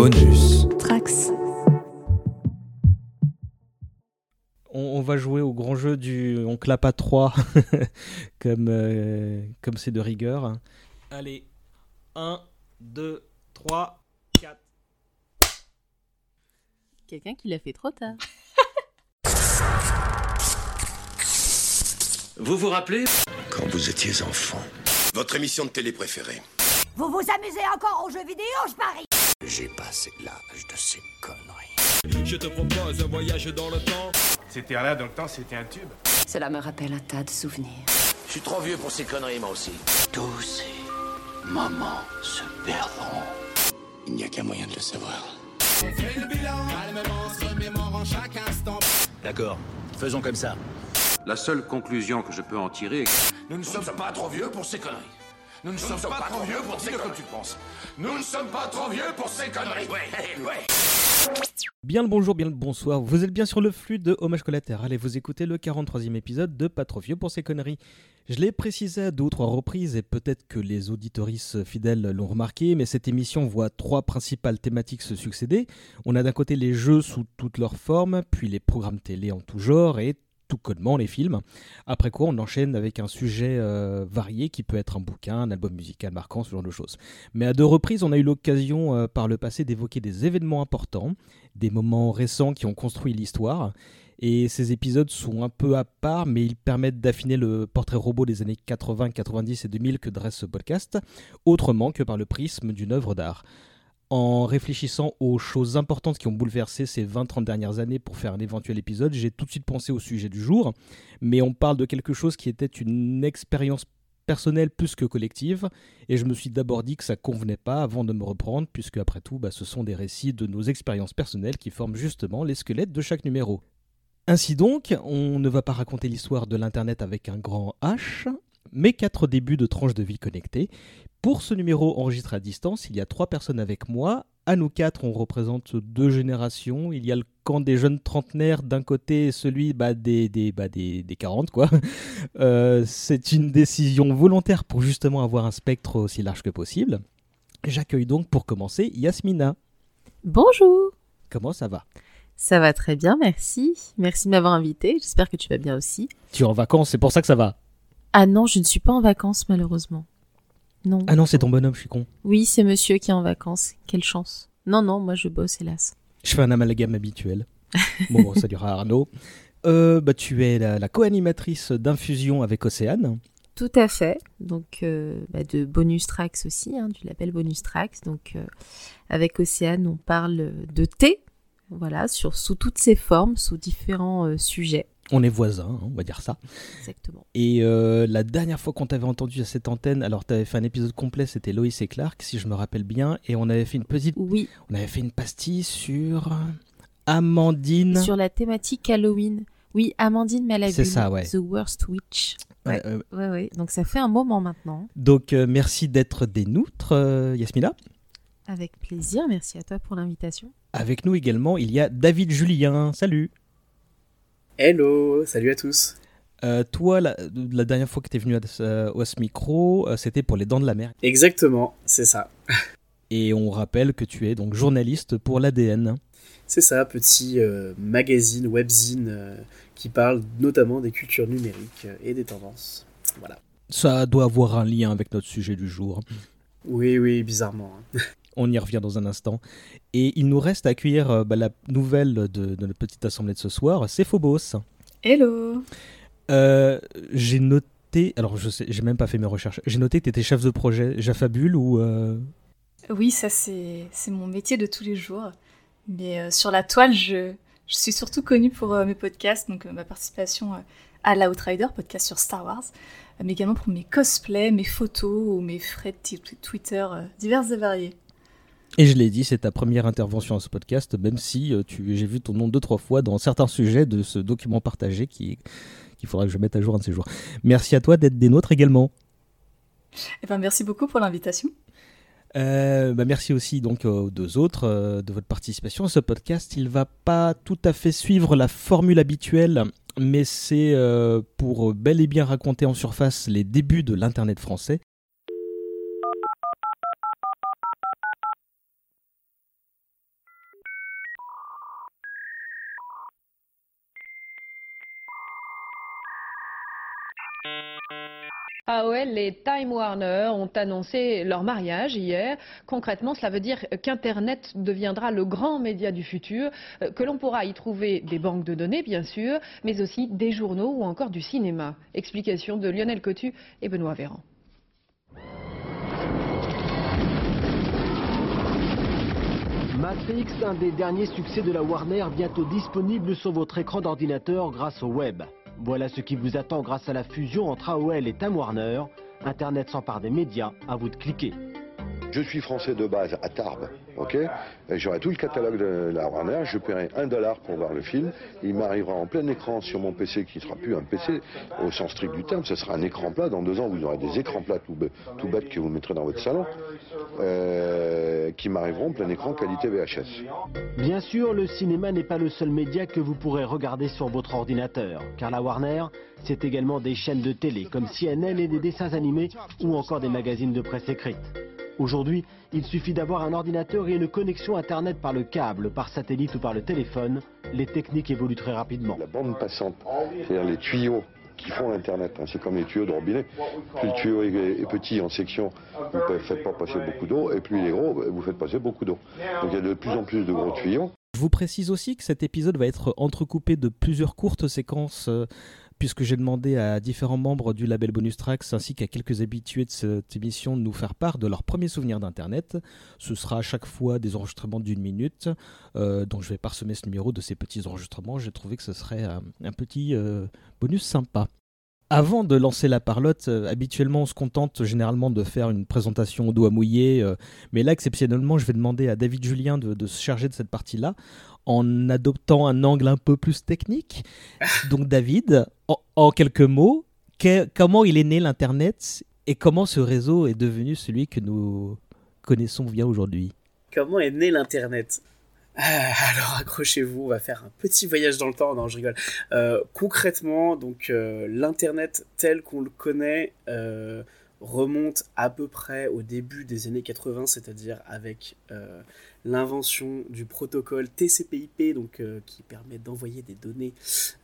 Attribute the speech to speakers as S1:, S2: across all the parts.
S1: Bonus.
S2: Trax.
S3: On, on va jouer au grand jeu du on clappe à 3 comme euh, comme c'est de rigueur. Allez, 1 2 3 4
S2: Quelqu'un qui l'a fait trop tard.
S4: Vous vous rappelez?
S5: Quand vous étiez enfant,
S6: Votre émission de télé préférée
S7: Vous vous amusez encore aux jeux vidéo, je parie
S5: j'ai passé l'âge de ces conneries.
S4: Je te propose un voyage dans le temps.
S8: C'était là dans le temps, c'était un tube.
S9: Cela me rappelle un tas de souvenirs.
S6: Je suis trop vieux pour ces conneries, moi aussi.
S5: Tous ces moments se perdront. Il n'y a qu'un moyen de le savoir.
S4: D'accord, faisons comme ça.
S10: La seule conclusion que je peux en tirer est que
S6: Nous ne sommes pas trop vieux pour ces conneries. Nous ne sommes pas trop vieux pour ces conneries. tu penses. Nous ne sommes pas trop vieux pour ces conneries. Ouais, ouais.
S3: Bien le bonjour, bien le bonsoir. Vous êtes bien sur le flux de Hommage collatéral et vous écoutez le 43e épisode de Pas trop vieux pour ces conneries. Je l'ai précisé à deux ou trois reprises et peut-être que les auditoristes fidèles l'ont remarqué, mais cette émission voit trois principales thématiques se succéder. On a d'un côté les jeux sous toutes leurs formes, puis les programmes télé en tout genre et tout codement les films. Après quoi, on enchaîne avec un sujet euh, varié qui peut être un bouquin, un album musical marquant, ce genre de choses. Mais à deux reprises, on a eu l'occasion euh, par le passé d'évoquer des événements importants, des moments récents qui ont construit l'histoire. Et ces épisodes sont un peu à part, mais ils permettent d'affiner le portrait robot des années 80, 90 et 2000 que dresse ce podcast, autrement que par le prisme d'une œuvre d'art en réfléchissant aux choses importantes qui ont bouleversé ces 20-30 dernières années pour faire un éventuel épisode, j'ai tout de suite pensé au sujet du jour, mais on parle de quelque chose qui était une expérience personnelle plus que collective, et je me suis d'abord dit que ça convenait pas avant de me reprendre, puisque après tout, bah, ce sont des récits de nos expériences personnelles qui forment justement les squelettes de chaque numéro. Ainsi donc, on ne va pas raconter l'histoire de l'Internet avec un grand H, mais quatre débuts de tranches de vie connectées. Pour ce numéro enregistré à distance, il y a trois personnes avec moi. À nous quatre, on représente deux générations. Il y a le camp des jeunes trentenaires d'un côté et celui bah, des, des, bah, des, des 40, quoi. Euh, c'est une décision volontaire pour justement avoir un spectre aussi large que possible. J'accueille donc pour commencer Yasmina.
S2: Bonjour.
S3: Comment ça va?
S2: Ça va très bien, merci. Merci de m'avoir invité. J'espère que tu vas bien aussi.
S3: Tu es en vacances, c'est pour ça que ça va?
S2: Ah non, je ne suis pas en vacances malheureusement. Non.
S3: Ah non, c'est ton bonhomme, je suis con.
S2: Oui, c'est monsieur qui est en vacances. Quelle chance. Non, non, moi je bosse hélas.
S3: Je fais un amalgame habituel. bon, bon, ça durera Arnaud. Euh, bah, tu es la, la co-animatrice d'Infusion avec Océane.
S2: Tout à fait. Donc euh, bah, de bonus tracks aussi, hein, du label bonus tracks. Donc euh, avec Océane, on parle de thé, voilà, sur sous toutes ses formes, sous différents sujets.
S3: On est voisins, hein, on va dire ça.
S2: Exactement.
S3: Et euh, la dernière fois qu'on t'avait entendu à cette antenne, alors tu avais fait un épisode complet, c'était Loïs et Clark, si je me rappelle bien, et on avait fait une petite,
S2: Oui,
S3: on avait fait une pastille sur Amandine.
S2: sur la thématique Halloween. Oui, Amandine Malabune.
S3: C'est ça, ouais.
S2: The Worst Witch.
S3: Ouais, euh,
S2: Ouais, ouais. Donc ça fait un moment maintenant.
S3: donc euh, merci d'être des nôtres, Yasmina.
S2: Avec plaisir. Merci à toi pour l'invitation.
S3: Avec nous également, il y a David Julien. Salut.
S11: Hello, salut à tous.
S3: Euh, toi, la, la dernière fois que tu es venu à, à ce micro, euh, c'était pour les Dents de la Mer.
S11: Exactement, c'est ça.
S3: Et on rappelle que tu es donc journaliste pour l'ADN.
S11: C'est ça, petit euh, magazine, webzine euh, qui parle notamment des cultures numériques euh, et des tendances. Voilà.
S3: Ça doit avoir un lien avec notre sujet du jour.
S11: Oui, oui, bizarrement.
S3: On y revient dans un instant. Et il nous reste à accueillir euh, bah, la nouvelle de, de notre petite assemblée de ce soir, c'est Phobos.
S12: Hello
S3: Euh, j'ai noté, alors je sais, j'ai même pas fait mes recherches, j'ai noté que tu étais chef de projet Jafabule ou... euh,
S12: Oui, ça c'est c'est mon métier de tous les jours. Mais sur la toile, je, je suis surtout connue pour mes podcasts, donc ma participation à l'Outrider, podcast sur Star Wars, mais également pour mes cosplays, mes photos ou mes threads t- Twitter divers et variés.
S3: Et je l'ai dit, c'est ta première intervention à ce podcast, même si euh, tu, j'ai vu ton nom deux, trois fois dans certains sujets de ce document partagé qui, qu'il faudra que je mette à jour un de ces jours. Merci à toi d'être des nôtres également.
S12: Et ben merci beaucoup pour l'invitation.
S3: Euh, bah merci aussi donc aux deux autres euh, de votre participation à ce podcast. Il va pas tout à fait suivre la formule habituelle, mais c'est euh, pour bel et bien raconter en surface les débuts de l'internet français.
S1: AOL et Time Warner ont annoncé leur mariage hier. Concrètement, cela veut dire qu'Internet deviendra le grand média du futur, euh, que l'on pourra y trouver des banques de données, bien sûr, mais aussi des journaux ou encore du cinéma. Explication de Lionel Cotu et Benoît Véran.
S13: Matrix, un des derniers succès de la Warner, bientôt disponible sur votre écran d'ordinateur grâce au web. Voilà ce qui vous attend grâce à la fusion entre AOL et Time Warner. Internet s'empare des médias, à vous de cliquer.
S14: Je suis français de base à Tarbes, ok J'aurai tout le catalogue de la Warner, je paierai un dollar pour voir le film. Il m'arrivera en plein écran sur mon PC qui ne sera plus un PC au sens strict du terme, ce sera un écran plat. Dans deux ans, vous aurez des écrans plats tout, tout bêtes que vous mettrez dans votre salon, euh, qui m'arriveront plein écran qualité VHS.
S13: Bien sûr, le cinéma n'est pas le seul média que vous pourrez regarder sur votre ordinateur, car la Warner, c'est également des chaînes de télé comme CNN et des dessins animés ou encore des magazines de presse écrite. Aujourd'hui, il suffit d'avoir un ordinateur et une connexion Internet par le câble, par satellite ou par le téléphone. Les techniques évoluent très rapidement.
S14: La bande passante, c'est-à-dire les tuyaux qui font Internet, hein, c'est comme les tuyaux de robinet. Plus le tuyau est, petit en section, vous ne faites pas passer beaucoup d'eau, et plus il est gros, vous faites passer beaucoup d'eau. Donc il y a de plus en plus de gros tuyaux.
S3: Je vous précise aussi que cet épisode va être entrecoupé de plusieurs courtes séquences euh, puisque j'ai demandé à différents membres du label Bonus Tracks ainsi qu'à quelques habitués de cette émission de nous faire part de leurs premiers souvenirs d'Internet. Ce sera à chaque fois des enregistrements d'une minute, euh, donc je vais parsemer ce numéro de ces petits enregistrements. J'ai trouvé que ce serait un, petit euh, bonus sympa. Avant de lancer la parlotte, euh, habituellement on se contente généralement de faire une présentation au doigt mouillé, mais là exceptionnellement je vais demander à David Julien de se charger de cette partie-là en adoptant un angle un peu plus technique. Donc David, en, quelques mots, comment il est né l'Internet et comment ce réseau est devenu celui que nous connaissons bien aujourd'hui?
S11: Comment est né l'Internet? Alors accrochez-vous, on va faire un petit voyage dans le temps. Non, je rigole. Euh, concrètement, donc euh, l'internet tel qu'on le connaît euh, remonte à peu près au début des années 80, c'est-à-dire avec l'invention du protocole TCP/IP, donc euh, qui permet d'envoyer des données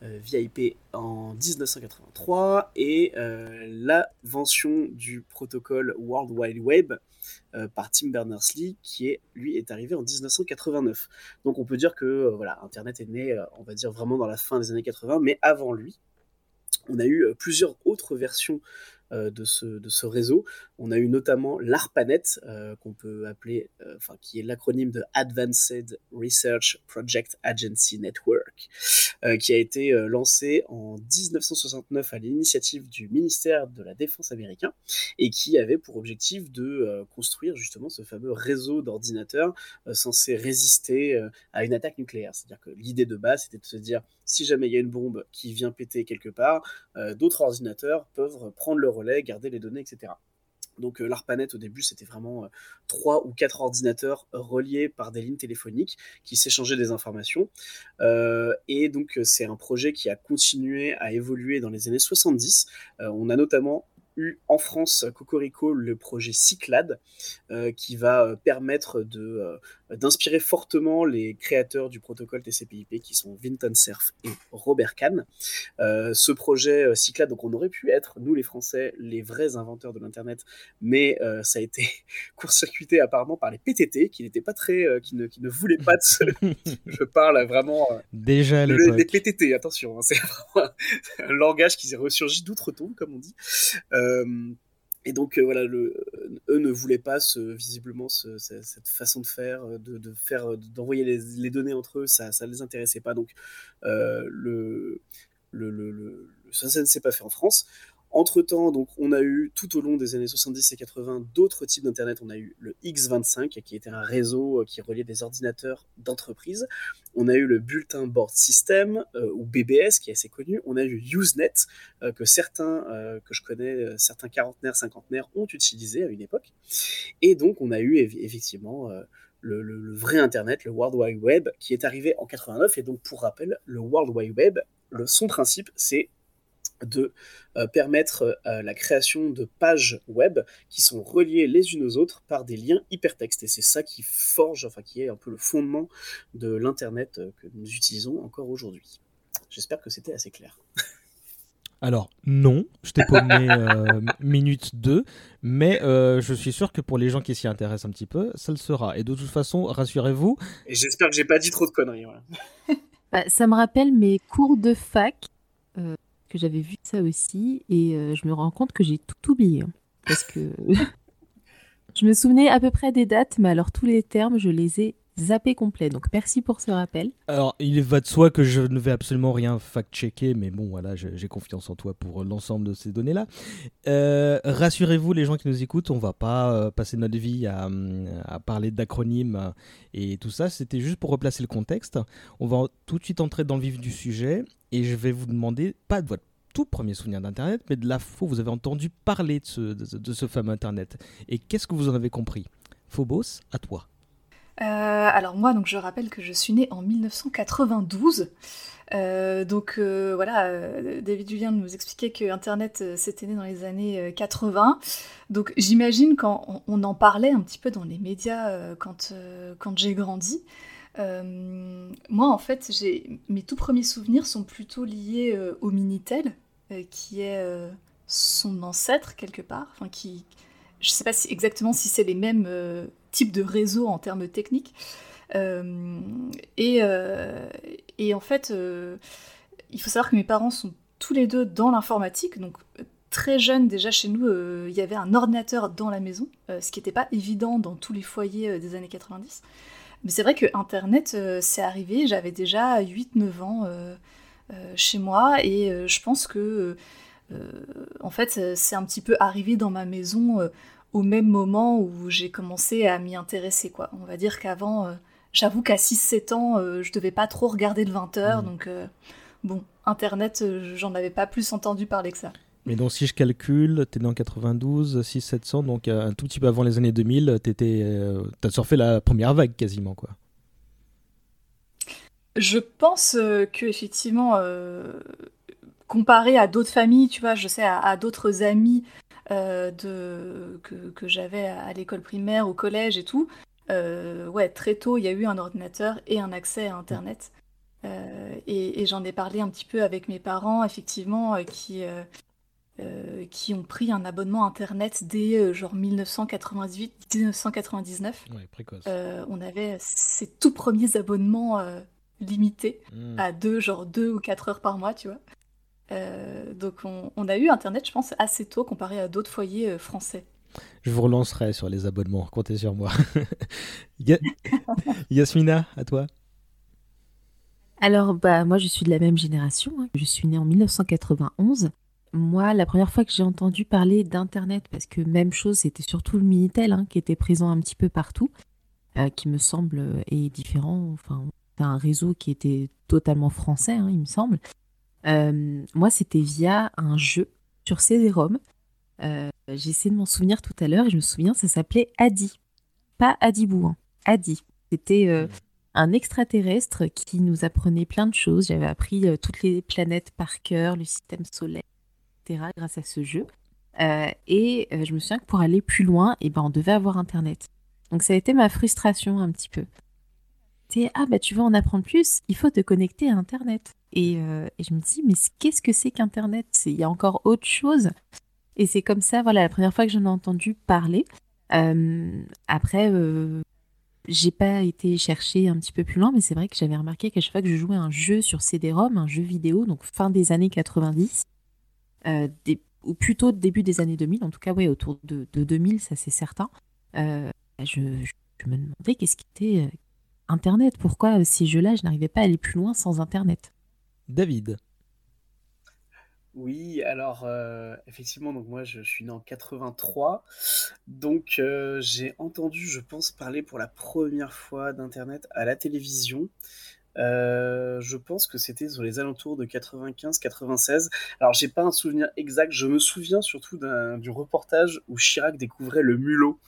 S11: euh, via IP en 1983, et euh, l'invention du protocole World Wide Web par Tim Berners-Lee, qui est lui est arrivé en 1989. Donc on peut dire que voilà, Internet est né, on va dire vraiment dans la fin des années 80, mais avant lui, on a eu plusieurs autres versions euh, de, ce, réseau. On a eu notamment l'ARPANET, euh, qu'on peut appeler, euh, qui est l'acronyme de Advanced Research Project Agency Network, qui a été lancé en 1969 à l'initiative du ministère de la Défense américain et qui avait pour objectif de construire justement ce fameux réseau d'ordinateurs censé résister à une attaque nucléaire. C'est-à-dire que l'idée de base, c'était de se dire, si jamais il y a une bombe qui vient péter quelque part, d'autres ordinateurs peuvent prendre le relais, garder les données, etc. Donc euh, l'ARPANET au début c'était vraiment euh, trois ou quatre ordinateurs reliés par des lignes téléphoniques qui s'échangeaient des informations. Euh, et donc c'est un projet qui a continué à évoluer dans les années 70. on a notamment eu en France, Cocorico, le projet Cyclade, qui va permettre de, d'inspirer fortement les créateurs du protocole TCP/IP, qui sont Vinton Cerf et Robert Kahn. ce projet Cyclade, donc on aurait pu être, nous les Français, les vrais inventeurs de l'Internet, mais ça a été court-circuité apparemment par les PTT, qui n'étaient pas très, qui, ne, qui ne voulaient pas de ce... Je parle vraiment...
S3: Déjà
S11: les PTT, attention, hein, c'est un langage qui ressurgit d'outre-tombe, comme on dit. Euh, et donc euh, voilà, le, eux ne voulaient pas visiblement cette façon de faire, faire, d'envoyer les, données entre eux, ça, ça les intéressait pas. Donc euh, ça, ne s'est pas fait en France. Entre-temps, donc, on a eu tout au long des années 70 et 80 d'autres types d'Internet. On a eu le X25, qui était un réseau euh, qui reliait des ordinateurs d'entreprise. On a eu le Bulletin Board System, euh, ou BBS, qui est assez connu. On a eu Usenet, euh, que certains, que je connais, certains quarantenaires, cinquantenaires ont utilisé à une époque. Et donc, on a eu effectivement... Le, vrai Internet, le World Wide Web, qui est arrivé en 89. Et donc, pour rappel, le World Wide Web, le, son principe, c'est de euh, permettre euh, la création de pages web qui sont reliées les unes aux autres par des liens hypertextes. Et c'est ça qui forge, enfin qui est un peu le fondement de l'Internet euh, que nous utilisons encore aujourd'hui. J'espère que c'était assez clair.
S3: Alors, non, je t'ai paumé euh, minute 2, mais euh, je suis sûr que pour les gens qui s'y intéressent un petit peu, ça le sera. Et de toute façon, rassurez-vous.
S11: Et j'espère que j'ai pas dit trop de conneries.
S2: Bah, ça me rappelle mes cours de fac, euh, que j'avais vu ça aussi, et je me rends compte que j'ai tout oublié. Hein, parce que je me souvenais à peu près des dates, mais alors tous les termes, je les ai zappé complet. Donc merci pour ce rappel.
S3: Alors il va de soi que je ne vais absolument rien fact-checker, mais bon voilà, j'ai confiance en toi pour l'ensemble de ces données-là. Euh, rassurez-vous les gens qui nous écoutent, on va pas euh, passer notre vie à, à parler d'acronymes et tout ça. C'était juste pour replacer le contexte. On va tout de suite entrer dans le vif du sujet et je vais vous demander pas de votre tout premier souvenir d'Internet, mais de la fois vous avez entendu parler de ce, de ce fameux Internet. Et qu'est-ce que vous en avez compris? Phobos, à toi.
S12: Euh, alors moi, donc je rappelle que je suis née en 1992. Euh, donc euh, voilà, David Julien nous expliquait que Internet c'était né dans les années 80. Donc j'imagine quand on, en parlait un petit peu dans les médias quand, quand j'ai grandi. moi en fait, mes tout premiers souvenirs sont plutôt liés au Minitel, qui est son ancêtre quelque part, enfin qui, je ne sais pas si, exactement si c'est les mêmes type de réseau en termes techniques. Euh, et, euh, et, en fait, euh, il faut savoir que mes parents sont tous les deux dans l'informatique, donc très jeunes déjà chez nous, il y avait un ordinateur dans la maison, ce qui n'était pas évident dans tous les foyers des années 90. Mais c'est vrai que Internet, c'est arrivé, j'avais déjà 8-9 ans chez moi, et je pense que, en fait, c'est un petit peu arrivé dans ma maison au même moment où j'ai commencé à m'y intéresser. Quoi. On va dire qu'avant, euh, j'avoue qu'à 6-7 ans, euh, je devais pas trop regarder le 20h, mmh. donc euh, bon, Internet, j'en avais pas plus entendu parler que ça.
S3: Mais donc si je calcule, tu es né en 92, 6-700, donc un tout petit peu avant les années 2000, tu as surfé la première vague quasiment. quoi.
S12: Je pense que effectivement, comparé à d'autres familles, tu vois, je sais, à d'autres amis euh, de, que, j'avais à, l'école primaire, au collège et tout, euh, ouais, très tôt, il y a eu un ordinateur et un accès à Internet. Euh, et, j'en ai parlé un petit peu avec mes parents, effectivement, qui, qui ont pris un abonnement Internet dès genre 1998-1999. on avait ces tout premiers abonnements limités mmh. à deux, genre deux ou quatre heures par mois, tu vois. Euh, donc on, a eu Internet, je pense, assez tôt comparé à d'autres foyers euh, français.
S3: Je vous relancerai sur les abonnements, comptez sur moi. Yasmina, à toi.
S2: Alors, bah, moi, je suis de la même génération. Hein. Je suis née en 1991. Moi, la première fois que j'ai entendu parler d'Internet, parce que même chose, c'était surtout le Minitel hein, qui était présent un petit peu partout, euh, qui me semble est différent. Enfin, c'est un réseau qui était totalement français, hein, il me semble. Euh, moi, c'était via un jeu sur CD-ROM. Euh, j'ai essayé de m'en souvenir tout à l'heure et je me souviens, ça s'appelait Adi. Pas Adibou, hein. Adi. C'était euh, un extraterrestre qui nous apprenait plein de choses. J'avais appris toutes les planètes par cœur, le système solaire, etc. grâce à ce jeu. et je me souviens que pour aller plus loin, eh ben, on devait avoir Internet. Donc ça a été ma frustration un petit peu. Ah bah tu veux en apprendre plus, il faut te connecter à Internet. Euh, et, je me dis, mais qu'est-ce que c'est qu'Internet? Il y a encore autre chose? Et c'est comme ça, voilà, la première fois que j'en ai entendu parler. Euh, après, euh, j'ai pas été chercher un petit peu plus loin, mais c'est vrai que j'avais remarqué qu'à chaque fois que je jouais un jeu sur CD-ROM, un jeu vidéo, donc fin des années 90, ou plutôt début des années 2000, en tout cas, ouais, autour de, 2000, ça c'est certain, je, me demandais qu'est-ce qui était Internet. Pourquoi ces jeux-là, je n'arrivais pas à aller plus loin sans Internet?
S3: David.
S11: Oui, alors euh, effectivement, donc moi je, suis né en 83, donc euh, j'ai entendu, je pense, parler pour la première fois d'Internet à la télévision. Euh, je pense que c'était sur les alentours de 95-96. Alors j'ai pas un souvenir exact, je me souviens surtout du reportage où Chirac découvrait le mulot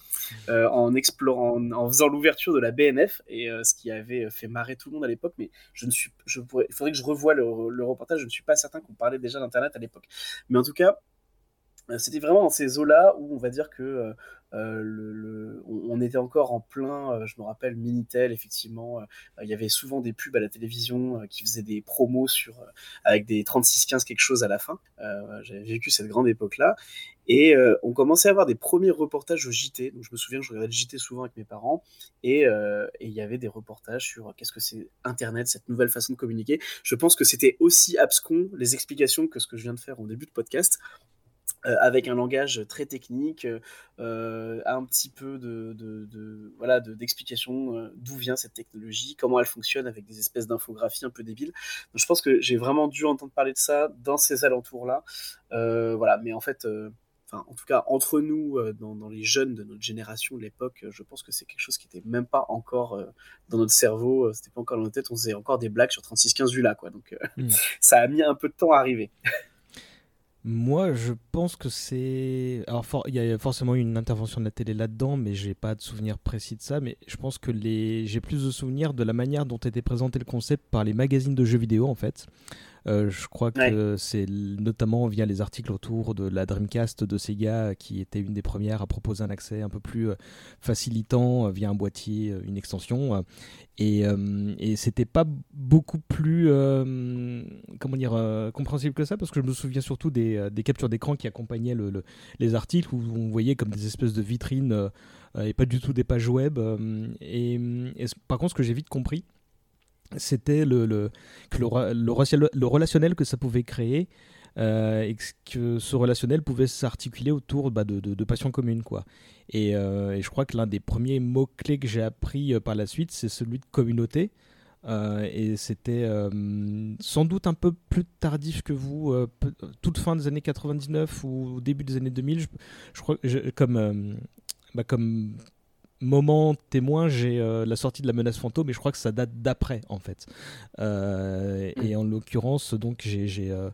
S11: euh, en explorant, en, faisant l'ouverture de la BNF et euh, ce qui avait fait marrer tout le monde à l'époque. Mais je ne suis, je pourrais, il faudrait que je revoie le, reportage. Je ne suis pas certain qu'on parlait déjà d'internet à l'époque, mais en tout cas c'était vraiment dans ces eaux-là où on va dire que le, on, était encore en plein, je me rappelle, Minitel, effectivement. Il y avait souvent des pubs à la télévision qui faisaient des promos sur, avec des 36-15 quelque chose à la fin. J'avais vécu cette grande époque-là. Et euh, on commençait à avoir des premiers reportages au JT. Donc je me souviens que je regardais le JT souvent avec mes parents. Euh, et il y avait des reportages sur qu'est-ce que c'est Internet, cette nouvelle façon de communiquer. Je pense que c'était aussi abscon les explications que ce que je viens de faire en début de podcast. Euh, avec un langage très technique, un petit peu de, de, voilà d'explication d'où vient cette technologie, comment elle fonctionne avec des espèces d'infographies un peu débiles. Donc, je pense que j'ai vraiment dû entendre parler de ça dans ces alentours là, voilà. Mais en fait, en tout cas entre nous, euh, dans, les jeunes de notre génération de l'époque, euh, je pense que c'est quelque chose qui n'était même pas encore euh, dans notre cerveau, c'était pas encore dans notre tête, on faisait encore des blagues sur 36-15 vues là, quoi. Donc hmm. ça a mis un peu de temps à arriver.
S3: Moi, je pense que c'est. Alors, il y a forcément une intervention de la télé là-dedans, mais j'ai pas de souvenir précis de ça. Mais je pense que les... j'ai plus de souvenirs de la manière dont était présenté le concept par les magazines de jeux vidéo, en fait. Euh, je crois que c'est notamment via les articles autour de la Dreamcast de Sega qui était une des premières à proposer un accès un peu plus euh, facilitant euh, via un boîtier, une extension. Et, et c'était pas beaucoup plus comment dire compréhensible que ça parce que je me souviens surtout des, des captures d'écran qui accompagnaient le, les articles où on voyait comme des espèces de vitrines et pas du tout des pages web. et, et par contre, ce que j'ai vite compris, c'était le, le, le, relationnel que ça pouvait créer euh, et que ce relationnel pouvait s'articuler autour bah, de, de, passions communes. Quoi. Euh, et, je crois que l'un des premiers mots-clés que j'ai appris euh, par la suite, c'est celui de communauté. et c'était sans doute un peu plus tardif que vous, toute fin des années 99 ou début des années 2000. Je, crois comme, bah, comme moment témoin, j'ai euh, la sortie de la menace fantôme, mais je crois que ça date d'après, en fait. Euh, et en l'occurrence, donc, j'ai, euh,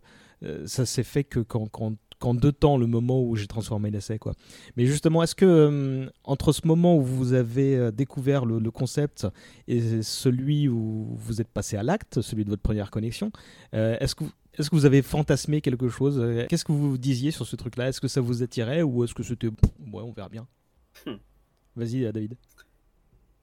S3: ça s'est fait que quand, quand, deux temps, le moment où j'ai transformé l'essai, quoi. Mais justement, est-ce que entre ce moment où vous avez découvert le, concept et celui où vous êtes passé à l'acte, celui de votre première connexion, est-ce que est-ce que vous avez fantasmé quelque chose Qu'est-ce que vous disiez sur ce truc-là? Est-ce que ça vous attirait ou est-ce que c'était ouais, on verra bien? Hmm. Vas-y, David.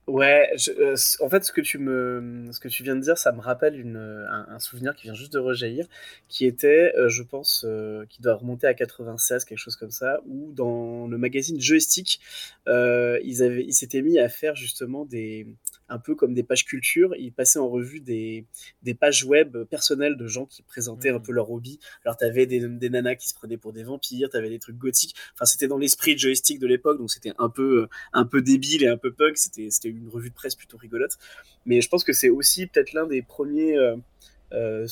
S11: Ouais, euh, en fait, ce que tu me, ce que tu viens de dire, ça me rappelle une, un, souvenir qui vient juste de rejaillir, qui était, euh, je pense, euh, qui doit remonter à 96, quelque chose comme ça, où dans le magazine Joystick, ils avaient, ils s'étaient mis à faire justement des, un peu comme des pages culture, ils passaient en revue des, des pages web personnelles de gens qui présentaient un mmh. peu leur hobby. Alors, tu avais des, des, nanas qui se prenaient pour des vampires, tu avais des trucs gothiques. Enfin, c'était dans l'esprit de joystick de l'époque, donc c'était un peu, un peu débile et un peu punk. C'était, une revue de presse plutôt rigolote. Mais je pense que c'est aussi peut-être l'un des premiers. Euh, euh,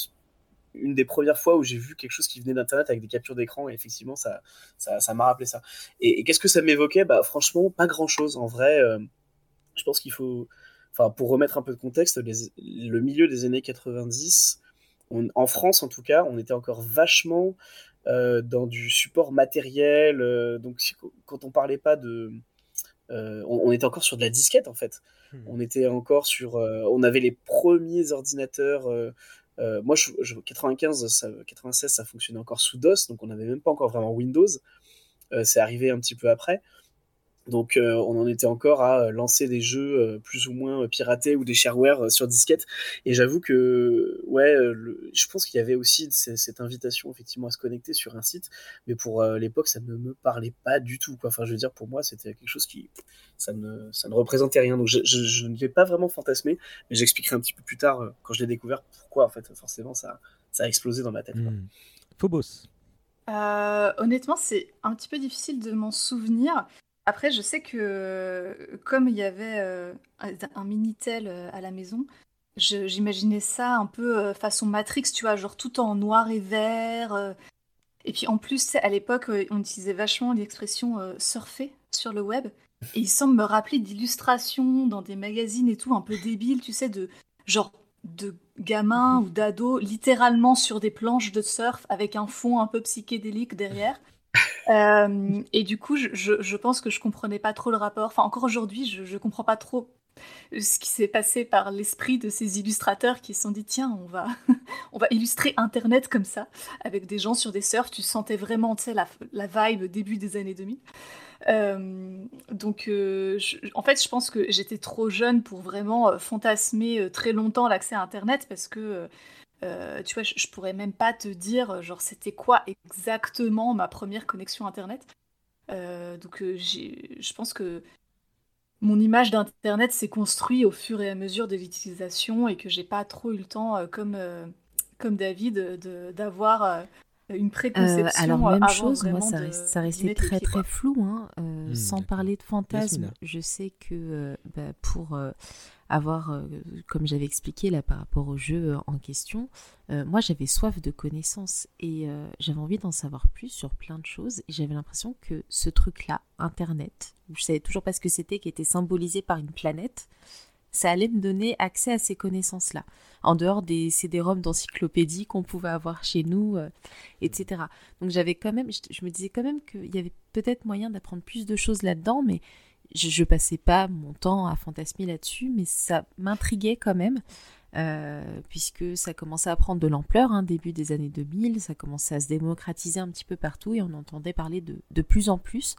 S11: une des premières fois où j'ai vu quelque chose qui venait d'internet avec des captures d'écran et effectivement ça ça m'a rappelé ça et, qu'est-ce que ça m'évoquait? Bah franchement pas grand chose en vrai euh, je pense qu'il faut enfin, pour remettre un peu de contexte, le milieu des années 90, en France en tout cas, on était encore vachement euh, dans du support matériel. Euh, donc, quand on parlait pas de. Euh, on, était encore sur de la disquette en fait. Hmm. On était encore sur. on avait les premiers ordinateurs. moi, je, 95, ça, 96, ça fonctionnait encore sous DOS, donc on n'avait même pas encore vraiment Windows. c'est arrivé un petit peu après. Donc euh, on en était encore à euh, lancer des jeux euh, plus ou moins piratés ou des shareware sur disquette. Et j'avoue que ouais, je pense qu'il y avait aussi cette invitation effectivement à se connecter sur un site, mais pour l'époque ça ne me parlait pas du tout. Quoi. Enfin je veux dire pour moi c'était quelque chose qui ça ne ça ne représentait rien. Donc je, ne l'ai pas vraiment fantasmé, mais j'expliquerai un petit peu plus tard quand je l'ai découvert pourquoi en fait forcément ça ça a explosé dans ma tête. Quoi.
S3: Hmm. Phobos.
S12: honnêtement, c'est un petit peu difficile de m'en souvenir. Après, je sais que comme il y avait euh, un Minitel euh, à la maison, j'imaginais ça un peu euh, façon Matrix, tu vois, genre tout en noir et vert. Et puis en plus, à l'époque, on utilisait vachement l'expression surfer sur le web. Et il semble me rappeler d'illustrations dans des magazines et tout, un peu débiles, tu sais, de genre de gamins ou d'ados littéralement sur des planches de surf avec un fond un peu psychédélique derrière. Euh, et du coup, je, pense que je comprenais pas trop le rapport. Enfin, encore aujourd'hui, je, je comprends pas trop ce qui s'est passé par l'esprit de ces illustrateurs qui se sont dit tiens, on va, on va illustrer Internet comme ça, avec des gens sur des surfs. Tu sentais vraiment la, la vibe début des années 2000. donc, en fait, je pense que j'étais trop jeune pour vraiment fantasmer très longtemps l'accès à Internet parce que euh, tu vois, je, pourrais même pas te dire, genre, c'était quoi exactement ma première connexion Internet. Euh, donc, euh, je pense que mon image d'Internet s'est construite au fur et à mesure de l'utilisation et que j'ai pas trop eu le temps, comme, comme David, d'avoir une préconception.
S2: alors, même chose, moi, ça, ça restait très très flou. Hein. Hmm, sans parler de fantasme, je sais que bah, pour avoir, euh, comme j'avais expliqué là par rapport au jeu euh, en question, euh, moi j'avais soif de connaissances et j'avais envie d'en savoir plus sur plein de choses et j'avais l'impression que ce truc-là, Internet, où je savais toujours pas ce que c'était, qui était symbolisé par une planète, ça allait me donner accès à ces connaissances-là, en dehors des CD-ROM d'encyclopédie qu'on pouvait avoir chez nous, etc. Donc j'avais quand même, je, me disais quand même qu'il y avait peut-être moyen d'apprendre plus de choses là-dedans, mais je, passais pas mon temps à fantasmer là-dessus, mais ça m'intriguait quand même. Euh, puisque ça commençait à prendre de l'ampleur, hein, début des années 2000, ça commençait à se démocratiser un petit peu partout et on entendait parler de, de plus en plus.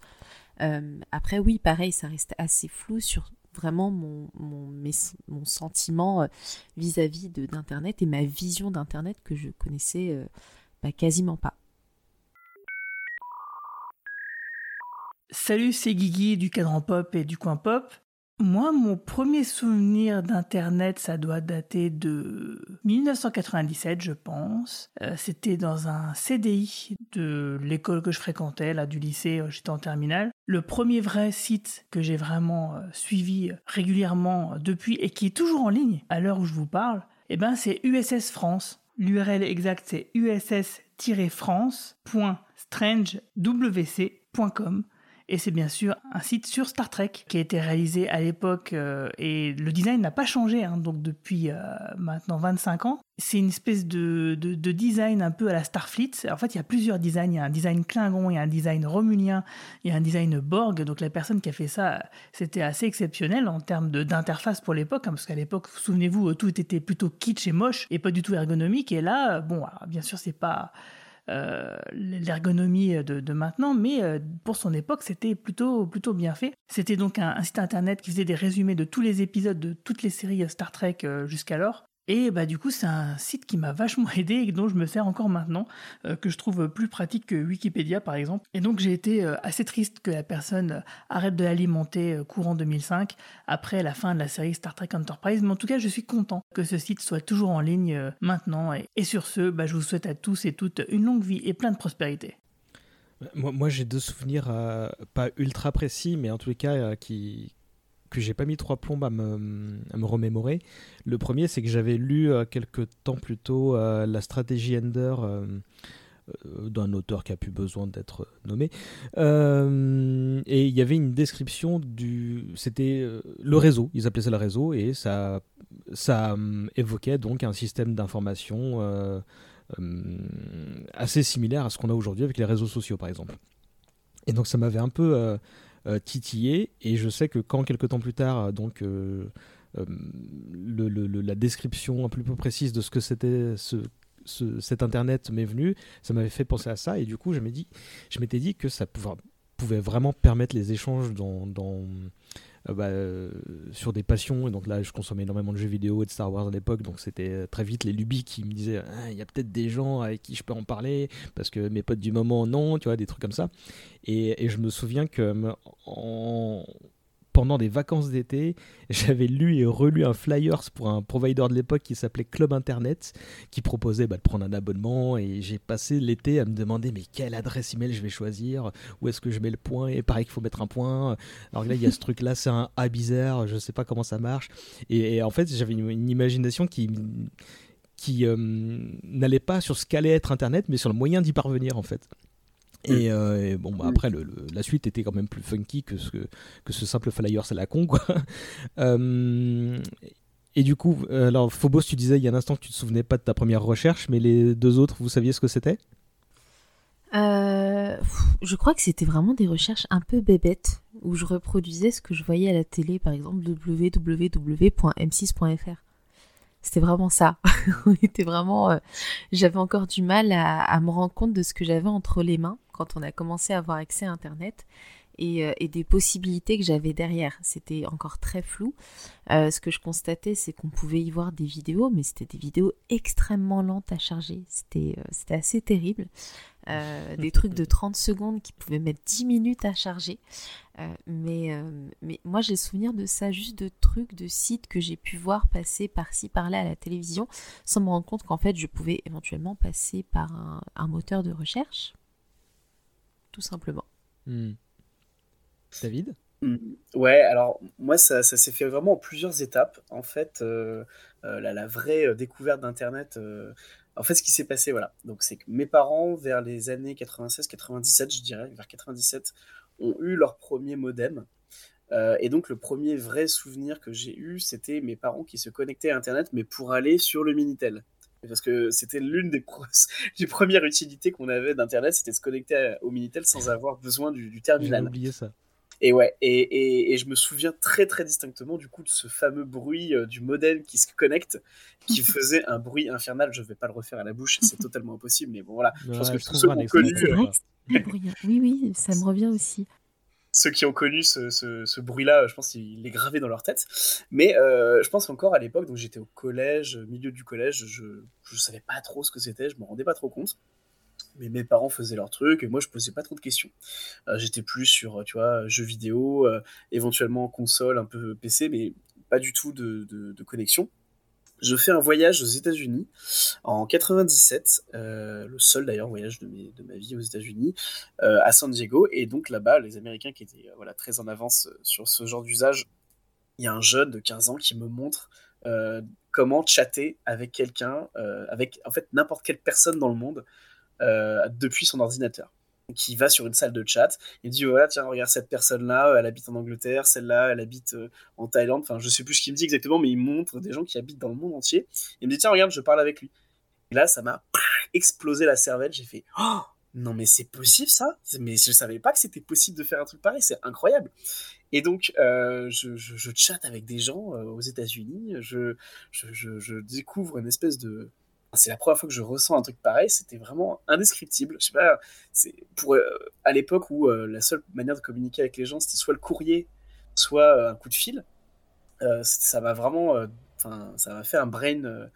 S2: Euh, après, oui, pareil, ça reste assez flou sur vraiment mon, mon, sentiment euh, vis-à-vis d'Internet et ma vision d'Internet que je connaissais bah, quasiment pas.
S15: Salut, c'est Guigui du cadran pop et du coin pop. Moi, mon premier souvenir d'Internet, ça doit dater de 1997, je pense. Euh, c'était dans un CDI de l'école que je fréquentais, là, du lycée, euh, j'étais en terminale. Le premier vrai site que j'ai vraiment euh, suivi régulièrement depuis et qui est toujours en ligne à l'heure où je vous parle, eh ben, c'est USS France. L'URL exact, c'est uss-france.strangewc.com. Et c'est bien sûr un site sur Star Trek qui a été réalisé à l'époque euh, et le design n'a pas changé, hein, donc depuis euh, maintenant 25 ans. C'est une espèce de, de, design un peu à la Starfleet. En fait, il y a plusieurs designs. Il y a un design Klingon, il y a un design Romulien, il y a un design Borg. Donc la personne qui a fait ça, c'était assez exceptionnel en termes d'interface pour l'époque, hein, parce qu'à l'époque, souvenez-vous, tout était plutôt kitsch et moche et pas du tout ergonomique. Et là, bon, bien sûr, c'est pas euh, l'ergonomie de, maintenant, mais euh, pour son époque, c'était plutôt, plutôt bien fait. C'était donc un, site internet qui faisait des résumés de tous les épisodes de toutes les séries Star Trek euh, jusqu'alors. Et bah du coup c'est un site qui m'a vachement aidé et dont je me sers encore maintenant, euh, que je trouve plus pratique que Wikipédia par exemple. Et donc j'ai été euh, assez triste que la personne euh, arrête de l'alimenter courant 2005 après la fin de la série Star Trek Enterprise. Mais en tout cas je suis content que ce site soit toujours en ligne maintenant. Et, sur ce, bah, je vous souhaite à tous et toutes une longue vie et plein de prospérité.
S3: Moi, moi j'ai deux souvenirs pas ultra précis, mais en les cas qui, que j'ai pas mis trois plombes à me, à me remémorer. Le premier, c'est que j'avais lu euh, quelques temps plus tôt euh, la stratégie Ender euh, d'un auteur qui a plus besoin d'être nommé. et il y avait une description du. C'était le réseau, ils appelaient ça le réseau, et ça, ça évoquait donc un système d'information assez similaire à ce qu'on a aujourd'hui avec les réseaux sociaux, par exemple. Et donc ça m'avait un peu titillé. Et je sais que quand quelques temps plus tard, euh, donc euh, le, la description un peu plus précise de ce que c'était ce, cet internet m'est venu, ça m'avait fait penser à ça et du coup je m'étais dit, dit que ça pouvait, pouvait, vraiment permettre les échanges dans, dans bah, sur des passions. Et donc là, je consommais énormément de jeux vidéo et de Star Wars à l'époque, donc c'était très vite les lubies qui me disaient ah, il y a peut-être des gens avec qui je peux en parler parce que mes potes du moment non, tu vois, des trucs comme ça. Et, et je me souviens que en, pendant des vacances d'été, j'avais lu et relu un flyers pour un provider de l'époque qui s'appelait Club Internet, qui proposait bah, de prendre un abonnement. Et j'ai passé l'été à me demander mais quelle adresse email je vais choisir, où est-ce que je mets le point? Et pareil qu'il faut mettre un point. Alors là, il y a ce truc-là, c'est un A bizarre, je sais pas comment ça marche. Et, en fait, j'avais une, imagination qui qui euh, n'allait pas sur ce qu'allait être Internet, mais sur le moyen d'y parvenir en fait. Mm. Euh, et, bon, bah, après, le, la suite était quand même plus funky que ce, que ce simple flyer, c'est la con, quoi. Euh, et du coup, euh, alors Phobos, tu disais il y a un instant que tu te souvenais pas de ta première recherche, mais les deux autres, vous saviez ce que c'était?
S2: Je crois que c'était vraiment des recherches un peu bébêtes, où je reproduisais ce que je voyais à la télé, par exemple www.m6.fr. C'était vraiment ça. On était vraiment. j'avais encore du mal à, à, me rendre compte de ce que j'avais entre les mains quand on a commencé à avoir accès à Internet. et, et des possibilités que j'avais derrière. C'était encore très flou. ce que je constatais, c'est qu'on pouvait y voir des vidéos, mais c'était des vidéos extrêmement lentes à charger. C'était c'était assez terrible. Euh, des trucs de 30 secondes qui pouvaient mettre 10 minutes à charger. Euh, mais, euh, mais moi, j'ai souvenir de ça, juste de trucs, de sites que j'ai pu voir passer par-ci, par-là à la télévision, sans me rendre compte qu'en fait, je pouvais éventuellement passer par un, moteur de recherche. Tout simplement.
S3: Hmm. David?
S11: Hmm. Ouais, alors moi, ça, ça s'est fait vraiment en plusieurs étapes. En fait, la, la, vraie découverte d'Internet en fait, ce qui s'est passé, voilà. Donc, c'est que mes parents, vers les années 96-97, je dirais, vers 97, ont eu leur premier modem. Euh, et donc, le premier vrai souvenir que j'ai eu, c'était mes parents qui se connectaient à Internet, mais pour aller sur le Minitel. Parce que c'était l'une des, des, premières utilités qu'on avait d'Internet, c'était de se connecter au Minitel sans avoir besoin du, du terminal.
S3: J'ai oublié ça.
S11: Et ouais, et, et, je me souviens très très distinctement du coup de ce fameux bruit euh, du modem qui se connecte, qui faisait un bruit infernal. Je vais pas le refaire à la bouche, c'est totalement impossible, mais bon voilà. je pense que tous ceux qui ont connu.
S2: Euh, oui, oui, ça me revient aussi.
S11: Ceux qui ont connu ce, ce, bruit-là, je pense qu'il est gravé dans leur tête. Mais euh, je pense qu'encore à l'époque, donc j'étais au collège, milieu du collège, je ne savais pas trop ce que c'était, je me rendais pas trop compte mais mes parents faisaient leur truc et moi je posais pas trop de questions. Euh, j'étais plus sur tu vois jeux vidéo, euh, éventuellement console, un peu PC, mais pas du tout de, de, connexion. Je fais un voyage aux États-Unis en 97, euh, le seul d'ailleurs voyage de, ma vie aux États-Unis, à San Diego. Et donc là-bas, les Américains qui étaient voilà, très en avance sur ce genre d'usage, il y a un jeune de 15 ans qui me montre comment chatter avec quelqu'un, avec en fait n'importe quelle personne dans le monde, euh, depuis son ordinateur. Qui va sur une salle de chat, il dit voilà tiens regarde cette personne là, elle habite en Angleterre, celle-là elle habite euh, en Thaïlande, enfin je sais plus ce qu'il me dit exactement, mais il montre des gens qui habitent dans le monde entier. Il me dit tiens regarde je parle avec lui. Et là ça m'a explosé la cervelle, j'ai fait oh non mais c'est possible ça? Mais je savais pas que c'était possible de faire un truc pareil, c'est incroyable. Et donc, euh, je, je, chatte avec des gens aux États-Unis, je, je, découvre une espèce de, c'est la première fois que je ressens un truc pareil, c'était vraiment indescriptible. Je sais pas, c'est pour euh, à l'époque où euh, la seule manière de communiquer avec les gens c'était soit le courrier, soit euh, un coup de fil. ça m'a vraiment, enfin, ça m'a fait un brain,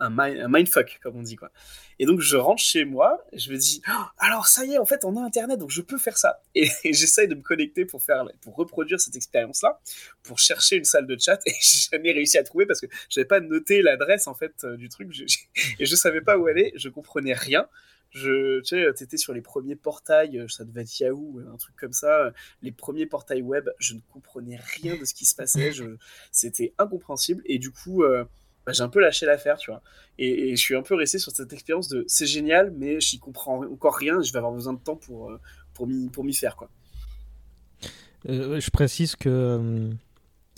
S11: un, mindfuck, comme on dit, quoi. Et donc, je rentre chez moi, je me dis, oh, alors ça y est, en fait, on a Internet, donc je peux faire ça. Et, j'essaye de me connecter pour, faire, pour reproduire cette expérience-là, pour chercher une salle de chat, et j'ai jamais réussi à trouver parce que j'avais pas noté l'adresse, en fait, euh, du truc, et je savais pas où aller, je comprenais rien. Je, tu sais, étais sur les premiers portails, euh, ça devait être Yahoo, un truc comme ça, les premiers portails web, je ne comprenais rien de ce qui se passait, c'était incompréhensible, et du coup, euh, bah, j'ai un peu lâché l'affaire, tu vois. Et, je suis un peu resté sur cette expérience de c'est génial, mais j'y comprends encore rien, je vais avoir besoin de temps pour, euh, pour m'y faire, quoi.
S3: Euh, je précise que euh,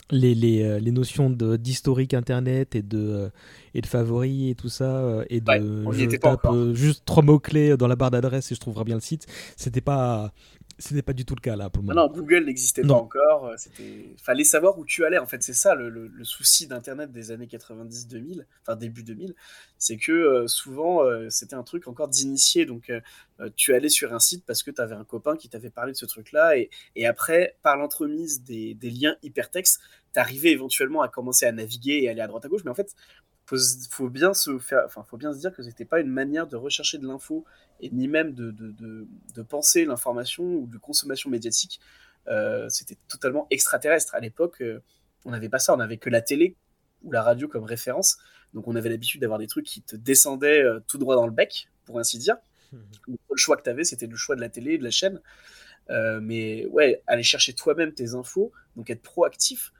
S3: les, les, les, notions d'historique internet et de, et de favoris et tout ça, et de
S11: je tape
S3: juste trois mots-clés dans la barre d'adresse et je trouverai bien le site, c'était pas ce n'est pas du tout le cas là pour le
S11: moment. Non, Google n'existait pas encore. Euh, c'était, fallait savoir où tu allais. En fait, c'est ça le, souci d'Internet des années 90-2000, enfin début 2000, c'est que euh, souvent euh, c'était un truc encore d'initié. Donc tu allais sur un site parce que tu avais un copain qui t'avait parlé de ce truc-là, et, et après, par l'entremise des, des liens hypertextes, t'arrivais éventuellement à commencer à naviguer et aller à droite à gauche. Mais en fait, faut, faut bien se faire, enfin, faut bien se dire que c'était pas une manière de rechercher de l'info et ni même de, de, de, penser l'information ou de consommation médiatique. Euh, c'était totalement extraterrestre. À l'époque, euh, on n'avait pas ça, on n'avait que la télé ou la radio comme référence. Donc on avait l'habitude d'avoir des trucs qui te descendaient euh, tout droit dans le bec, pour ainsi dire. Le choix que tu avais, c'était le choix de la télé, de la chaîne. mais ouais, aller chercher toi-même tes infos, donc être proactif,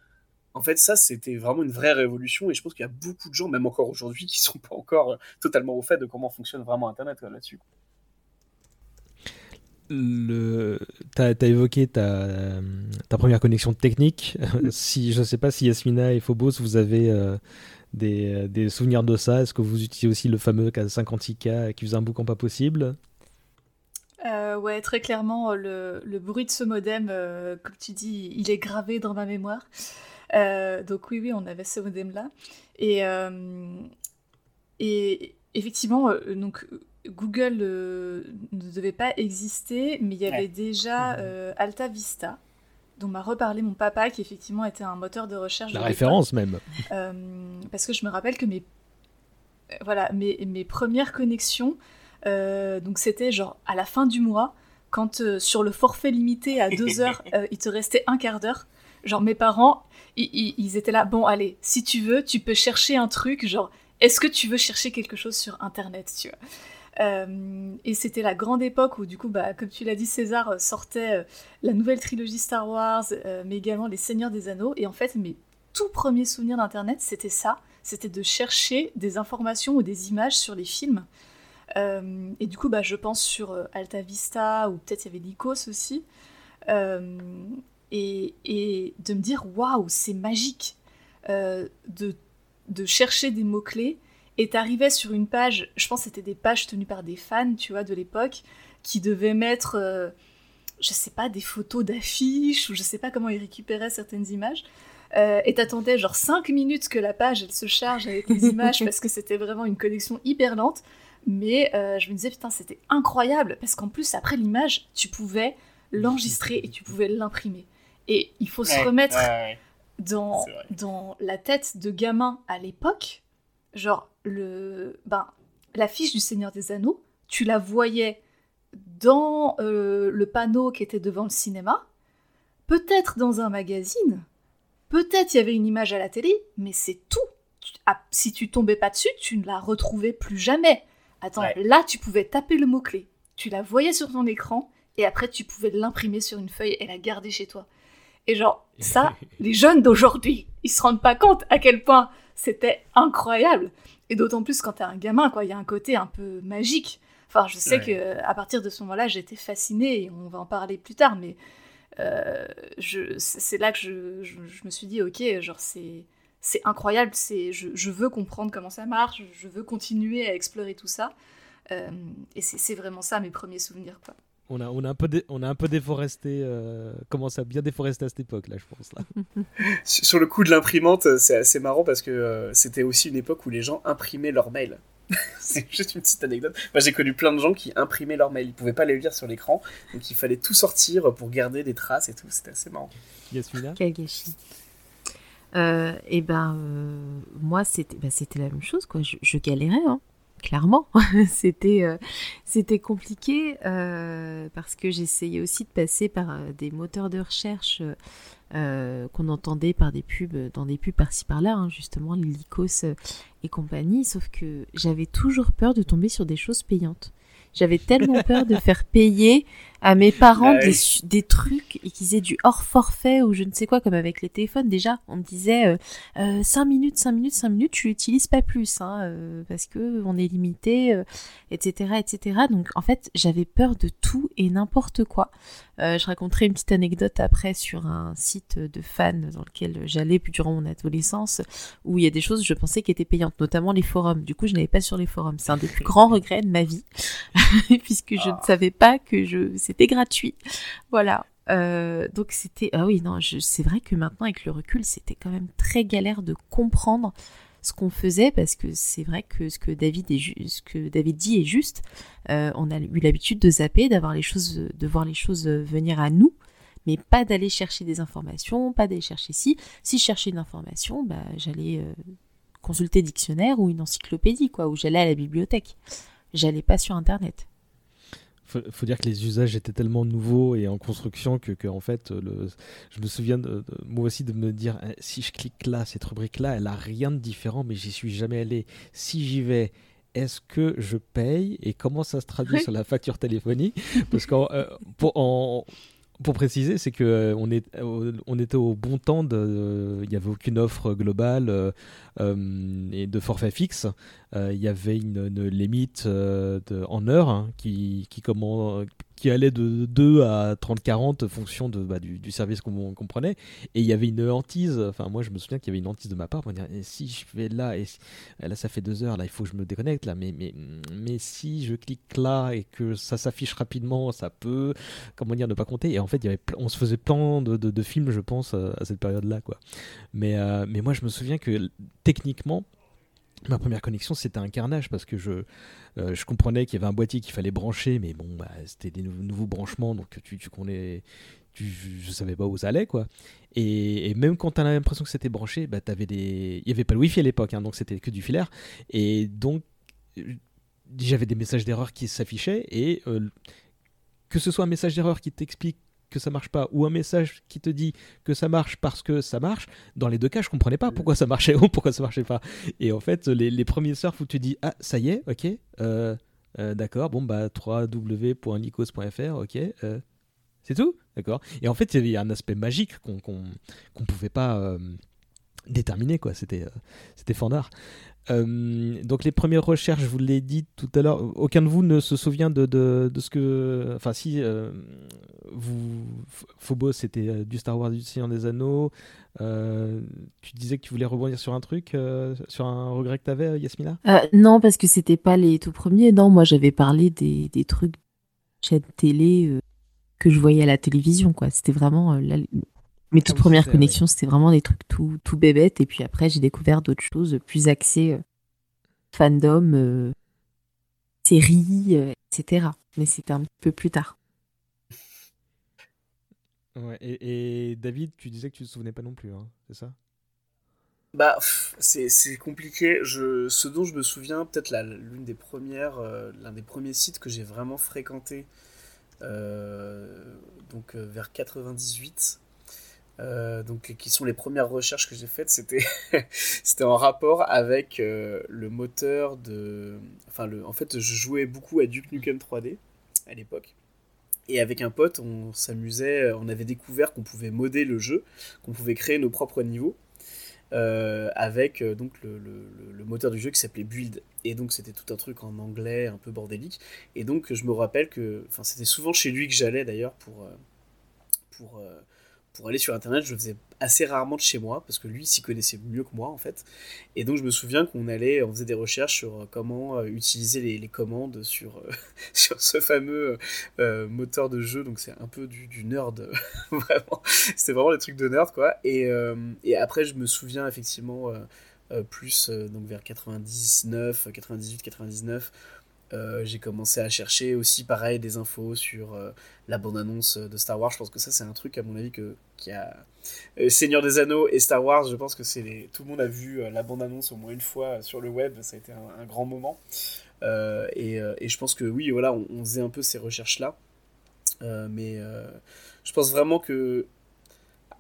S11: en fait, ça, c'était vraiment une vraie révolution. Et je pense qu'il y a beaucoup de gens, même encore aujourd'hui, qui sont pas encore totalement au fait de comment fonctionne vraiment Internet là-dessus.
S3: Le... Tu as, évoqué ta, ta, première connexion technique. si, je ne sais pas si Yasmina et Phobos, vous avez euh, des, des, souvenirs de ça. Est-ce que vous utilisez aussi le fameux 56K qui faisait un boucan pas possible?
S12: Euh, ouais, très clairement, le, le, bruit de ce modem, comme tu dis, il est gravé dans ma mémoire. Euh, donc oui, oui, on avait ce modem-là. Et, euh, et effectivement, euh, donc, Google ne devait pas exister, mais il y avait déjà mhm. Alta Vista, dont m'a reparlé mon papa, qui effectivement était un moteur de recherche.
S3: La référence même.
S12: parce que je me rappelle que mes, voilà, mes, mes premières connexions, donc c'était genre à la fin du mois, quand sur le forfait limité à deux heures, il te restait un quart d'heure. Genre mes parents, ils, étaient là, bon allez, si tu veux, tu peux chercher un truc, genre, est-ce que tu veux chercher quelque chose sur Internet, tu vois? Euh, et c'était la grande époque où, du coup, bah, comme tu l'as dit, César euh, sortait euh, la nouvelle trilogie Star Wars, mais également Les Seigneurs des Anneaux. Et en fait, mes tout premiers souvenirs d'Internet, c'était ça. C'était de chercher des informations ou des images sur les films. et du coup, bah, je pense sur Alta Vista, ou peut-être il y avait Lycos aussi et, de me dire waouh, c'est magique de, de chercher des mots-clés. Et t'arrivais sur une page, je pense que c'était des pages tenues par des fans, tu vois, de l'époque, qui devaient mettre, euh, je sais pas, des photos d'affiches, ou je sais pas comment ils récupéraient certaines images. Euh, et t'attendais genre 5 minutes que la page elle se charge avec les images parce que c'était vraiment une connexion hyper lente. Mais je me disais, putain, c'était incroyable parce qu'en plus, après l'image, tu pouvais l'enregistrer et tu pouvais l'imprimer. Et il faut se remettre dans, dans la tête de gamin à l'époque. Genre, le, ben, l'affiche du Seigneur des Anneaux, tu la voyais dans euh, le panneau qui était devant le cinéma, peut-être dans un magazine, peut-être il y avait une image à la télé, mais c'est tout. Ah, si tu tombais pas dessus, tu ne la retrouvais plus jamais. Attends, là tu pouvais taper le mot-clé, tu la voyais sur ton écran, et après tu pouvais l'imprimer sur une feuille et la garder chez toi. Et genre, ça, les jeunes d'aujourd'hui, ils se rendent pas compte à quel point c'était incroyable. Et d'autant plus quand t'es un gamin, quoi. Il y a un côté un peu magique. Enfin, je sais que à partir de ce moment-là, j'étais fascinée et on va en parler plus tard, mais euh, c'est là que je, je, me suis dit, ok, genre c'est c'est incroyable, c'est je, je, veux comprendre comment ça marche, je veux continuer à explorer tout ça. Euh, et c'est vraiment ça mes premiers souvenirs, quoi.
S3: On a, on a un peu, on a un peu déforesté, euh, commencé à bien déforester à cette époque, là, je pense. Là.
S11: Sur le coup de l'imprimante, c'est assez marrant parce que euh, c'était aussi une époque où les gens imprimaient leurs mails. c'est juste une petite anecdote. Moi, j'ai connu plein de gens qui imprimaient leurs mails. Ils pouvaient pas les lire sur l'écran, donc il fallait tout sortir pour garder des traces et tout. C'était assez marrant.
S3: Yasmina
S2: Quel gâchis. Euh, et ben, euh, moi, c'était bah, c'était la même chose, quoi. Je, je galérais, hein clairement. c'était euh, c'était compliqué euh, parce que j'essayais aussi de passer par euh, des moteurs de recherche qu'on entendait par des pubs, dans des pubs par-ci par-là, hein, justement, Lycos et compagnie, sauf que j'avais toujours peur de tomber sur des choses payantes. J'avais tellement peur de faire payer à mes parents des, des, trucs et qu'ils aient du hors forfait ou je ne sais quoi, comme avec les téléphones. Déjà, on me disait euh, euh, 5 minutes, 5 minutes, 5 minutes, tu l'utilises pas plus, hein, euh, parce que on est limité, etc., euh, etc. Donc, en fait, j'avais peur de tout et n'importe quoi. je raconterai une petite anecdote après sur un site de fans dans lequel j'allais durant mon adolescence, où il y a des choses je pensais qui étaient payantes, notamment les forums. Du coup, je n'avais pas sur les forums. C'est un des plus grands regrets de ma vie, puisque je ne ah. savais pas que je c'était gratuit. Voilà. Euh, donc c'était ah oui non c'est vrai que maintenant avec le recul c'était quand même très galère de comprendre ce qu'on faisait parce que c'est vrai que ce que David ce que David dit est juste euh, on a eu l'habitude de zapper d'avoir les choses de voir les choses venir à nous mais pas d'aller chercher des informations pas d'aller chercher si si je cherchais une information bah j'allais euh, consulter dictionnaire ou une encyclopédie quoi ou j'allais à la bibliothèque j'allais pas sur internet
S3: faut, faut dire que les usages étaient tellement nouveaux et en construction que, en fait, le, je me souviens de, moi aussi de me dire eh, si je clique là, cette rubrique-là, elle a rien de différent, mais j'y suis jamais allé. Si j'y vais, est-ce que je paye et comment ça se traduit sur la facture téléphonique? Parce qu'en euh, pour, en, pour préciser, c'est que euh, on, est, euh, on était au bon temps, de, il n'y avait aucune offre globale et de forfait fixe. Euh, il y avait une, limite euh, en heure hein, qui, qui, allait de 2 à 30-40 fonction de, bah, du, service qu'on prenait. Et il y avait une hantise, enfin moi je me souviens qu'il y avait une hantise de ma part pour dire si je vais là, et là ça fait 2 heures, là il faut que je me déconnecte, là, mais, mais, mais si je clique là et que ça s'affiche rapidement, ça peut, comment dire, ne pas compter. Et en fait, on se faisait plein de, de, films, je pense, à cette période-là. quoi. Mais, euh, mais moi je me souviens que techniquement, Ma première connexion, c'était un carnage parce que je, je comprenais qu'il y avait un boîtier qu'il fallait brancher, mais bon, bah, c'était des nouveaux branchements, donc tu, tu connais, tu, je savais pas où ça allait, quoi. Et, même quand tu as l'impression que c'était branché, bah, avais des... il n'y avait pas le Wi-Fi à l'époque, hein, donc c'était que du filaire. Et donc, j'avais des messages d'erreur qui s'affichaient, et que ce soit un message d'erreur qui t'explique que ça marche pas ou un message qui te dit que ça marche parce que ça marche, dans les deux cas, je comprenais pas pourquoi ça marchait ou pourquoi ça marchait pas. Et en fait, les, premiers surfs où tu dis ah ça y est, ok, euh, euh, d'accord, bon bah www.nikos.fr, ok, euh, c'est tout, d'accord. Et en fait, il y avait un aspect magique qu'on qu'on pouvait pas déterminer quoi. C'était c'était fandard. Euh, donc les premières recherches, je vous l'ai dit tout à l'heure, aucun de vous ne se souvient de, de, de ce que... Enfin si, euh, vous, Phobos, c'était euh, du Star Wars du Seigneur des Anneaux. tu disais que tu voulais rebondir sur un truc, sur un regret que tu avais, Yasmina?
S2: Non, parce que c'était pas les tout premiers. Non, moi j'avais parlé des, des trucs chaîne télé que je voyais à la télévision. quoi. C'était vraiment la, mes toutes premières connexions, c'était vraiment des trucs tout, tout bébêtes. Et puis après, j'ai découvert d'autres choses plus axées euh, fandom, euh, séries, euh, etc. Mais c'était un peu plus tard.
S3: Ouais, et, David, tu disais que tu ne te souvenais pas non plus, hein, c'est ça?
S11: Bah, c'est compliqué. Je, ce dont je me souviens, peut-être l'une des premières, l'un des premiers sites que j'ai vraiment fréquenté, donc vers 98 euh, donc qui sont les premières recherches que j'ai faites, c'était c'était en rapport avec euh, le moteur de, enfin le, en fait je jouais beaucoup à Duke Nukem 3D à l'époque. Et avec un pote, on s'amusait, on avait découvert qu'on pouvait modder le jeu, qu'on pouvait créer nos propres niveaux euh, avec donc le, le, moteur du jeu qui s'appelait Build. Et donc c'était tout un truc en anglais, un peu bordélique. Et donc je me rappelle que, enfin c'était souvent chez lui que j'allais d'ailleurs pour pour pour aller sur internet, je le faisais assez rarement de chez moi parce que lui s'y connaissait mieux que moi en fait. Et donc je me souviens qu'on allait, on faisait des recherches sur euh, comment euh, utiliser les, commandes sur, euh, sur ce fameux moteur de jeu. Donc c'est un peu du, nerd, vraiment. C'était vraiment des trucs de nerd quoi. Et, et après je me souviens effectivement plus donc vers 99, 98, 99 euh, j'ai commencé à chercher aussi pareil des infos sur euh, la bande-annonce de Star Wars. Je pense que ça c'est un truc à mon avis que qui a euh, Seigneur des Anneaux et Star Wars. Je pense que c'est tout le monde a vu la bande-annonce au moins une fois sur le web. Ça a été un, grand moment. Et, et, je pense que oui, voilà, on, on faisait un peu ces recherches là. mais je pense vraiment que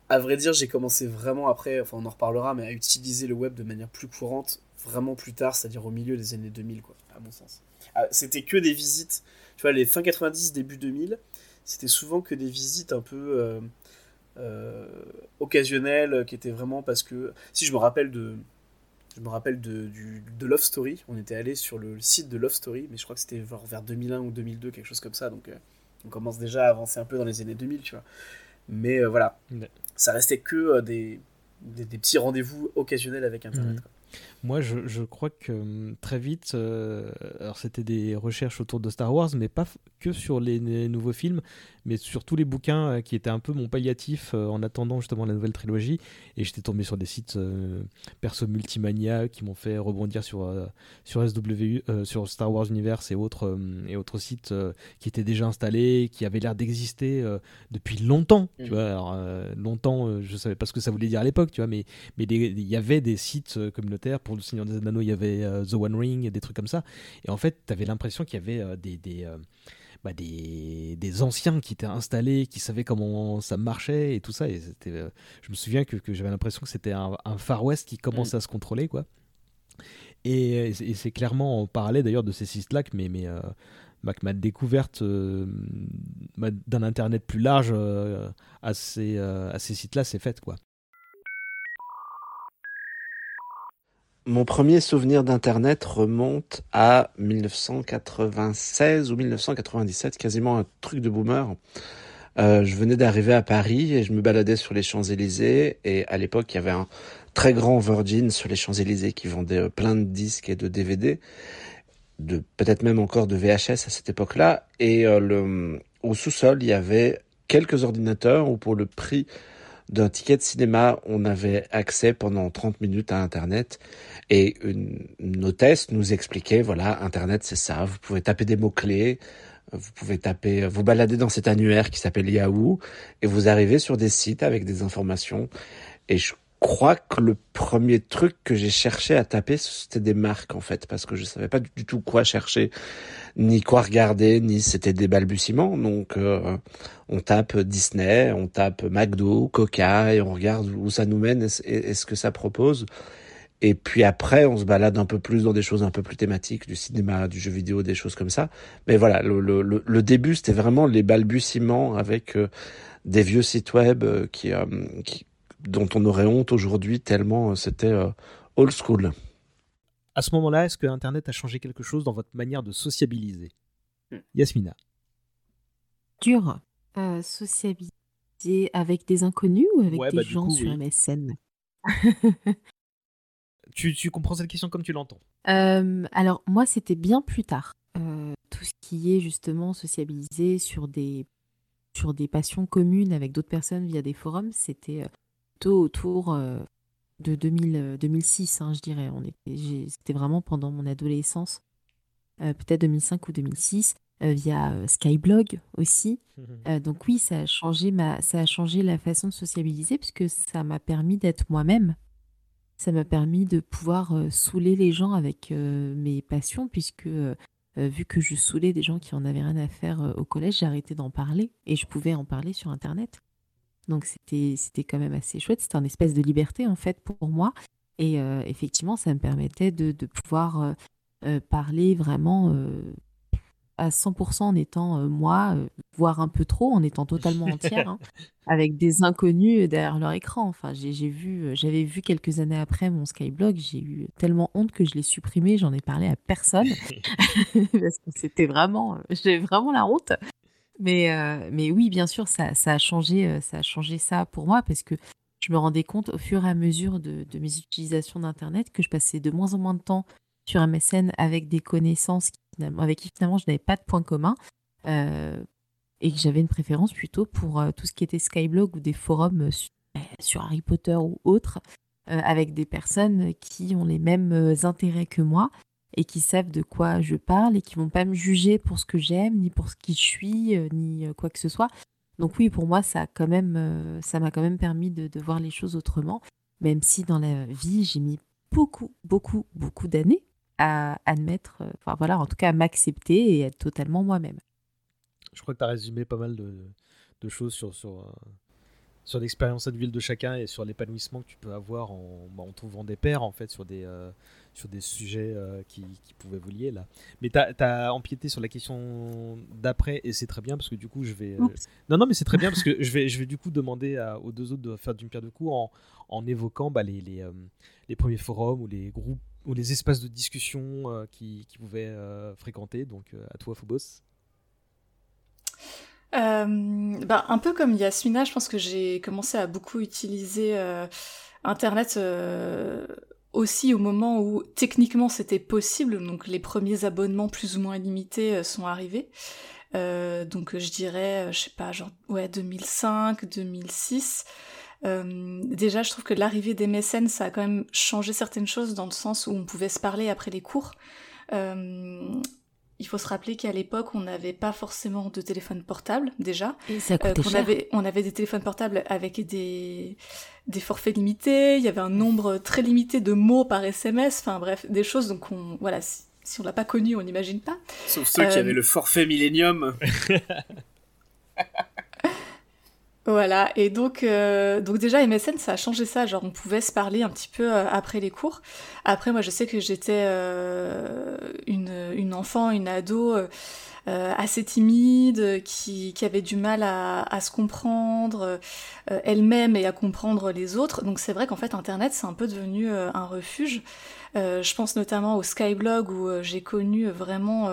S11: à vrai dire, j'ai commencé vraiment après, enfin on en reparlera, mais à utiliser le web de manière plus courante, vraiment plus tard, c'est-à-dire au milieu des années 2000, quoi, à mon sens. Ah, c'était que des visites. Tu vois, les fin 90, début 2000, c'était souvent que des visites un peu euh, euh, occasionnelles, qui étaient vraiment parce que. Si je me rappelle de. Je me rappelle de, de Love Story. On était allé sur le site de Love Story, mais je crois que c'était vers 2001 ou 2002, quelque chose comme ça. Donc, euh, on commence déjà à avancer un peu dans les années 2000, tu vois. Mais voilà, ça restait que des, des, petits rendez-vous occasionnels avec Internet. Mmh.
S3: Moi, je, je, crois que hum, très vite, euh, alors c'était des recherches autour de Star Wars, mais pas que sur les, nouveaux films, mais sur tous les bouquins euh, qui étaient un peu mon palliatif euh, en attendant justement la nouvelle trilogie. Et j'étais tombé sur des sites perso multimania qui m'ont fait rebondir sur, sur SWU, sur Star Wars Universe et autres, et autres sites qui étaient déjà installés, qui avaient l'air d'exister depuis longtemps. Tu mmh. vois, alors, longtemps, je savais pas ce que ça voulait dire à l'époque, tu vois, mais mais il y avait des sites communautaires pour le Seigneur des Anneaux, il y avait euh, The One Ring, des trucs comme ça. Et en fait, tu avais l'impression qu'il y avait euh, des, des, euh, bah, des, des, anciens qui étaient installés, qui savaient comment ça marchait et tout ça. Et je me souviens que, que j'avais l'impression que c'était un, Far West qui commençait mm. à se contrôler, quoi. Et, c'est clairement en parallèle d'ailleurs de ces sites-là que mais, mais, ma découverte d'un Internet plus large à ces, à ces sites-là s'est faite, quoi.
S16: Mon premier souvenir d'Internet remonte à 1996 ou 1997, quasiment un truc de boomer. Euh, je venais d'arriver à Paris et je me baladais sur les Champs-Élysées et à l'époque il y avait un très grand Virgin sur les Champs-Élysées qui vendait euh, plein de disques et de DVD, de peut-être même encore de VHS à cette époque-là et euh, au sous-sol il y avait quelques ordinateurs où pour le prix d'un ticket de cinéma, on avait accès pendant 30 minutes à Internet et une, une hôtesse nous expliquait, voilà, Internet c'est ça, vous pouvez taper des mots-clés, vous pouvez taper, vous balader dans cet annuaire qui s'appelle Yahoo et vous arrivez sur des sites avec des informations. Et je crois que le premier truc que j'ai cherché à taper, c'était des marques en fait, parce que je savais pas du tout quoi chercher, ni quoi regarder, ni c'était des balbutiements. Donc euh, on tape Disney, on tape McDo, Coca, et on regarde où ça nous mène et, ce que ça propose. Et puis après, on se balade un peu plus dans des choses un peu plus thématiques, du cinéma, du jeu vidéo, des choses comme ça. Mais voilà, le, le, le début, c'était vraiment les balbutiements avec euh, des vieux sites web euh, qui, qui, dont on aurait honte aujourd'hui tellement euh, c'était euh, old school.
S3: À ce moment-là, est-ce que Internet a changé quelque chose dans votre manière de sociabiliser? Hmm. Yasmina
S2: Dur. Euh, sociabiliser avec des inconnus ou avec des bah, gens sur MSN
S3: tu, tu, comprends cette question comme tu l'entends?
S2: Alors, moi, c'était bien plus tard. tout ce qui est justement sociabiliser sur des, sur des passions communes avec d'autres personnes via des forums, c'était autour euh, de 2000, 2006, euh, hein, je dirais. C'était vraiment pendant mon adolescence, euh, peut-être 2005 ou 2006, via Skyblog aussi. Mmh donc oui, ça a, changé ma, ça a changé la façon de sociabiliser puisque ça m'a permis d'être moi-même. Ça m'a permis de pouvoir saouler les gens avec mes passions puisque vu que je saoulais des gens qui en avaient rien à faire au collège, arrêté d'en parler et je pouvais en parler sur Internet. Donc c'était c'était quand même assez chouette. C'était un espèce de liberté en fait pour moi. Et euh, effectivement, ça me permettait de, de pouvoir euh, euh, parler vraiment à 100% en étant moi, voire un peu trop, en étant totalement entière, hein, avec des inconnus derrière leur écran. Enfin, j'ai vu, j'avais vu quelques années après mon Skyblog, j'ai eu tellement honte que je l'ai supprimé, j'en ai parlé à personne parce que c'était vraiment, j'avais vraiment la honte. Mais, euh, mais oui, bien sûr, ça, a changé, euh, ça a changé ça pour moi parce que je me rendais compte au fur et à mesure de, mes utilisations d'Internet que je passais de moins en moins de temps sur MSN avec des connaissances avec qui finalement je n'avais pas de points communs euh, et que j'avais une préférence plutôt pour tout ce qui était Skyblog ou des forums sur, sur Harry Potter ou autres avec des personnes qui ont les mêmes intérêts que moi et qui savent de quoi je parle et qui vont pas me juger pour ce que j'aime, ni pour ce qui je suis, euh, ni euh, quoi que ce soit. Donc oui, pour moi, ça quand même, euh, ça m'a quand même permis de, voir les choses autrement, même si dans la vie, j'ai mis beaucoup, beaucoup, beaucoup d'années à admettre, enfin voilà, en tout cas à m'accepter et être totalement moi-même.
S3: Je crois que tu as résumé pas mal de, choses sur, sur, sur l'expérience individuelle de chacun et sur l'épanouissement que tu peux avoir en, bah, en trouvant des pairs, en fait, sur des, sur des sujets euh, qui, pouvaient vous lier là. Mais tu as, empiété sur la question d'après et c'est très bien parce que du coup je vais. Euh, non, non, mais c'est très bien parce que je vais, je vais du coup demander aux deux autres de faire d'une pierre deux coups en, en évoquant bah, les, les, euh, les, premiers forums ou les groupes ou les espaces de discussion qui, qui, pouvaient fréquenter. Donc à toi, Phobos.
S12: Bah, un peu comme Yasmina, je pense que j'ai commencé à beaucoup utiliser Internet aussi au moment où techniquement c'était possible, donc les premiers abonnements plus ou moins limités euh, sont arrivés. Euh, donc je dirais, euh, je sais pas, genre ouais 2005, 2006. déjà, je trouve que l'arrivée des mécènes, ça a quand même changé certaines choses dans le sens où on pouvait se parler après les cours. Il faut se rappeler qu'à l'époque, on n'avait pas forcément de téléphone portable déjà.
S2: Et ça coûtait
S12: cher. Avait, on avait des téléphones portables avec des des forfaits limités, il y avait un nombre très limité de mots par SMS, enfin bref, des choses donc on, voilà, si, on l'a pas connu, on n'imagine pas.
S11: Sauf ceux qui avaient euh, le forfait Millennium.
S12: voilà, et donc, euh, donc déjà MSN ça a changé ça, genre on pouvait se parler un petit peu euh, après les cours. Après moi je sais que j'étais une, une enfant, une ado euh, assez timide, qui, qui, avait du mal à, à se comprendre euh, elle-même et à comprendre les autres. Donc c'est vrai qu'en fait Internet c'est un peu devenu euh, un refuge. je pense notamment au Skyblog où j'ai connu vraiment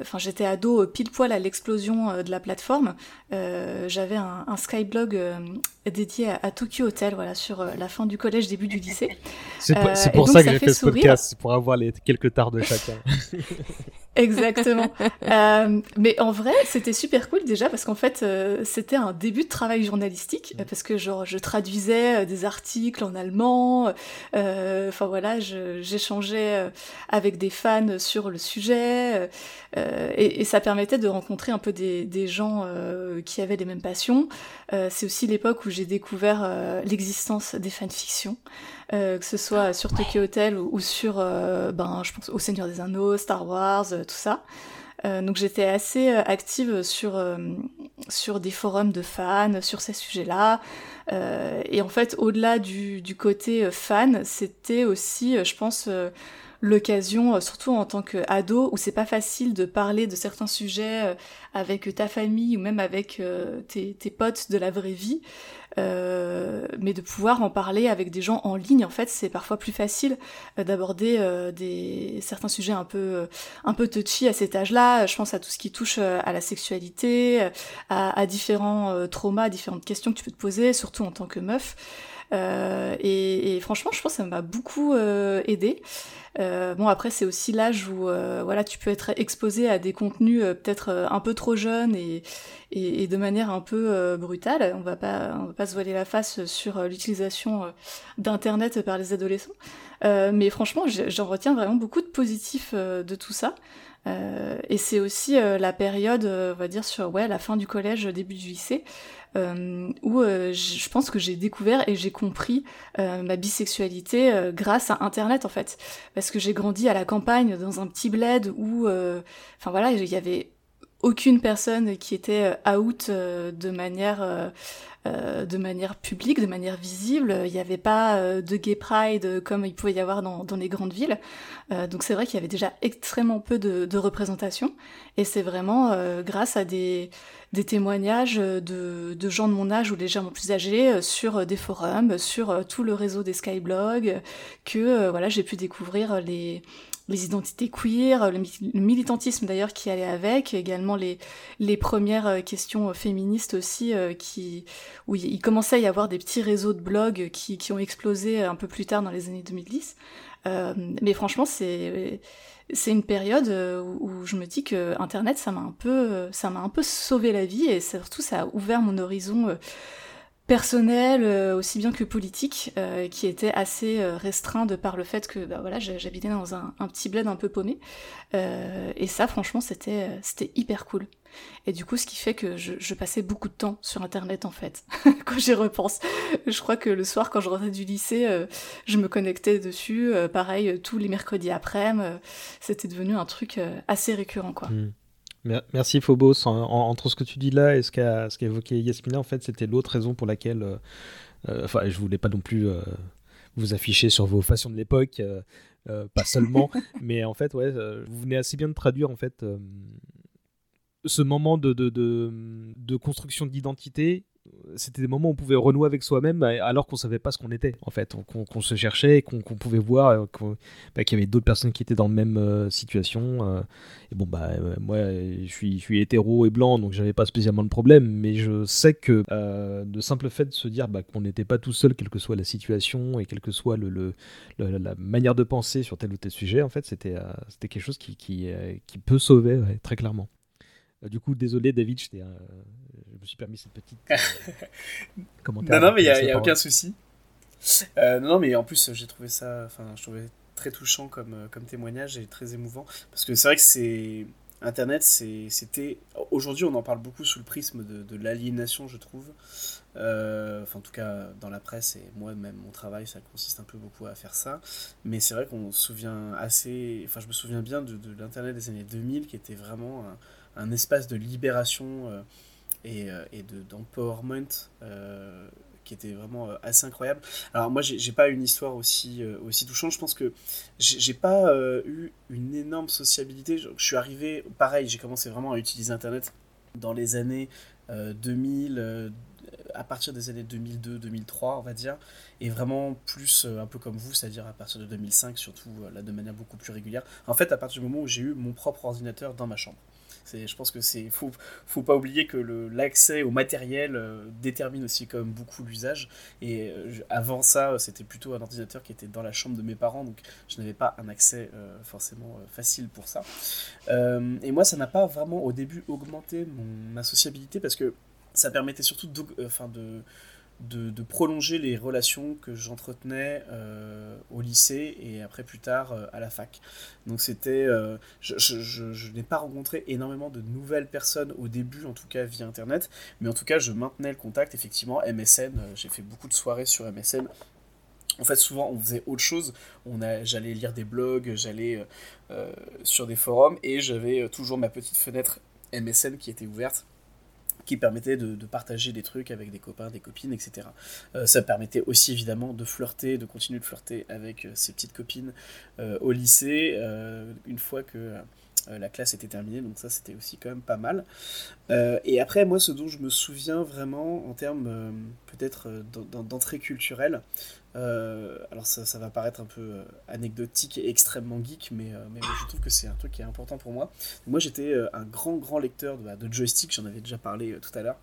S12: enfin j'étais ado pile poil à l'explosion de la plateforme. J'avais un, un, Skyblog dédié à, Tokyo Hotel, voilà, sur la fin du collège, début du lycée.
S3: C'est pour, ça que j'ai fait ce podcast, c'est pour avoir les quelques tares de chacun.
S12: Exactement. euh, mais en vrai, c'était super cool déjà parce qu'en fait, euh, c'était un début de travail journalistique parce que genre je traduisais euh, des articles en allemand. Euh, enfin voilà, j'échangeais avec des fans sur le sujet et, et, ça permettait de rencontrer un peu des, des gens qui avaient les mêmes passions. C'est aussi l'époque où j'ai découvert l'existence des fanfictions. Euh, que ce soit sur Tokyo Hotel ou, sur, euh, ben, je pense, au Seigneur des Anneaux, Star Wars, euh, tout ça. donc j'étais assez active sur, sur des forums de fans, sur ces sujets-là. et en fait, au-delà du, du côté fan, c'était aussi, je pense, l'occasion, surtout en tant qu'ado, où c'est pas facile de parler de certains sujets avec ta famille ou même avec tes, tes, potes de la vraie vie. Euh, mais de pouvoir en parler avec des gens en ligne, en fait, c'est parfois plus facile euh, d'aborder euh, des certains sujets un peu un peu touchy à cet âge-là. Je pense à tout ce qui touche à la sexualité, à, à différents traumas, à différentes questions que tu peux te poser, surtout en tant que meuf. Et, et, franchement, je pense que ça m'a beaucoup aidé. Euh, bon après c'est aussi l'âge où euh, voilà tu peux être exposé à des contenus euh, peut-être un peu trop jeunes et, et, de manière un peu brutale. On va pas on va pas se voiler la face sur l'utilisation d'internet par les adolescents. mais franchement j'en retiens vraiment beaucoup de positifs de tout ça. Euh, et c'est aussi la période, on va dire sur ouais la fin du collège, début du lycée, euh, où euh, je pense que j'ai découvert et j'ai compris euh, ma bisexualité grâce à Internet en fait, parce que j'ai grandi à la campagne dans un petit bled où, enfin voilà, il y avait aucune personne qui était out de manière de manière publique, de manière visible. Il n'y avait pas de gay pride comme il pouvait y avoir dans, dans les grandes villes. donc c'est vrai qu'il y avait déjà extrêmement peu de, de représentation. Et c'est vraiment grâce à des, des témoignages de, de, gens de mon âge ou légèrement plus âgés euh, sur euh, des forums, sur euh, tout le réseau des skyblogs, que voilà j'ai pu découvrir les, les identités queer, le, militantisme d'ailleurs qui allait avec, également les, les premières questions féministes aussi, qui, où il commençait à y avoir des petits réseaux de blogs qui, qui ont explosé un peu plus tard dans les années 2010. Euh, mais franchement, c'est une période euh, où, je me dis que Internet, ça m'a un peu, ça m'a un peu sauvé la vie et surtout ça a ouvert mon horizon euh, personnel euh, aussi bien que politique qui était assez restreint de par le fait que bah voilà j'habitais dans un, petit bled un peu paumé et ça franchement c'était c'était hyper cool et du coup, ce qui fait que je, passais beaucoup de temps sur Internet, en fait, quand j'y repense. Je crois que le soir, quand je rentrais du lycée, euh, je me connectais dessus. Euh, pareil, tous les mercredis euh, c'était devenu un truc assez récurrent, quoi.
S3: Hmm. Merci Phobos. entre ce que tu dis là et ce qu'a ce évoqué Yasmina, en fait, c'était l'autre raison pour laquelle. enfin, je voulais pas non plus vous afficher sur vos fashions de l'époque, pas seulement, mais en fait, ouais, vous venez assez bien de traduire en fait ce moment de, de, de, construction d'identité, c'était des moments où on pouvait renouer avec soi-même alors qu'on savait pas ce qu'on était en fait, qu'on se cherchait, qu'on pouvait voir euh, bah, qu'il y avait d'autres personnes qui étaient dans la même euh, situation. Euh. et bon bah moi je suis, hétéro et blanc donc j'avais pas spécialement de problème, mais je sais que de simple fait de se dire bah, qu'on n'était pas tout seul quelle que soit la situation et quelle que soit la manière de penser sur tel ou tel sujet en fait c'était quelque chose qui peut sauver très clairement. Euh, du coup, désolé David, je, euh, je me suis permis cette petite euh,
S11: commentaire. Non, non, mais il n'y a, aucun souci. non, non, mais en plus, j'ai trouvé ça, enfin, je trouvais très touchant comme, comme témoignage et très émouvant. Parce que c'est vrai que c'est. Internet, c'était. Aujourd'hui, on en parle beaucoup sous le prisme de, l'aliénation, je trouve. enfin, en tout cas, dans la presse et moi-même, mon travail, ça consiste un peu beaucoup à faire ça. Mais c'est vrai qu'on se souvient assez. Enfin, je me souviens bien de, l'Internet des années 2000 qui était vraiment un, espace de libération euh, et, euh, d'empowerment euh, qui était vraiment assez incroyable. Alors moi j'ai pas une histoire aussi, aussi touchante, je pense que j'ai pas eu une énorme sociabilité. Je, suis arrivé, pareil, j'ai commencé vraiment à utiliser Internet dans les années 2000, à partir des années 2002-2003, on va dire, et vraiment plus un peu comme vous, c'est-à-dire à partir de 2005, surtout là de manière beaucoup plus régulière. En fait, à partir du moment où j'ai eu mon propre ordinateur dans ma chambre. Je pense que c'est faut faut pas oublier que l'accès au matériel euh, détermine aussi quand beaucoup l'usage. Et euh, avant ça, c'était plutôt un ordinateur qui était dans la chambre de mes parents, donc je n'avais pas un accès euh, forcément facile pour ça. et moi, ça n'a pas vraiment au début augmenté mon, ma sociabilité parce que ça permettait surtout enfin de de, prolonger les relations que j'entretenais euh, au lycée et après plus tard euh, à la fac. Donc c'était, euh, je, n'ai pas rencontré énormément de nouvelles personnes au début, en tout cas via internet, mais en tout cas je maintenais le contact. Effectivement, MSN, j'ai fait beaucoup de soirées sur MSN. En fait, souvent, on faisait autre chose. On j'allais lire des blogs, j'allais sur des forums, et j'avais toujours ma petite fenêtre MSN qui était ouverte qui permettait de, partager des trucs avec des copains, des copines, etc. Euh, ça permettait aussi évidemment de flirter, de continuer de flirter avec euh, ses petites copines euh, au lycée, une fois que la classe était terminée, donc ça c'était aussi quand même pas mal. et après, moi, ce dont je me souviens vraiment en termes peut-être d'entrée culturelle, euh, alors ça, va paraître un peu euh, anecdotique et extrêmement geek, mais, euh, mais je trouve que c'est un truc qui est important pour moi. Moi j'étais un grand grand lecteur de, bah, de joystick, j'en avais déjà parlé tout à l'heure.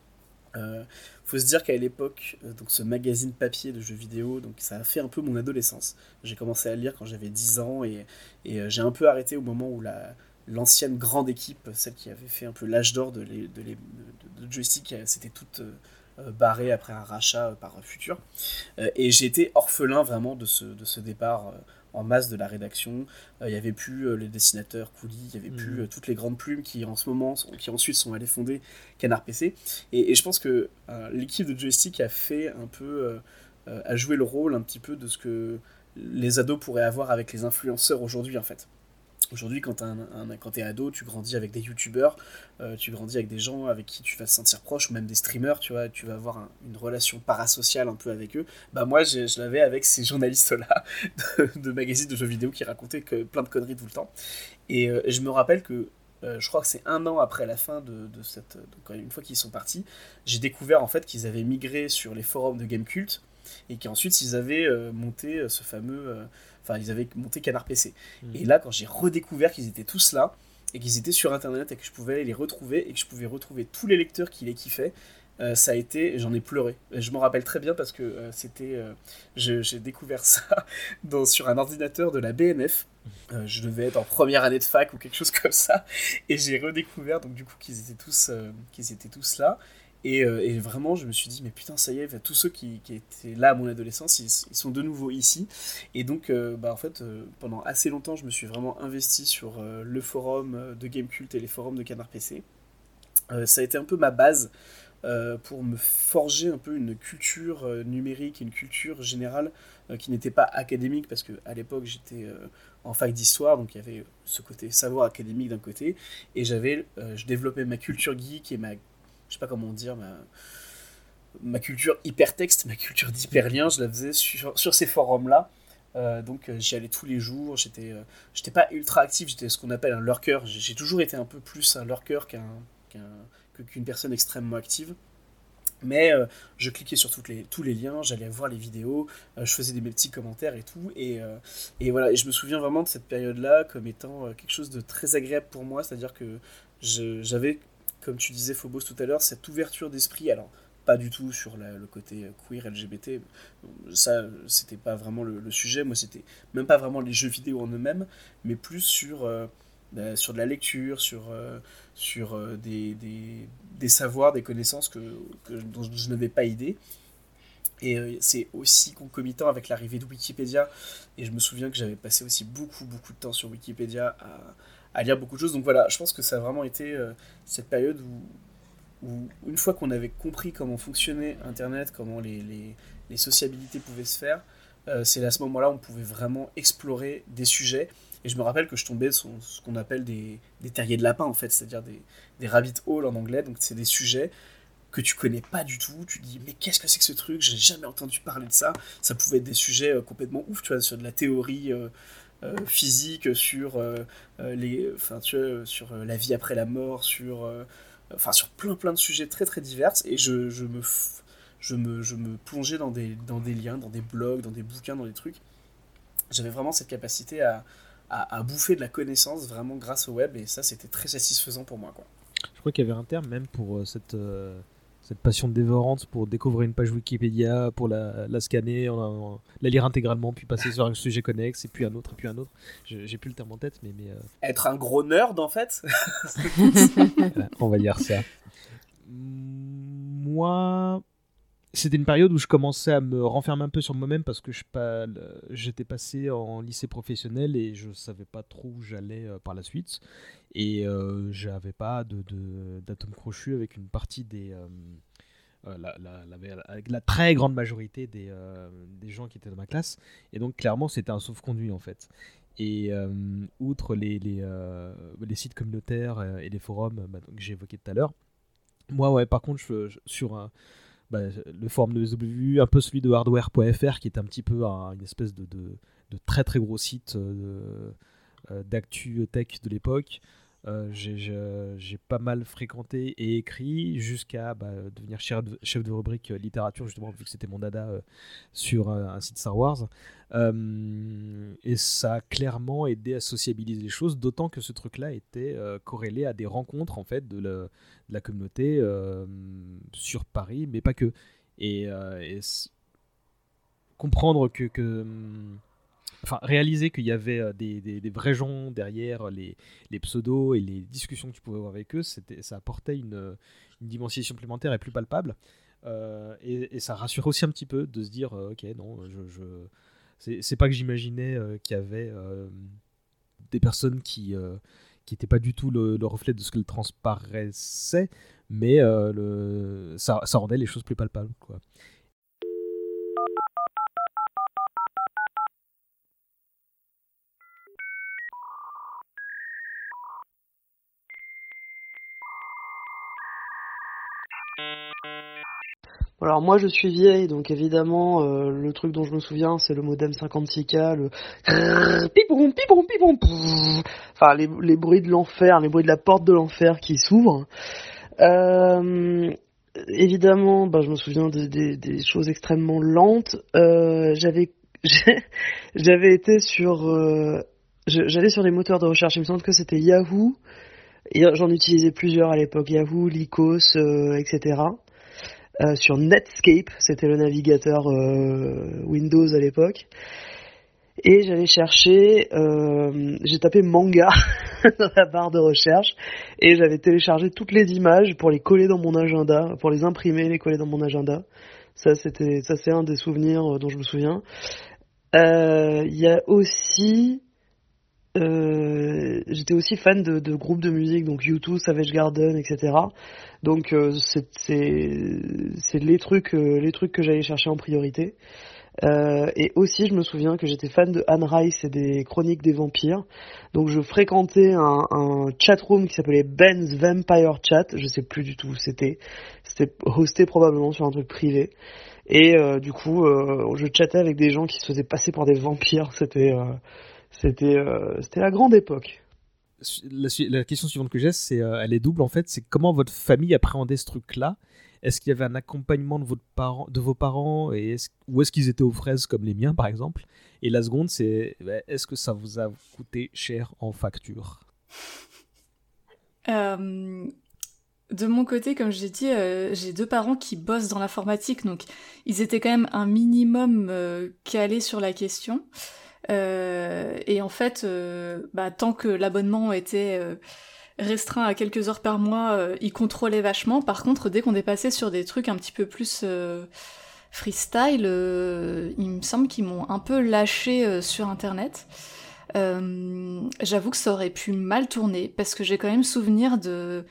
S11: Euh, faut se dire qu'à l'époque, donc ce magazine papier de jeux vidéo, donc ça a fait un peu mon adolescence. J'ai commencé à lire quand j'avais 10 ans et, j'ai un peu arrêté au moment où la, l'ancienne grande équipe, celle qui avait fait un peu l'âge d'or de, de, joystick, c'était toute barré après un rachat euh, par Futur. Euh, et j'ai été orphelin vraiment de ce, de ce départ en masse de la rédaction. Il n'y avait plus les dessinateurs Couli, il n'y avait plus mhm. toutes les grandes plumes qui en ce moment, qui ensuite sont allées fonder Canard PC. Et, je pense que l'équipe de Joystick a fait un peu, a joué le rôle un petit peu de ce que les ados pourraient avoir avec les influenceurs aujourd'hui en fait. Aujourd'hui, quand, t'es ado, tu grandis avec des youtubeurs, euh, tu grandis avec des gens avec qui tu vas te sentir proche, ou même des streamers, tu vois, tu vas avoir une relation parasociale un peu avec eux. Bah moi, je, l'avais avec ces journalistes-là de, magazines de jeux vidéo qui racontaient que, plein de conneries tout le temps. Et euh, je me rappelle que euh, je crois que c'est un an après la fin de, cette. Donc, une fois qu'ils sont partis, j'ai découvert en fait qu'ils avaient migré sur les forums de Gamecult et qu'ensuite ils avaient monté ce fameux Enfin, ils avaient monté Canard PC. Mm. Et là, quand j'ai redécouvert qu'ils étaient tous là, et qu'ils étaient sur Internet, et que je pouvais les retrouver, et que je pouvais retrouver tous les lecteurs qui les kiffaient, euh, ça a été, j'en ai pleuré. Je m'en rappelle très bien parce que euh, c'était, euh, j'ai découvert ça dans, sur un ordinateur de la BNF. je devais être en première année de fac ou quelque chose comme ça, et j'ai redécouvert donc du coup qu'ils étaient tous, qu'ils étaient tous là. Euh, et, vraiment, je me suis dit, mais putain, ça y est, tous ceux qui, étaient là à mon adolescence, ils, sont de nouveau ici. Et donc, euh, bah, en fait, euh, pendant assez longtemps, je me suis vraiment investi sur le forum de Gamecult et les forums de Canard PC. ça a été un peu ma base pour me forger un peu une culture numérique, une culture générale qui n'était pas académique, parce qu'à l'époque, j'étais en fac d'histoire, donc il y avait ce côté savoir académique d'un côté, et j'avais, je développais ma culture geek et ma je sais pas comment dire, ma, culture hypertexte, ma culture d'hyperlien, je la faisais sur, ces forums-là. Euh, donc euh, j'y allais tous les jours, j'étais euh, j'étais pas ultra actif, j'étais ce qu'on appelle un lurker, j'ai toujours été un peu plus un lurker qu'un qu'une personne extrêmement active. Mais je cliquais sur toutes les, tous les liens, j'allais voir les vidéos, je faisais des petits commentaires et tout. Et, et voilà, et je me souviens vraiment de cette période-là comme étant quelque chose de très agréable pour moi, c'est-à-dire que j'avais comme tu disais Phobos tout à l'heure, cette ouverture d'esprit, alors pas du tout sur le côté queer LGBT, ça c'était pas vraiment le, sujet, moi c'était même pas vraiment les jeux vidéo en eux-mêmes, mais plus sur, euh, bah, sur de la lecture, sur, euh, sur euh, des, des, des, savoirs, des connaissances que, dont je n'avais pas idée. Et c'est aussi concomitant avec l'arrivée de Wikipédia. Et je me souviens que j'avais passé aussi beaucoup, beaucoup de temps sur Wikipédia à, à lire beaucoup de choses. Donc voilà, je pense que ça a vraiment été euh, cette période où, où une fois qu'on avait compris comment fonctionnait Internet, comment les, les, les sociabilités pouvaient se faire, euh, c'est à ce moment-là où on pouvait vraiment explorer des sujets. Et je me rappelle que je tombais sur ce qu'on appelle des, des, terriers de lapin, en fait, c'est-à-dire des, des rabbit holes en anglais. Donc c'est des sujets que tu connais pas du tout, tu dis mais qu'est-ce que c'est que ce truc, j'ai jamais entendu parler de ça. Ça pouvait être des sujets euh, complètement ouf, tu vois, sur de la théorie physique, sur, euh, euh, les, enfin, tu vois, sur la vie après la mort, sur, enfin, sur plein plein de sujets très très divers. Et je, je me je me, je me plongeais dans des, dans des liens, dans des blogs, dans des bouquins, dans des trucs. J'avais vraiment cette capacité à, à, bouffer de la connaissance vraiment grâce au web et ça c'était très satisfaisant pour moi. Quoi.
S3: Je crois qu'il y avait un terme même pour euh, cette, euh, cette passion dévorante pour découvrir une page Wikipédia, pour la, la scanner, la lire intégralement, puis passer sur un sujet connexe, et puis un autre, et puis un autre. J'ai plus le terme en tête, mais. mais
S11: Être un gros nerd en fait
S3: On va dire ça. Moi, c'était une période où je commençais à me renfermer un peu sur moi-même parce que j'étais passé en lycée professionnel et je savais pas trop où j'allais euh, par la suite. Et euh, j'avais pas d'atome crochu avec une partie des. Euh, euh, la, avec la très grande majorité des, des, gens qui étaient dans ma classe. Et donc, clairement, c'était un sauf-conduit en fait. Et outre les, les, les, sites communautaires et les forums bah, que j'ai évoqués tout à l'heure, moi, ouais, par contre, sur un bah, le forum de SW, un peu celui de hardware.fr qui est un petit peu une espèce de, de, très très gros site euh, euh, d'actu tech de l'époque. Euh, j'ai pas mal fréquenté et écrit jusqu'à bah, devenir chef de, chef de, rubrique littérature, justement, vu que c'était mon dada sur un, site Star Wars. et ça a clairement aidé à sociabiliser les choses, d'autant que ce truc-là était corrélé à des rencontres en fait de, la communauté euh, sur Paris, mais pas que. Et, euh, comprendre que, enfin réaliser qu'il y avait euh, des, vrais gens derrière les, pseudos et les discussions que tu pouvais avoir avec eux, ça apportait une, une, dimension supplémentaire et plus palpable. et, ça rassure aussi un petit peu de se dire, ok, non, c'est, pas que j'imaginais qu'il y avait des personnes qui qui n'était pas du tout le, reflet de ce qu'elle transparaissait, mais euh, ça, ça, rendait les choses plus palpables. Quoi.
S17: Alors moi je suis vieille, donc évidemment euh, le truc dont je me souviens c'est le modem 56K, le enfin les, bruits de l'enfer, les bruits de la porte de l'enfer qui s'ouvre. Euh, évidemment, bah, je me souviens des, choses extrêmement lentes. Euh, j'avais j'avais été sur j'allais sur les moteurs de recherche. Il me semble que c'était Yahoo. J'en utilisais plusieurs à l'époque, Yahoo, Lycos, euh, etc. Euh, sur Netscape, c'était le navigateur euh, Windows à l'époque. Et j'allais chercher, euh, j'ai tapé manga dans la barre de recherche et j'avais téléchargé toutes les images pour les coller dans mon agenda, pour les imprimer, les coller dans mon agenda. Ça c'était, ça c'est un des souvenirs dont je me souviens. Il y a aussi euh, j'étais aussi fan de, de, groupes de musique, donc U2, Savage Garden, etc. Donc euh, c'est les trucs, euh, les trucs que j'allais chercher en priorité. Euh, et aussi, je me souviens que j'étais fan de Anne Rice et des Chroniques des Vampires. Donc je fréquentais un, un chat room qui s'appelait Ben's Vampire Chat. Je sais plus du tout où c'était. C'était hosté probablement sur un truc privé. Et euh, du coup, je chattais avec des gens qui se faisaient passer pour des vampires. C'était c'était euh, c'était la grande époque.
S3: La, question suivante que j'ai, c'est, euh, elle est double en fait. C'est comment votre famille appréhendait ce truc-là? Est-ce qu'il y avait un accompagnement de, votre parent, de vos parents et est ou est-ce qu'ils étaient aux fraises comme les miens par exemple? Et la seconde, c'est bah, est-ce que ça vous a coûté cher en facture?
S12: Euh, De mon côté, comme j'ai dit, j'ai deux parents qui bossent dans l'informatique, donc ils étaient quand même un minimum calés sur la question. Euh, et en fait, euh, bah, tant que l'abonnement était euh, restreint à quelques heures par mois, il contrôlait vachement. Par contre, dès qu'on est passé sur des trucs un petit peu plus freestyle, il me semble qu'ils m'ont un peu lâché sur Internet. J'avoue que ça aurait pu mal tourner parce que j'ai quand même souvenir de,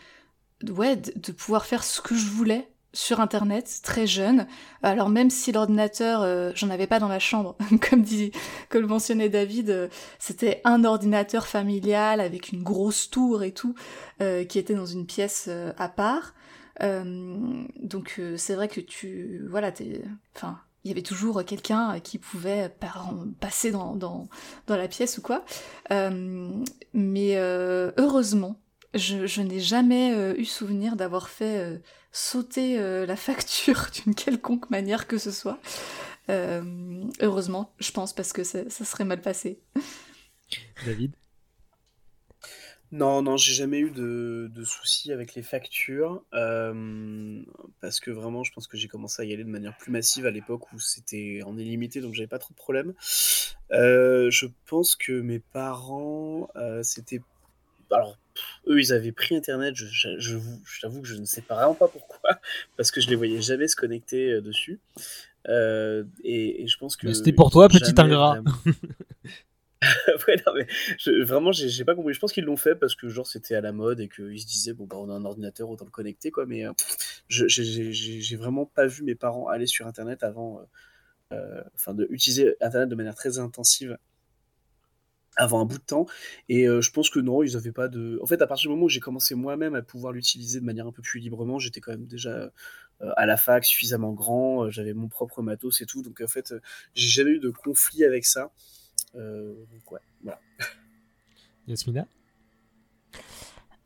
S12: ouais, de pouvoir faire ce que je voulais sur internet très jeune. Alors même si l'ordinateur, euh, j'en avais pas dans la chambre, comme dit, comme le mentionnait David, euh, c'était un ordinateur familial avec une grosse tour et tout, euh, qui était dans une pièce à part. donc c'est vrai que tu, voilà, t'es, enfin, il y avait toujours quelqu'un qui pouvait passer dans, dans, dans la pièce ou quoi. mais heureusement, Je, n'ai jamais euh, eu souvenir d'avoir fait euh, sauter euh, la facture d'une quelconque manière que ce soit. heureusement, je pense, parce que ça, serait mal passé.
S3: David?
S11: Non, non, j'ai jamais eu de, soucis avec les factures. parce que vraiment, je pense que j'ai commencé à y aller de manière plus massive à l'époque où c'était en illimité, donc j'avais pas trop de problèmes. je pense que mes parents, c'était. Alors, eux, ils avaient pris Internet, je, je, t'avoue que je ne sais pas vraiment pas pourquoi, parce que je les voyais jamais se connecter euh, dessus. Euh, et, je pense que.
S3: c'était pour toi, petit ingrat.
S11: ouais, non, mais vraiment, j'ai pas compris. Je pense qu'ils l'ont fait parce que genre c'était à la mode et qu'ils se disaient bon bah on a un ordinateur autant le connecter quoi. Mais euh, j'ai vraiment pas vu mes parents aller sur Internet avant, enfin de utiliser Internet de manière très intensive avant un bout de temps. Et euh, je pense que non, ils n'avaient pas de. En fait, à partir du moment où j'ai commencé moi-même à pouvoir l'utiliser de manière un peu plus librement, j'étais quand même déjà euh, à la fac suffisamment grand, euh, j'avais mon propre matos et tout. Donc en fait, j'ai jamais eu de conflit avec ça. donc ouais, voilà.
S3: Yasmina?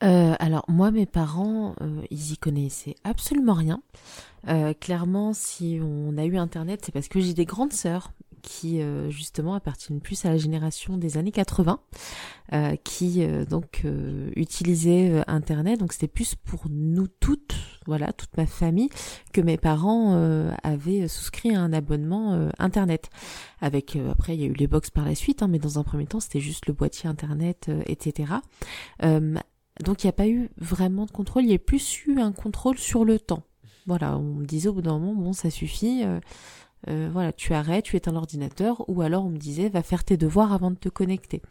S2: Alors moi, mes parents, ils y connaissaient absolument rien. clairement, si on a eu Internet, c'est parce que j'ai des grandes sœurs qui euh, justement appartiennent plus à la génération des années 80, euh, qui euh, donc utilisaient Internet. Donc c'était plus pour nous toutes, voilà, toute ma famille, que mes parents avaient souscrit à un abonnement Internet. Avec après il y a eu les box par la suite, hein, mais dans un premier temps c'était juste le boîtier Internet, etc. donc il n'y a pas eu vraiment de contrôle, il y a plus eu un contrôle sur le temps. Voilà, on me disait au bout d'un moment, bon, ça suffit, euh, voilà, tu arrêtes, tu éteins l'ordinateur, ou alors on me disait va faire tes devoirs avant de te connecter.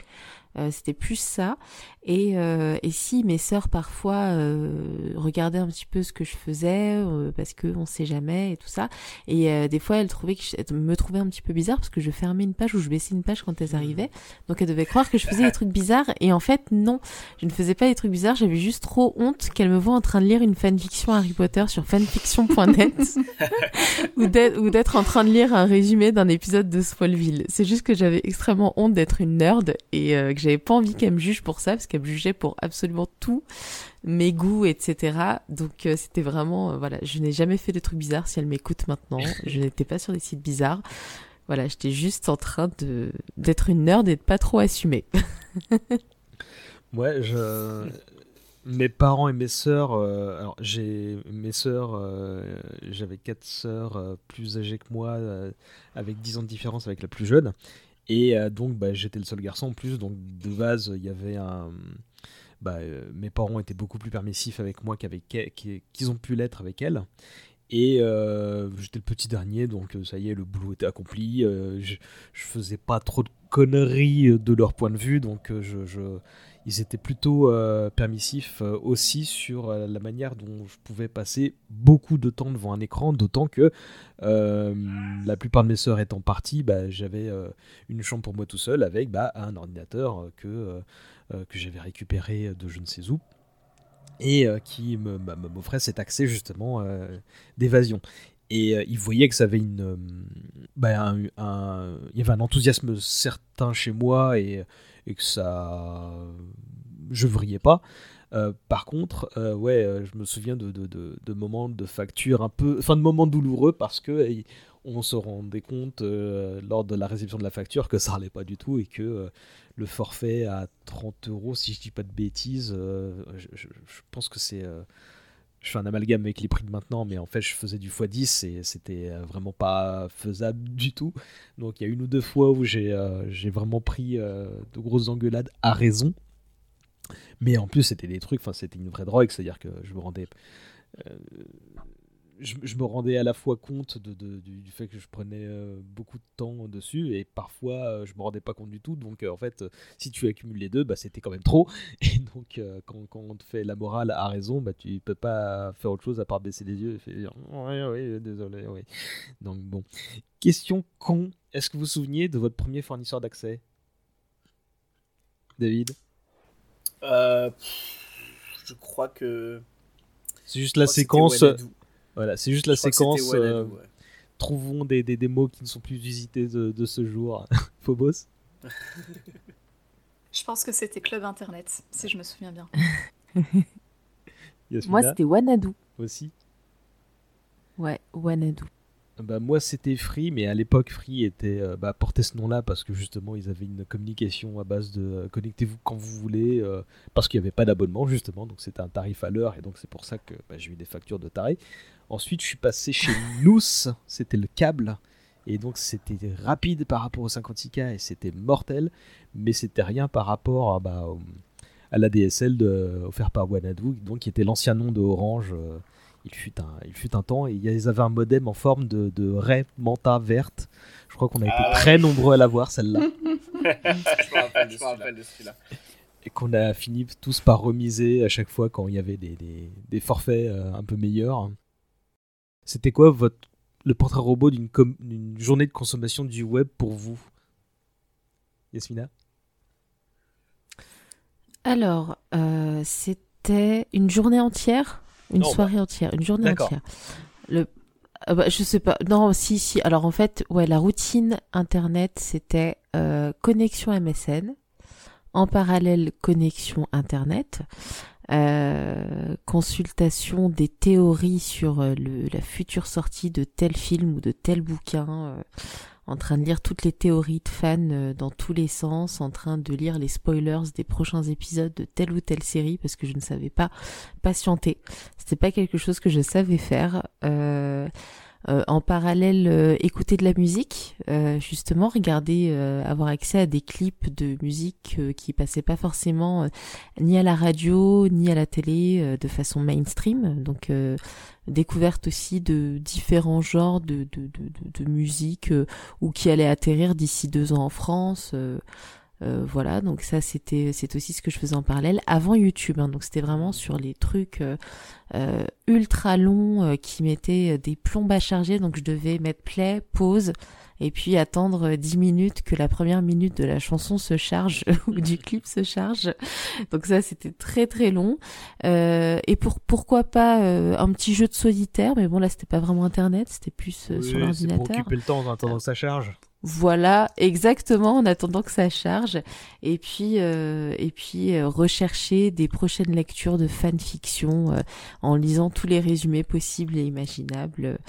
S2: Euh, c'était plus ça. Et, euh, et si mes sœurs parfois euh, regardaient un petit peu ce que je faisais, euh, parce que on sait jamais et tout ça, et euh, des fois elles trouvaient que je, me trouvaient un petit peu bizarre parce que je fermais une page ou je baissais une page quand elles arrivaient, donc elles devaient croire que je faisais des trucs bizarres. Et en fait non, je ne faisais pas des trucs bizarres. J'avais juste trop honte qu'elles me voient en train de lire une fanfiction Harry Potter sur fanfiction.net ou d'être en train de lire un résumé d'un épisode de Smallville. C'est juste que j'avais extrêmement honte d'être une nerd et que j'avais pas envie qu'elle me juge pour ça, parce qu'elle me jugeait pour absolument tout, mes goûts, etc. Donc euh, c'était vraiment, euh, voilà, je n'ai jamais fait de trucs bizarres. Si elle m'écoute maintenant, je n'étais pas sur des sites bizarres. Voilà, j'étais juste en train de d'être une nerd et de pas trop assumer.
S3: ouais, je mes parents et mes sœurs, euh, alors j'ai mes sœurs, j'avais quatre sœurs plus âgées que moi, avec 10 ans de différence avec la plus jeune. Et euh, donc, bah, j'étais le seul garçon en plus. Donc, de base, il y avait un. Bah, euh, mes parents étaient beaucoup plus permissifs avec moi qu'avec qu'ils ont pu l'être avec elle. Et euh, j'étais le petit dernier, donc ça y est, le boulot était accompli. je, je faisais pas trop de conneries de leur point de vue, donc je, je ils étaient plutôt euh, permissifs euh, aussi sur euh, la manière dont je pouvais passer beaucoup de temps devant un écran, d'autant que la plupart de mes sœurs étant parties, bah, j'avais une chambre pour moi tout seul avec bah, un ordinateur que, j'avais récupéré de je ne sais où et qui bah, m'offrait cet accès justement d'évasion. Et ils voyaient que ça avait une, un, il y avait un enthousiasme certain chez moi et et que ça. Je vrillais pas. Euh, par contre, euh, ouais, euh, je me souviens de, de, de, moments de facture un peu. Enfin, de moments douloureux parce que on se rendait compte lors de la réception de la facture que ça allait pas du tout et que le forfait à 30 euros, si je dis pas de bêtises, je, pense que c'est je fais un amalgame avec les prix de maintenant, mais en fait, je faisais du x10 et c'était euh, vraiment pas faisable du tout. Donc, il y a une ou deux fois où j'ai euh, vraiment pris euh, de grosses engueulades à raison. Mais en plus, c'était des trucs, enfin, c'était une vraie drogue, c'est-à-dire que je me rendais je, me rendais à la fois compte de, du, fait que je prenais euh, beaucoup de temps dessus et parfois euh, je me rendais pas compte du tout. Donc euh, en fait, si tu accumules les deux, bah, c'était quand même trop. Et donc quand, quand, on te fait la morale à raison, bah, tu peux pas faire autre chose à part baisser les yeux et faire oui, oui, désolé, oui. Donc bon. Question con, est-ce que vous vous souveniez de votre premier fournisseur d'accès? David?
S11: Je crois que.
S3: C'est juste la séquence. Voilà, c'est juste la séquence. Euh, trouvons des, des, mots qui ne sont plus visités de, de ce jour. Phobos
S12: Je pense que c'était Club Internet, si je me souviens bien.
S2: Moi, c'était Wanadu.
S3: Aussi
S2: Ouais, Wanadu.
S3: Bah, moi c'était Free, mais à l'époque Free était euh, bah, portait ce nom-là parce que justement ils avaient une communication à base de euh, connectez-vous quand vous voulez, euh, parce qu'il n'y avait pas d'abonnement justement, donc c'était un tarif à l'heure et donc c'est pour ça que bah, j'ai eu des factures de taré. Ensuite je suis passé chez Nous, c'était le câble et donc c'était rapide par rapport au 56K et c'était mortel, mais c'était rien par rapport à, bah, à la DSL de, offert par Wanadu, donc qui était l'ancien nom de Orange il fut un, il fut un temps et ils avaient un modem en forme de, de raie manta verte. Je crois qu'on a été ah très nombreux à l'avoir celle-là.
S11: je me rappelle de celui-là.
S3: Et qu'on a fini tous par remiser à chaque fois quand il y avait des, des, des forfaits euh, un peu meilleurs. C'était quoi votre, le portrait robot d'une journée de consommation du web pour vous? Yasmina?
S2: Alors, euh, c'était une journée entière? Une soirée entière, une journée entière. Le, euh, bah, je sais pas. Non, si, si. Alors en fait, ouais, la routine internet, c'était euh, connexion MSN, en parallèle connexion internet, euh, consultation des théories sur le, la future sortie de tel film ou de tel bouquin en train de lire toutes les théories de fans euh, dans tous les sens, en train de lire les spoilers des prochains épisodes de telle ou telle série parce que je ne savais pas patienter. C'était pas quelque chose que je savais faire. Euh, euh, en parallèle euh, écouter de la musique, euh, justement regarder, avoir accès à des clips de musique qui passaient pas forcément ni à la radio ni à la télé de façon mainstream. Donc découverte aussi de différents genres de, de, de, de musique ou qui allaient atterrir d'ici deux ans en France. Euh, voilà, donc ça c'était c'est aussi ce que je faisais en parallèle avant YouTube. Hein. donc c'était vraiment sur les trucs euh, euh, ultra longs qui mettaient des plombes à charger. Donc je devais mettre play, pause et puis attendre 10 minutes que la première minute de la chanson se charge ou du clip se charge. Donc ça c'était très très long. et pour pourquoi pas un petit jeu de solitaire, mais bon là c'était pas vraiment internet, c'était plus sur l'ordinateur.
S3: Pour occuper le temps en attendant que ça charge.
S2: Voilà, exactement, en attendant que ça charge. Et puis, euh, et puis euh, rechercher des prochaines lectures de fanfiction euh, en lisant tous les résumés possibles et imaginables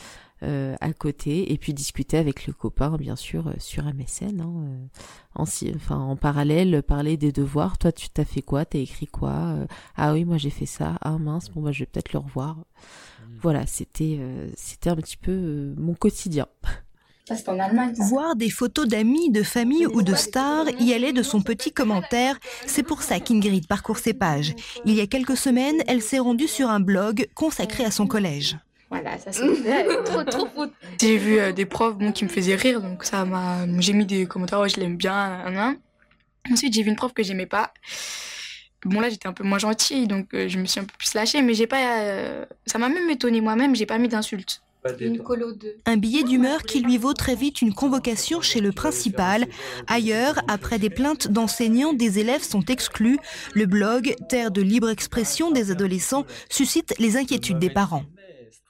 S2: à côté. Et puis discuter avec le copain, bien sûr, sur MSN. Hein, en, enfin, en parallèle, parler des devoirs. Toi, tu t'as fait quoi? T'as écrit quoi? Ah oui, moi j'ai fait ça. Ah mince, bon bah je vais peut-être le revoir. Mmh. Voilà, c'était, c'était un petit peu mon quotidien.
S18: Voir des photos d'amis, de famille ou de stars, y aller de son petit commentaire, c'est pour ça qu'Ingrid parcourt ses pages. Il y a quelques semaines, elle s'est rendue sur un blog consacré à son collège.
S19: Voilà, ça c'est trop trop fou. J'ai vu euh, des profs bon, qui me faisaient rire, donc ça m'a. J'ai mis des commentaires, oh, je l'aime bien. Ensuite, j'ai vu une prof que j'aimais pas. Bon là, j'étais un peu moins gentille, donc euh, je me suis un peu plus lâchée, mais j'ai pas. Euh, ça m'a même étonnée moi-même, j'ai pas mis d'insultes.
S18: Un billet d'humeur qui lui vaut très vite une convocation chez le principal. Ailleurs, après des plaintes d'enseignants, des élèves sont exclus. Le blog, terre de libre expression des adolescents, suscite les inquiétudes des parents.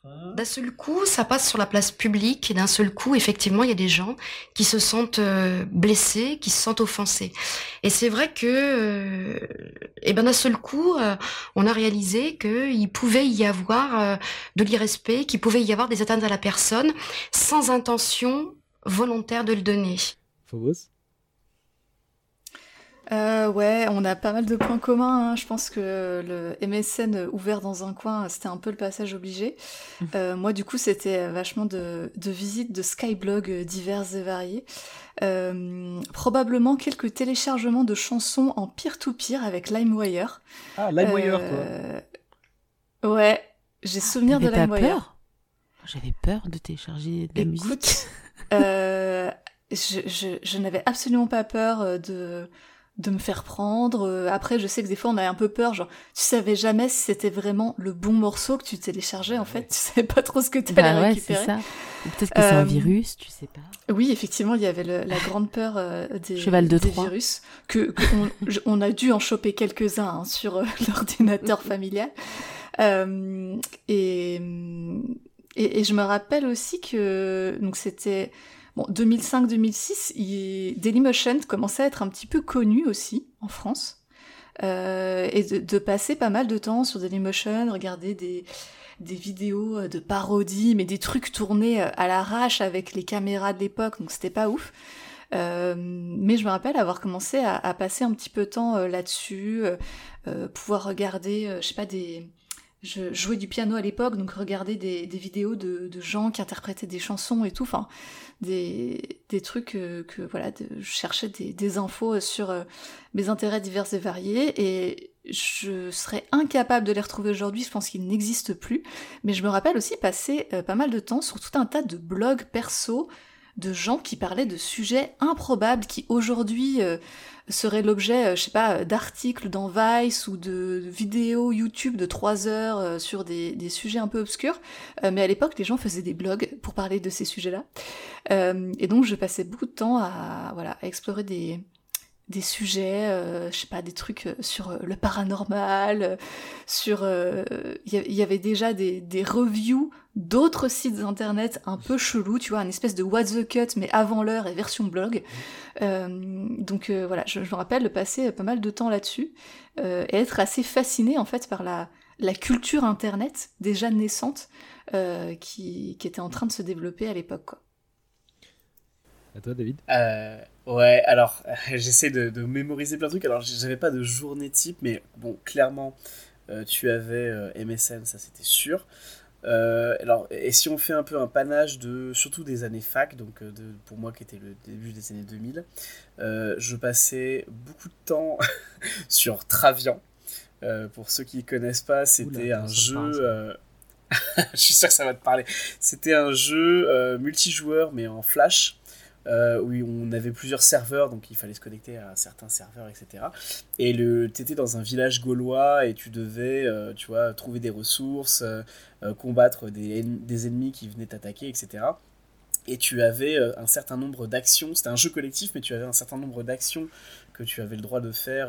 S20: D'un seul coup, ça passe sur la place publique et d'un seul coup, effectivement, il y a des gens qui se sentent euh, blessés, qui se sentent offensés. Et c'est vrai que, euh, et ben d'un seul coup, euh, on a réalisé qu'il pouvait y avoir de l'irrespect, qu'il pouvait y avoir des atteintes à la personne sans intention volontaire de le donner.
S12: Euh, ouais, on a pas mal de points communs. Hein. Je pense que le MSN ouvert dans un coin, c'était un peu le passage obligé. Euh, moi, du coup, c'était vachement de, de visites de Skyblog divers et variés. Euh, probablement quelques téléchargements de chansons en peer-to-peer avec LimeWire.
S3: Ah, LimeWire,
S12: quoi. Ouais, j'ai ah, souvenir de LimeWire.
S2: J'avais peur de télécharger de la musique.
S12: je, je, je n'avais absolument pas peur de de me faire prendre. Euh, après, je sais que des fois, on avait un peu peur, genre, tu savais jamais si c'était vraiment le bon morceau que tu téléchargeais, en fait, tu savais pas trop ce que tu allais bah ouais, récupérer.
S2: ça. Peut-être que c'est un euh, virus, tu sais pas.
S12: Oui, effectivement, il y avait la grande peur euh, des,
S2: Cheval de
S12: des virus, que, on, a dû en choper quelques-uns hein, sur l'ordinateur familial. et, et, et je me rappelle aussi que donc c'était Bon, 2005-2006, Dailymotion commençait à être un petit peu connu aussi en France. et de, de, passer pas mal de temps sur Dailymotion, regarder des, des vidéos de parodies, mais des trucs tournés à l'arrache avec les caméras de l'époque, donc c'était pas ouf. Euh, mais je me rappelle avoir commencé à, à passer un petit peu de temps euh, là-dessus, euh, pouvoir regarder, je sais pas, des, je jouais du piano à l'époque, donc regarder des, vidéos de, gens qui interprétaient des chansons et tout, enfin des, trucs que, voilà, je cherchais des, infos sur mes intérêts divers et variés et je serais incapable de les retrouver aujourd'hui, je pense qu'ils n'existent plus, mais je me rappelle aussi passer pas mal de temps sur tout un tas de blogs perso de gens qui parlaient de sujets improbables qui aujourd'hui euh, seraient l'objet, euh, je sais pas, d'articles dans Vice ou de, vidéos YouTube de 3 heures euh, sur des, sujets un peu obscurs. mais à l'époque, les gens faisaient des blogs pour parler de ces sujets-là. et donc, je passais beaucoup de temps à, voilà, à explorer des, des sujets, je sais pas, des trucs sur le paranormal, sur... Il y, avait déjà des, des reviews d'autres sites internet un peu chelous, tu vois, un espèce de what the cut, mais avant l'heure et version blog. Euh, donc euh, voilà, je, me rappelle de passer pas mal de temps là-dessus euh, et être assez fasciné en fait par la, la culture internet déjà naissante qui, qui, était en train de se développer à l'époque.
S3: À toi, David
S11: Ouais, alors j'essaie de, de, mémoriser plein de trucs. Alors j'avais pas de journée type, mais bon, clairement, tu avais MSN, ça c'était sûr. Euh, alors, et si on fait un peu un panache de surtout des années fac, donc euh, de, pour moi qui était le début des années 2000, euh, je passais beaucoup de temps sur Travian. pour ceux qui ne connaissent pas, c'était un jeu. je suis sûr que ça va te parler. C'était un jeu multijoueur mais en flash euh, où on avait plusieurs serveurs, donc il fallait se connecter à certains serveurs, etc. Et le, étais dans un village gaulois et tu devais, euh, tu vois, trouver des ressources, euh, combattre des, des, ennemis qui venaient t'attaquer, etc. Et tu avais un certain nombre d'actions, c'était un jeu collectif, mais tu avais un certain nombre d'actions que tu avais le droit de faire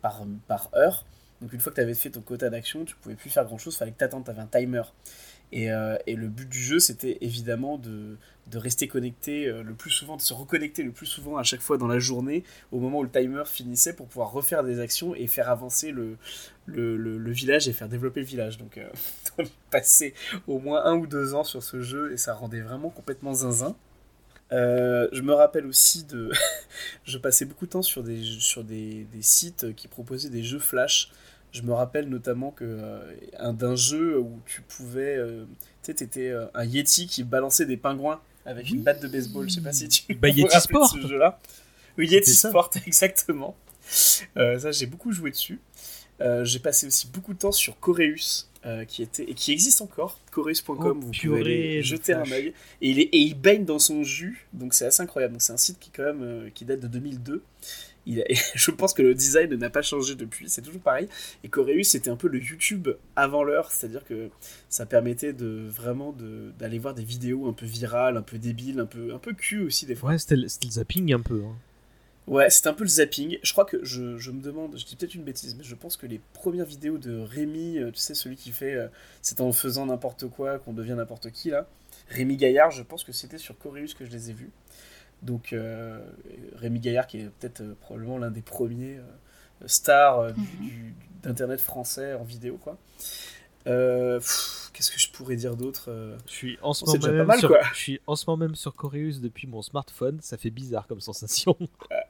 S11: par, par heure. Donc une fois que tu avais fait ton quota d'actions, tu pouvais plus faire grand chose, fallait que tu attendes, tu avais un timer. Et, et, le but du jeu, c'était évidemment de, rester connecté euh, le plus souvent, de se reconnecter le plus souvent à chaque fois dans la journée, au moment où le timer finissait, pour pouvoir refaire des actions et faire avancer le, village et faire développer le village. Donc, euh, on passé au moins un ou deux ans sur ce jeu et ça rendait vraiment complètement zinzin. Euh, je me rappelle aussi de. je passais beaucoup de temps sur des sites qui proposaient des jeux flash. Je me rappelle notamment que euh, d'un jeu où tu pouvais. tu sais, t'étais un Yeti qui balançait des pingouins avec une batte de baseball. Je sais pas si tu
S3: bah, Yeti Sport.
S11: ce jeu-là. Oui, Yeti Sport, exactement. Euh, ça, j'ai beaucoup joué dessus. Euh, j'ai passé aussi beaucoup de temps sur Coreus, euh, qui était et qui existe encore. Coreus.com, oh, vous pouvez aller jeter un œil. Et et il baigne dans son jus, donc c'est assez incroyable. c'est un site qui quand même qui date de 2002 je pense que le design n'a pas changé depuis, c'est toujours pareil. Et Coreus, c'était un peu le YouTube avant l'heure, c'est-à-dire que ça permettait de vraiment d'aller voir des vidéos un peu virales, un peu débiles, un peu, un peu cul aussi des fois.
S3: Ouais, c'était le, zapping un peu. Hein.
S11: Ouais, c'était un peu le zapping. Je crois que je, je me demande, je dis peut-être une bêtise, mais je pense que les premières vidéos de Rémi, euh, tu sais, celui qui fait euh, c'est en faisant n'importe quoi qu'on devient n'importe qui là, Rémi Gaillard, je pense que c'était sur Coreus que je les ai vus. Donc euh, Rémi Gaillard, qui est peut-être euh, probablement l'un des premiers euh, stars mhm. d'internet français en vidéo, quoi. Qu'est-ce que je pourrais dire d'autre
S3: Je suis en ce moment même sur, je suis en ce moment même sur Coreus depuis mon smartphone. Ça fait bizarre comme sensation.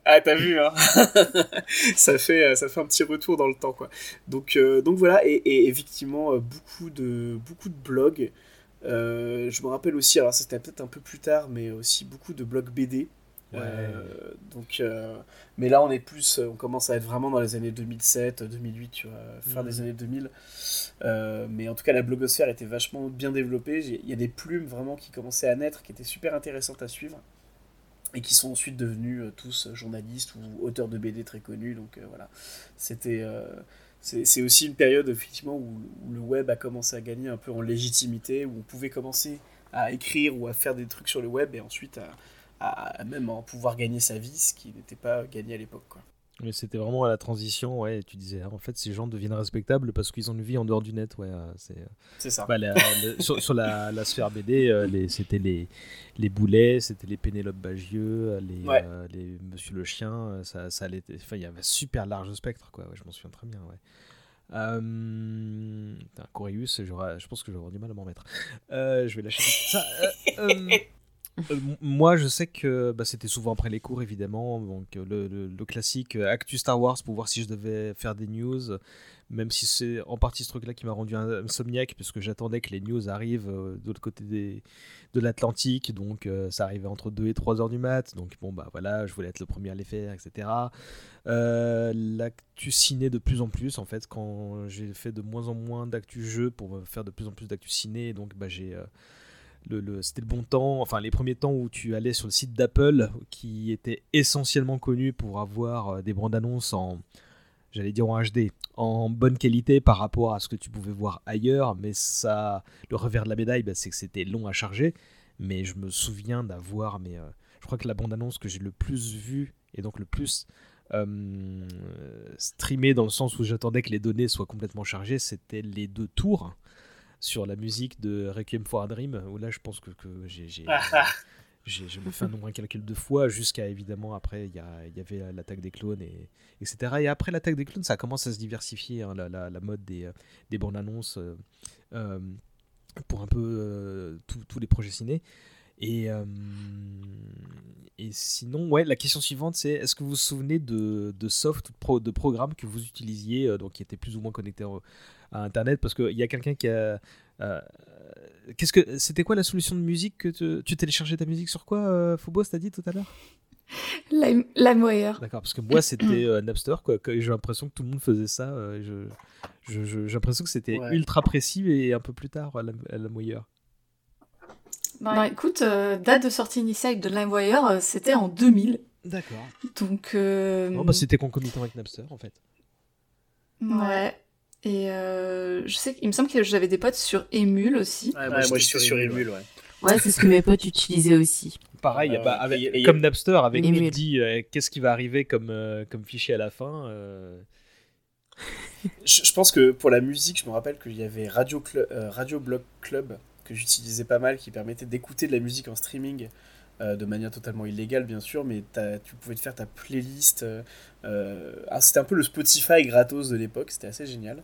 S11: Ah, t'as vu, hein ça, fait, ça fait un petit retour dans le temps, quoi. Donc, donc voilà, et, et, effectivement, beaucoup de, beaucoup de blogs euh, je me rappelle aussi, alors c'était peut-être un peu plus tard, mais aussi beaucoup de blogs BD. Euh, donc, euh, mais là, on est plus, on commence à être vraiment dans les années 2007, 2008, tu vois, fin des mhm. années 2000. mais en tout cas, la blogosphère était vachement bien développée. Il y a des plumes vraiment qui commençaient à naître, qui étaient super intéressantes à suivre et qui sont ensuite devenus tous journalistes ou auteurs de BD très connus. Donc voilà, c'était c'est aussi une période effectivement où, le web a commencé à gagner un peu en légitimité, où on pouvait commencer à écrire ou à faire des trucs sur le web et ensuite à, même en pouvoir gagner sa vie, ce qui n'était pas gagné à l'époque.
S3: Mais c'était vraiment à la transition, ouais. Tu disais, en fait, ces gens deviennent respectables parce qu'ils ont une vie en dehors du net, ouais. C'est
S11: C'est ça.
S3: Bah, la- sur, sur la, la sphère BD, euh, c'était les, les boulets, c'était les Pénélope Bagieux, les,
S11: Ouais.
S3: euh, les Monsieur le Chien, euh, ça, ça allait. Il y avait un super large spectre, quoi. Ouais, je m'en souviens très bien, ouais. Euh... Corius, je pense que avoir du mal à m'en mettre. Euh, je vais lâcher ça. Euh, euh, moi, je sais que bah, c'était souvent après les cours, évidemment. Donc, euh, le, classique euh, Actu Star Wars pour voir si je devais faire des news. Même si c'est en partie ce truc-là qui m'a rendu insomniaque, puisque j'attendais que les news arrivent de l'autre côté de l'Atlantique. Donc, ça arrivait entre 2 et 3 heures du mat. Donc, bon, bah voilà, je voulais être le premier à les faire, etc. L'actu ciné de plus en plus, en fait, quand j'ai fait de moins en moins d'actu jeu pour faire de plus en plus d'actu ciné. Donc, bah, j'ai. Le, c'était le bon temps, enfin les premiers temps où tu allais sur le site d'Apple, qui était essentiellement connu pour avoir euh, des bandes annonces en, j'allais dire en HD, en bonne qualité par rapport à ce que tu pouvais voir ailleurs, mais ça, le revers de la médaille, bah, c'est que c'était long à charger. Mais je me souviens d'avoir, mais euh, je crois que la bande annonce que j'ai le plus vue et donc le plus euh, streamée dans le sens où j'attendais que les données soient complètement chargées, c'était les deux tours sur la musique de Requiem for a Dream, où là je pense que, que j'ai, j'ai, j'ai- je me fais un nombre incalculable de fois, jusqu'à évidemment après il y, a- y avait l'attaque des clones, et, etc. Et après l'attaque des clones, ça commence à se diversifier, hein, la, la- la mode des, euh, des bandes annonces euh, euh, pour un peu tous- tous les projets ciné. Et, euh, et sinon, ouais, la question suivante, c'est est-ce que vous vous souvenez de, de soft, de, pro- de programmes que vous utilisiez, euh, donc qui étaient plus ou moins connectés au- à Internet Parce qu'il y a quelqu'un qui a... euh, Qu'est-ce que c'était quoi la solution de musique que tu, tu téléchargeais ta musique sur quoi, euh, Phobos, t'as dit tout à l'heure?
S12: Lime- LimeWire.
S3: D'accord, parce que moi c'était euh, Napster, quoi. que J'ai l'impression que tout le monde faisait ça. euh, je, je- je- j'ai l'impression que c'était
S12: Ouais.
S3: ultra précis et un peu plus tard la moyeur.
S12: Bah écoute, euh, date de sortie initiale de LimeWire, c'était en 2000.
S3: D'accord.
S12: Donc. euh,
S3: Non, bah, c'était concomitant avec Napster en fait.
S12: Ouais. Et euh, je sais qu'il me semble que j'avais des potes sur Emule aussi.
S11: Ouais, moi, j'étais sur sur Emule, ouais.
S2: Ouais, c'est ce que mes potes utilisaient aussi.
S3: Pareil,
S11: Euh,
S3: bah, avec-
S11: et- et-
S3: comme Napster, avec dit euh, qu'est-ce qui va arriver comme, euh, comme fichier à la fin. euh,
S11: Je, je pense que pour la musique, je me rappelle qu'il y avait Radio, Clu- euh, Radio Blog Club que j'utilisais pas mal, qui permettait d'écouter de la musique en streaming euh, de manière totalement illégale, bien sûr, mais tu pouvais te faire ta playlist. euh, euh, ah, c'était un peu le Spotify gratos de l'époque, c'était assez génial.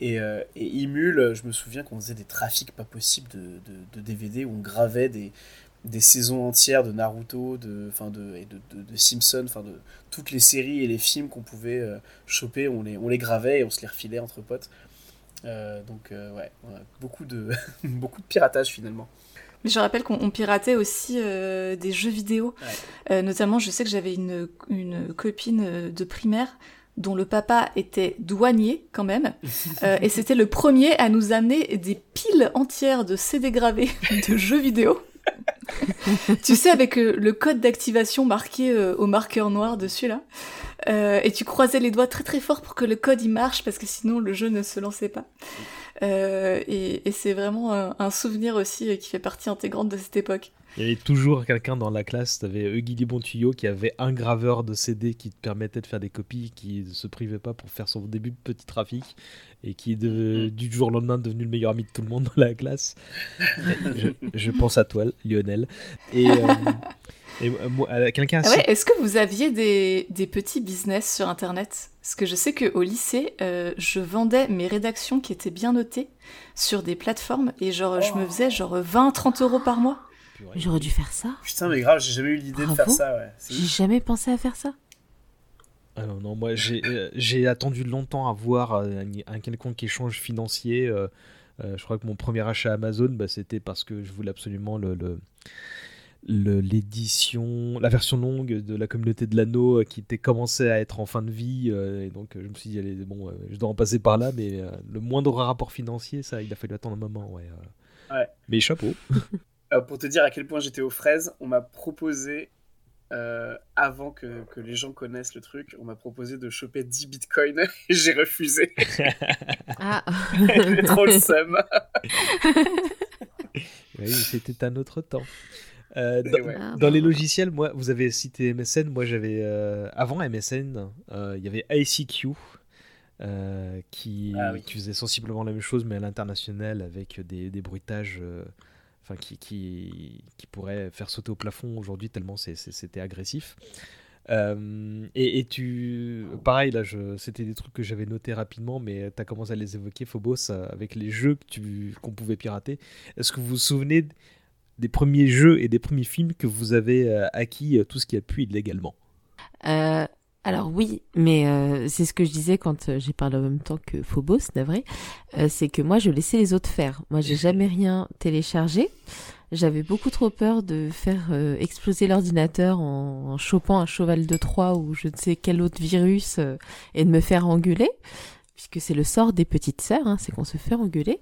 S11: Et, euh, et Emule, je me souviens qu'on faisait des trafics pas possibles de, de- de DVD où on gravait des, des saisons entières de Naruto, de, enfin de, et de, de, de Simpson, enfin de toutes les séries et les films qu'on pouvait euh, choper, on les, on les gravait et on se les refilait entre potes. Euh, donc euh, ouais, beaucoup de beaucoup de piratage finalement.
S12: Mais je rappelle qu'on on piratait aussi euh, des jeux vidéo. Notamment, je sais que j'avais une, une copine de primaire dont le papa était douanier quand même. Euh, et c'était le premier à nous amener des piles entières de CD gravés de jeux vidéo. tu sais, avec euh, le code d'activation marqué euh, au marqueur noir dessus là. Euh, et tu croisais les doigts très très fort pour que le code y marche parce que sinon le jeu ne se lançait pas. Euh, et et c'est vraiment un, un souvenir aussi qui fait partie intégrante de cette époque.
S3: Il y avait toujours quelqu'un dans la classe, t'avais Euguy Bon Tuyau qui avait un graveur de CD qui te permettait de faire des copies, qui ne se privait pas pour faire son début de petit trafic et qui est de- du jour au lendemain devenu le meilleur ami de tout le monde dans la classe. je, je pense à toi, Lionel. Et, euh, et moi, euh, quelqu'un
S12: Ah ouais, Est-ce que vous aviez des, des petits business sur Internet? Parce que je sais qu'au lycée, euh, je vendais mes rédactions qui étaient bien notées sur des plateformes et genre je me faisais genre 20-30 euros par mois.
S2: J'aurais dû faire ça.
S11: Putain, mais grave, j'ai jamais eu l'idée de faire ça, ouais.
S2: J'ai jamais pensé à faire ça.
S3: Ah non, non, moi j'ai euh, j'ai attendu longtemps à voir euh, un, un quelconque échange financier. euh, euh, je crois que mon premier achat Amazon, bah, c'était parce que je voulais absolument le, le- le- l'édition, la version longue de la communauté de l'anneau qui était commençait à être en fin de vie. euh, et donc je me suis dit, allez, bon, euh, je dois en passer par là, mais euh, le moindre rapport financier, ça, il a fallu attendre un moment. Ouais, euh.
S11: Ouais.
S3: Mais chapeau.
S11: Euh, pour te dire à quel point j'étais aux fraises, on m'a proposé, euh, avant que, que les gens connaissent le truc, on m'a proposé de choper 10 bitcoins et j'ai refusé.
S2: Ah.
S11: J'ai trop le seum.
S3: Oui, c'était un autre temps. Euh, dans, dans, les logiciels, moi, vous avez cité MSN. Moi, j'avais avant MSN, il y avait ICQ. qui,
S11: Ah oui.
S3: qui faisait sensiblement la même chose, mais à l'international avec des, des bruitages qui, qui, pourraient faire sauter au plafond aujourd'hui tellement c'était agressif. Euh, et, tu. Pareil, là, c'était des trucs que j'avais notés rapidement, mais tu as commencé à les évoquer, Phobos, euh, avec les jeux que tu- qu'on pouvait pirater. Est-ce que vous vous souvenez des premiers jeux et des premiers films que vous avez euh, acquis, tout ce qui a pu illégalement
S2: alors oui, mais euh, c'est ce que je disais quand euh, j'ai parlé en même temps que Phobos, navré. Euh, c'est que moi, je laissais les autres faire. Moi, j'ai jamais rien téléchargé. J'avais beaucoup trop peur de faire euh, exploser l'ordinateur en, en chopant un cheval de Troie ou je ne sais quel autre virus euh, et de me faire engueuler. Puisque c'est le sort des petites sœurs, hein, c'est qu'on se fait engueuler.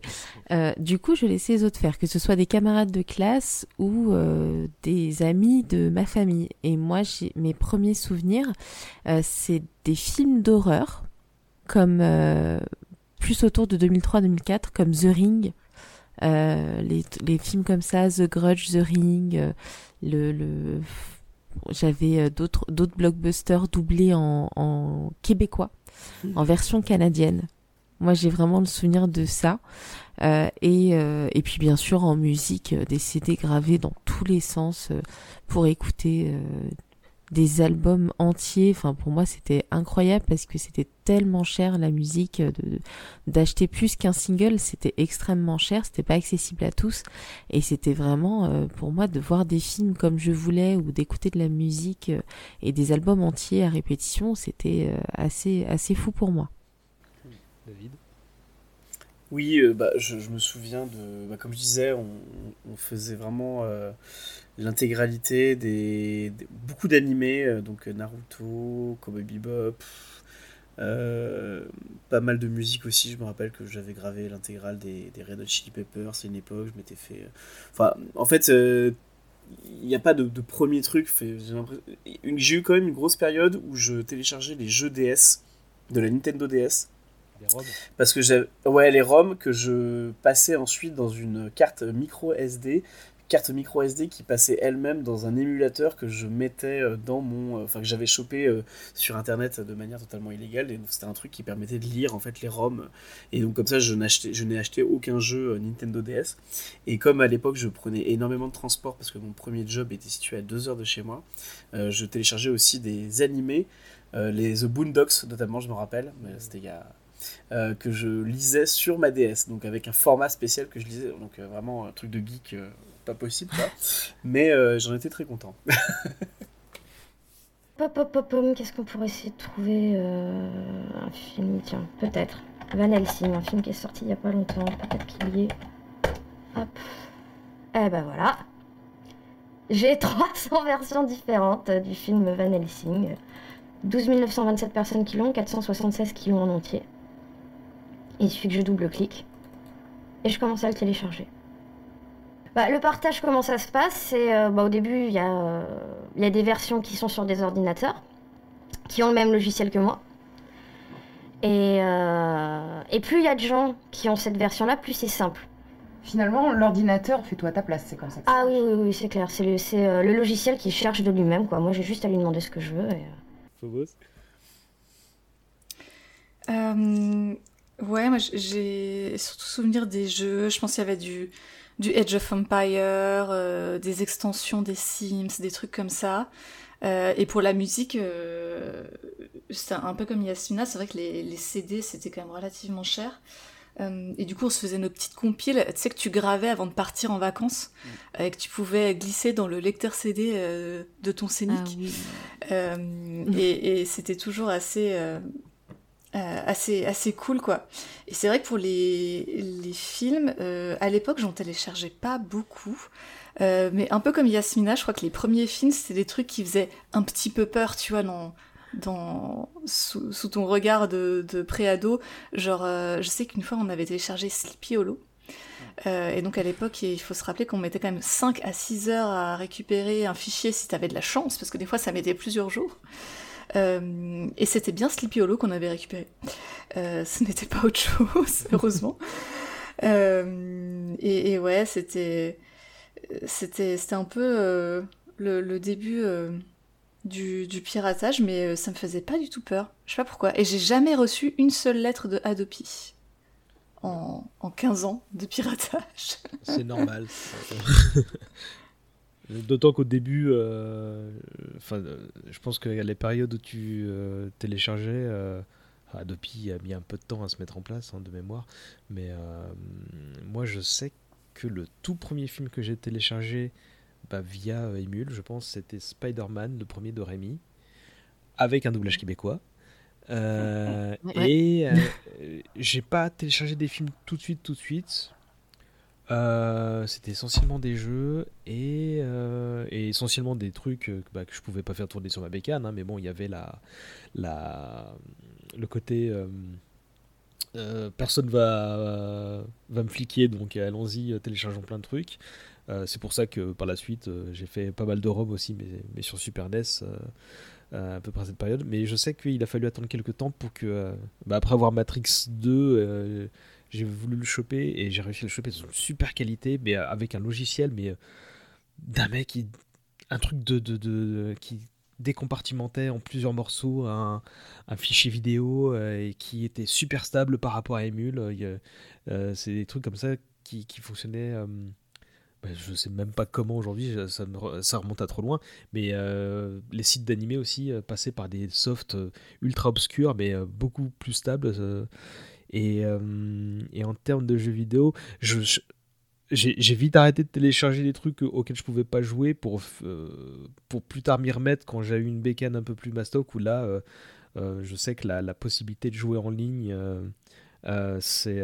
S2: Euh, du coup, je laissais les autres faire, que ce soit des camarades de classe ou euh, des amis de ma famille. Et moi, j'ai mes premiers souvenirs, euh, c'est des films d'horreur, comme plus autour de 2003-2004, comme The Ring. Les, les films comme ça, The Grudge, The Ring, le, le... j'avais d'autres d'autres blockbusters doublés en, en québécois, en version canadienne. Moi, j'ai vraiment le souvenir de ça. Euh, et, euh, et puis, bien sûr, en musique, euh, des CD gravés dans tous les sens pour écouter des albums entiers. Enfin, pour moi, c'était incroyable parce que c'était tellement cher la musique euh, d'acheter plus qu'un single. C'était extrêmement cher. C'était pas accessible à tous. Et c'était vraiment euh, pour moi de voir des films comme je voulais ou d'écouter de la musique euh, et des albums entiers à répétition. C'était assez assez fou pour moi.
S3: David?
S11: Oui, euh, bah, je, me souviens de. Bah, comme je disais, on, faisait vraiment euh, l'intégralité des, beaucoup d'animés, euh, donc Naruto, Cowboy Bebop, pas mal de musique aussi. Je me rappelle que j'avais gravé l'intégrale des, des Red Hot Chili Peppers. C'est une époque, je m'étais fait. Enfin, en fait. il n'y a pas de, de premier truc. j'ai eu quand même une grosse période où je téléchargeais les jeux DS de la Nintendo DS.
S3: Des ROM
S11: Parce que j'avais les ROM que je passais ensuite dans une carte micro SD, carte micro SD qui passait elle-même dans un émulateur que je mettais euh, dans mon, euh, enfin que j'avais chopé euh, sur internet de manière totalement illégale. Et c'était un truc qui permettait de lire en fait les ROM et donc comme ça je n'ai acheté aucun jeu Nintendo DS et comme à l'époque je prenais énormément de transport parce que mon premier job était situé à deux heures de chez moi, je téléchargeais aussi des animés, les The Boondocks notamment je me rappelle, mais c'était il y a euh, que je lisais sur ma DS, donc avec un format spécial que je lisais, donc euh, vraiment un truc de geek euh, pas possible, quoi. mais euh, j'en étais très content.
S21: Pop, pop, pop, pop, qu'est-ce qu'on pourrait essayer de trouver euh, Un film, tiens, peut-être. Van Helsing, un film qui est sorti il y a pas longtemps, peut-être qu'il y est. Hop. Eh ben voilà. J'ai 300 versions différentes du film Van Helsing. 12 927 personnes qui l'ont, 476 qui l'ont en entier. Il suffit que je double-clique. Et je commence à le télécharger. Bah, le partage, comment ça se passe C'est euh, bah, au début, il y, a, euh, il y a des versions qui sont sur des ordinateurs, qui ont le même logiciel que moi. Et, euh, et plus il y a de gens qui ont cette version-là, plus c'est simple.
S22: Finalement, l'ordinateur fait tout à ta place, c'est comme ça. que ça
S21: Ah oui, oui, oui, c'est clair. C'est le, c'est, euh, le logiciel qui cherche de lui-même. quoi. Moi, j'ai juste à lui demander ce que je veux. Et...
S3: Phobos
S12: Euh, ouais, moi j'ai surtout souvenir des jeux. Je pense qu'il y avait du, du Age of Empire, euh, des extensions des Sims, des trucs comme ça. Euh, et pour la musique, euh, c'était un peu comme Yasmina, c'est vrai que les, les CD c'était quand même relativement cher. Euh, et du coup, on se faisait nos petites compiles, tu sais, que tu gravais avant de partir en vacances, euh, et que tu pouvais glisser dans le lecteur CD euh, de ton scénic. Euh, et et c'était toujours assez, euh, assez, assez cool, quoi. Et c'est vrai que pour les, les films, euh, à l'époque, j'en téléchargeais pas beaucoup. Euh, mais un peu comme Yasmina, je crois que les premiers films, c'était des trucs qui faisaient un petit peu peur, tu vois, dans, dans, sous, ton regard de, de préado. Genre, je sais qu'une fois, on avait téléchargé Sleepy Hollow. Et donc à l'époque, il faut se rappeler qu'on mettait quand même 5 à 6 heures à récupérer un fichier si t'avais de la chance, parce que des fois ça mettait plusieurs jours. Euh, et c'était bien Sleepy Hollow qu'on avait récupéré. Euh, ce n'était pas autre chose, heureusement. Euh, et, et ouais, c'était c'était c'était un peu le, le début du, du piratage, mais ça me faisait pas du tout peur. Je sais pas pourquoi. Et j'ai jamais reçu une seule lettre de Adopi en, en 15 ans de piratage.
S3: C'est normal. D'autant qu'au début, euh, enfin, euh, je pense qu'il y a les périodes où tu euh, téléchargeais. Euh, Adopi a mis un peu de temps à se mettre en place, hein, de mémoire. Mais moi, je sais que le tout premier film que j'ai téléchargé bah, via Emule, je pense, c'était Spider-Man, le premier de Rémi, avec un doublage québécois. Euh,
S2: Ouais.
S3: Et euh, j'ai pas téléchargé des films tout de suite, tout de suite. Euh, c'était essentiellement des jeux et, euh, essentiellement des trucs euh, bah, que je pouvais pas faire tourner sur ma bécane, hein, mais bon, il y avait la, le côté personne va, va me fliquer, donc allons-y, téléchargeons plein de trucs. C'est pour ça que par la suite, j'ai fait pas mal de ROM aussi, mais, sur Super NES. à peu près cette période, mais je sais qu'il a fallu attendre quelques temps pour que, bah, après avoir Matrix 2, euh, j'ai voulu le choper et j'ai réussi à le choper dans une super qualité, mais euh, avec un logiciel, mais euh, d'un mec, qui, un truc de, de, de- qui décompartimentait en plusieurs morceaux un, fichier vidéo euh, et qui était super stable par rapport à Emule. C'est des trucs comme ça qui, qui fonctionnaient. bah, je sais même pas comment aujourd'hui, ça, remonte à trop loin, mais les sites d'animés aussi euh, passaient par des softs ultra obscurs, mais beaucoup plus stables. Euh, et, en termes de jeux vidéo, j'ai vite arrêté de télécharger des trucs auxquels je pouvais pas jouer pour, euh, pour plus tard m'y remettre quand j'ai eu une bécane un peu plus mastoc, où là, euh, je sais que la, possibilité de jouer en ligne, c'est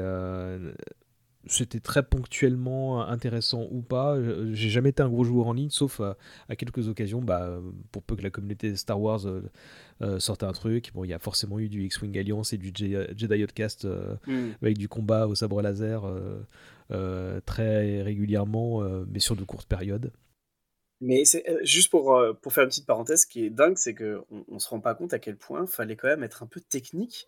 S3: c'était très ponctuellement intéressant ou pas. Je- J'ai jamais été un gros joueur en ligne, sauf à, à quelques occasions, bah, pour peu que la communauté Star Wars euh, euh, sorte un truc. Bon, il y a forcément eu du X-Wing Alliance et du Je- Jedi Outcast euh,
S11: Mm.
S3: avec du combat au sabre laser euh, euh, très régulièrement, euh, mais sur de courtes périodes.
S11: Mais c'est euh, juste pour, euh, pour faire une petite parenthèse, ce qui est dingue, c'est qu'on on se rend pas compte à quel point fallait quand même être un peu technique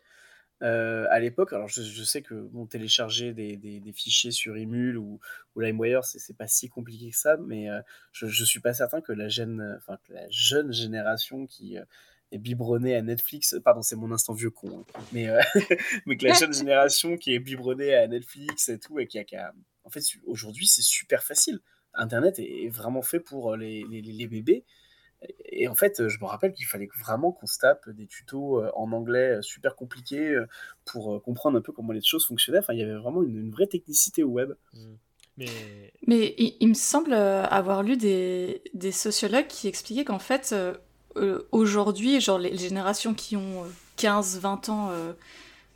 S11: euh, à l'époque. Alors je, je sais que bon, télécharger des, des, des fichiers sur Emule ou, ou LimeWire, c'est pas si compliqué que ça, mais euh, je, je suis pas certain que la jeune, euh, enfin, que la jeune génération qui euh, est biberonnée à Netflix, pardon, c'est mon instant vieux con, hein, mais, mais que la jeune génération qui est biberonnée à Netflix et tout, et qui a, qui a- en fait, aujourd'hui, c'est super facile. Internet est est vraiment fait pour les, les, les bébés. Et en fait, je me rappelle qu'il fallait vraiment qu'on se tape des tutos euh, en anglais euh, super compliqués euh, pour comprendre un peu comment les choses fonctionnaient. Enfin, il y avait vraiment une, une vraie technicité au web.
S3: Mais
S12: Mais il, il me semble avoir lu des, des sociologues qui expliquaient qu'en fait, euh, aujourd'hui, genre les, les générations qui ont 15-20 ans euh,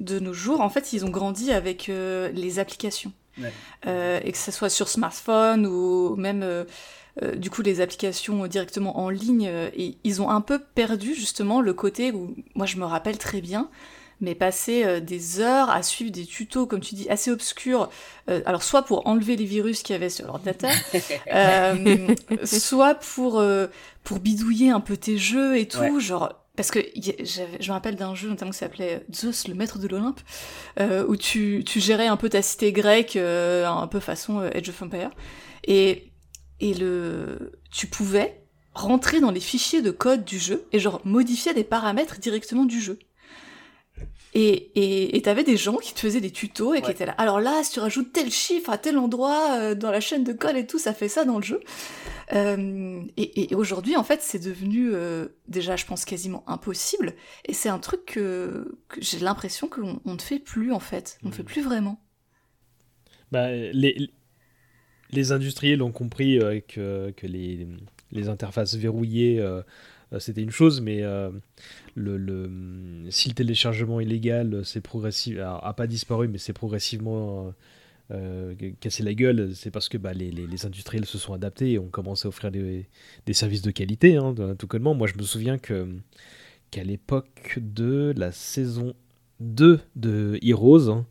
S12: de nos jours, en fait, ils ont grandi avec euh, les applications.
S11: Ouais.
S12: Euh, et que ce soit sur smartphone ou même euh, du coup les applications directement en ligne, euh, et ils ont un peu perdu justement le côté où moi je me rappelle très bien, mais passer euh, des heures à suivre des tutos, comme tu dis, assez obscurs, euh, alors soit pour enlever les virus qu'il y avait sur l'ordinateur, euh, soit pour, euh, pour bidouiller un peu tes jeux et tout,
S11: Ouais.
S12: genre parce que je me rappelle d'un jeu notamment qui s'appelait Zeus, le maître de l'Olympe, euh, où tu, tu gérais un peu ta cité grecque, euh, un peu façon Age of Empire, et, et le, tu pouvais rentrer dans les fichiers de code du jeu et genre modifier des paramètres directement du jeu. Et et et t'avais des gens qui te faisaient des tutos et qui étaient là. Alors là, si tu rajoutes tel chiffre à tel endroit euh, dans la chaîne de code et tout, ça fait ça dans le jeu. Euh, et et aujourd'hui, en fait, c'est devenu euh, déjà, je pense, quasiment impossible. Et c'est un truc que, que j'ai l'impression qu'on on ne fait plus, en fait. On ne fait plus vraiment.
S3: Bah, les, les industriels ont compris euh, que, les, interfaces verrouillées, euh, euh, c'était une chose, mais si le téléchargement illégal c'est progressif, alors, a pas disparu, mais c'est progressivement cassé la gueule, c'est parce que bah, les, industriels se sont adaptés et ont commencé à offrir des, services de qualité, hein, tout connement. Moi, je me souviens qu'à l'époque de la saison 2 de Heroes, hein,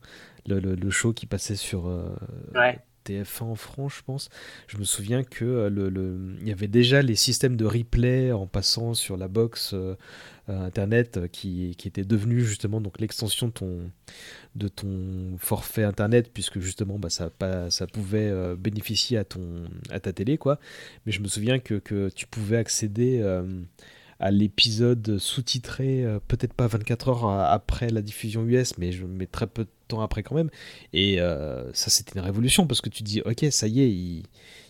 S3: le, show qui passait sur. TF1 en France, je pense. Je me souviens que le, le, il y avait déjà les systèmes de replay en passant sur la box internet qui, qui était devenu justement donc l'extension de ton de ton forfait internet puisque justement bah, ça, pas, ça pouvait bénéficier à ton à ta télé quoi. Mais je me souviens que, que tu pouvais accéder à l'épisode sous-titré, euh, peut-être pas 24 heures après la diffusion US, mais je mets très peu de temps après quand même. Et euh, ça, c'était une révolution parce que tu dis, ok, ça y est, ils,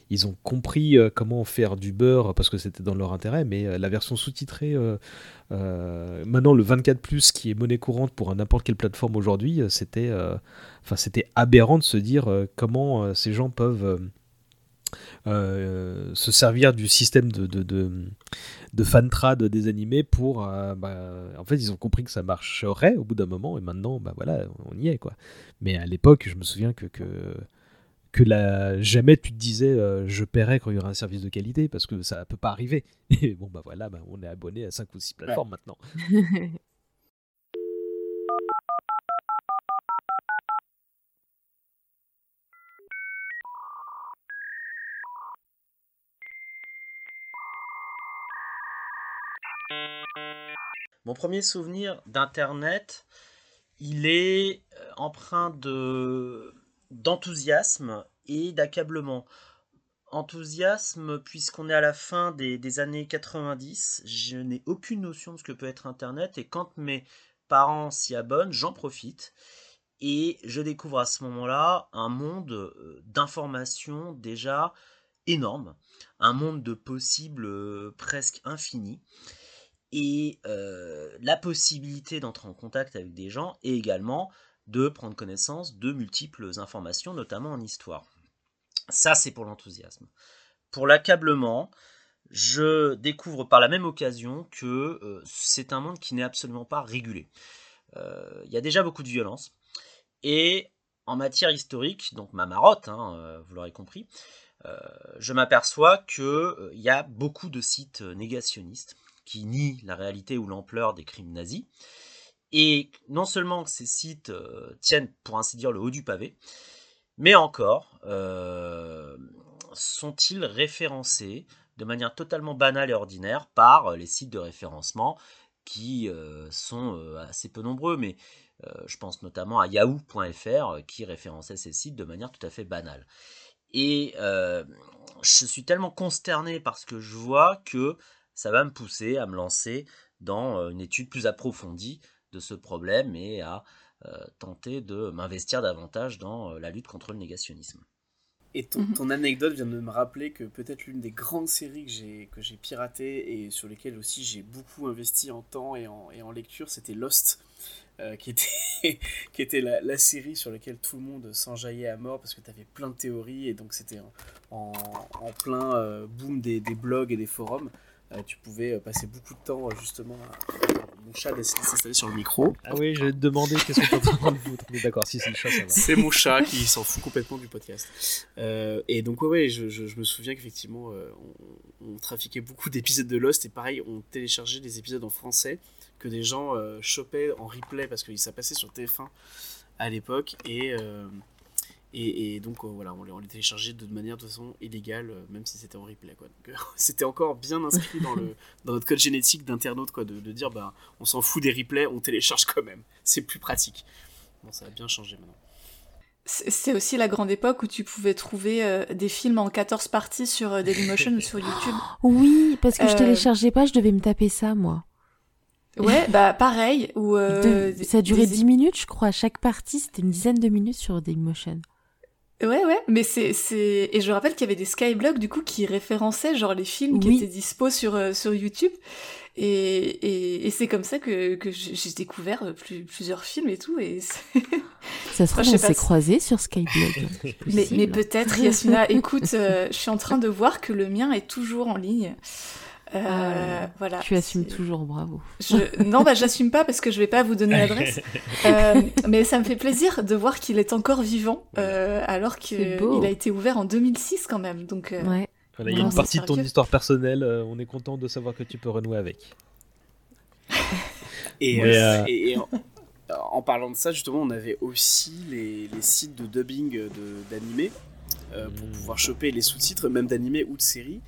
S3: ils ont compris euh, comment faire du beurre parce que c'était dans leur intérêt, mais la version sous-titrée, maintenant le 24 plus qui est monnaie courante pour n'importe quelle plateforme aujourd'hui, c'était, enfin, c'était aberrant de se dire comment ces gens peuvent euh, se servir du système de, de, de, de fantrad des animés pour. Euh, bah, en fait, ils ont compris que ça marcherait au bout d'un moment et maintenant, bah voilà, on y est quoi. Mais à l'époque, je me souviens que. que que la, jamais tu te disais euh, je paierais quand il y aura un service de qualité parce que ça peut pas arriver. Et bon bah voilà, bah, on est abonné à 5 ou 6 plateformes maintenant.
S23: Mon premier souvenir d'Internet, il est euh, empreint de d'enthousiasme et d'accablement. Enthousiasme puisqu'on est à la fin des, années 90, je n'ai aucune notion de ce que peut être Internet et quand mes parents s'y abonnent, j'en profite et je découvre à ce moment-là un monde euh, d'informations déjà énorme, un monde de possibles euh, presque infini et la possibilité d'entrer en contact avec des gens et également de prendre connaissance de multiples informations, notamment en histoire. Ça, c'est pour l'enthousiasme. Pour l'accablement, je découvre par la même occasion que c'est un monde qui n'est absolument pas régulé. Il y a déjà beaucoup de violence. Et en matière historique, donc ma marotte, hein, vous l'aurez compris, je m'aperçois qu'il y a beaucoup de sites négationnistes qui nie la réalité ou l'ampleur des crimes nazis. Et non seulement ces sites euh, tiennent, pour ainsi dire, le haut du pavé, mais encore euh, sont-ils référencés de manière totalement banale et ordinaire par les sites de référencement qui euh, sont assez peu nombreux, mais je pense notamment à yahoo.fr qui référençait ces sites de manière tout à fait banale. Et je suis tellement consterné par ce que je vois que ça va me pousser à me lancer dans euh, une étude plus approfondie de ce problème et à euh, tenter de m'investir davantage dans euh, la lutte contre le négationnisme.
S11: Et ton, mhm. ton, anecdote vient de me rappeler que peut-être l'une des grandes séries que j'ai, que j'ai piratées et sur lesquelles aussi j'ai beaucoup investi en temps et en, et en lecture, c'était Lost, qui était, qui était la, série sur laquelle tout le monde s'enjaillait à mort parce que tu avais plein de théories et donc c'était en, en, plein boom des, des, blogs et des forums. Euh, tu pouvais euh, passer beaucoup de temps euh, justement mon chat s'installer sur le micro.
S3: Ah oui, je vais te demander qu'est-ce que tu en train de foutre. d'accord, si c'est le chat, ça va.
S11: C'est mon chat qui s'en fout complètement du podcast. et donc, ouais, ouais je, je, me souviens qu'effectivement, on, trafiquait beaucoup d'épisodes de Lost et pareil, on téléchargeait des épisodes en français que des gens chopaient en replay parce que ça passait sur TF1 à l'époque et et, donc euh, voilà, on les, on les, téléchargeait de manière de façon illégale, euh, même si c'était en replay. Quoi. Euh, c'était encore bien inscrit dans, le, dans notre code génétique d'internaute quoi, de, de, dire bah, on s'en fout des replays, on télécharge quand même. C'est plus pratique. Bon, ça a bien changé maintenant.
S12: C'est aussi la grande époque où tu pouvais trouver des films en 14 parties sur Dailymotion ou sur YouTube.
S2: Oui, parce que je téléchargeais pas, je devais me taper ça, moi.
S12: Ouais, bah pareil. Où,
S2: ça a duré 10 minutes, je crois. Chaque partie, c'était une dizaine de minutes sur Dailymotion.
S12: Ouais, ouais, mais c'est, c'est, et je rappelle qu'il y avait des skyblogs, du coup, qui référençaient, genre, les films qui étaient dispo sur, euh, sur YouTube. Et, et, et c'est comme ça que, que j'ai découvert euh, plusieurs films et tout, et
S2: Ça se trouve, on s'est croisés sur Skyblog.
S12: mais, mais peut-être, Yasmina, écoute, euh, je suis en train de voir que le mien est toujours en ligne. Euh, ah, voilà.
S2: Tu assumes toujours, bravo.
S12: Je... Non, bah j'assume pas parce que je vais pas vous donner l'adresse. euh, mais ça me fait plaisir de voir qu'il est encore vivant, euh, alors qu'il a été ouvert en 2006 quand même. Donc, euh,
S2: ouais.
S3: il y a une partie de ton histoire personnelle. Euh, on est content de savoir que tu peux renouer avec.
S11: et, et, en, parlant de ça, justement, on avait aussi les, les sites de dubbing d'animés euh, pour pouvoir choper les sous-titres, même d'animés ou de séries.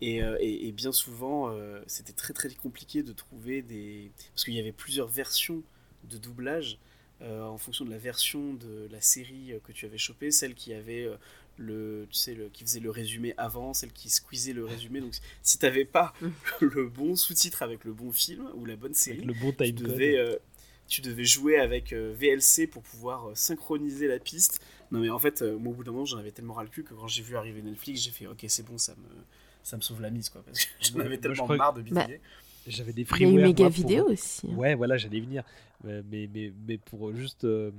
S11: Et, euh, et- et bien souvent, euh, c'était très très compliqué de trouver des. Parce qu'il y avait plusieurs versions de doublage euh, en fonction de la version de la série euh, que tu avais chopée, celle qui avait euh, le, tu sais, le, qui faisait le résumé avant, celle qui squeezait le résumé. Donc si t'avais pas le bon sous-titre avec le bon film ou la bonne série,
S3: le bon
S11: tu devais, tu devais jouer avec VLC pour pouvoir synchroniser la piste. Non mais en fait, moi au bout d'un moment, j'en avais tellement ras le cul que quand j'ai vu arriver Netflix, j'ai fait ok c'est bon, ça me, ça me sauve la mise quoi, parce que j'en avais
S3: je
S11: tellement
S3: crois-
S11: marre de
S2: Bah,
S11: bidouiller.
S3: J'avais des
S2: Il y a eu. Méga
S3: pour-
S2: Vidéo aussi, hein.
S3: Ouais, voilà, j'allais venir. Mais, mais, mais, mais pour juste. euh,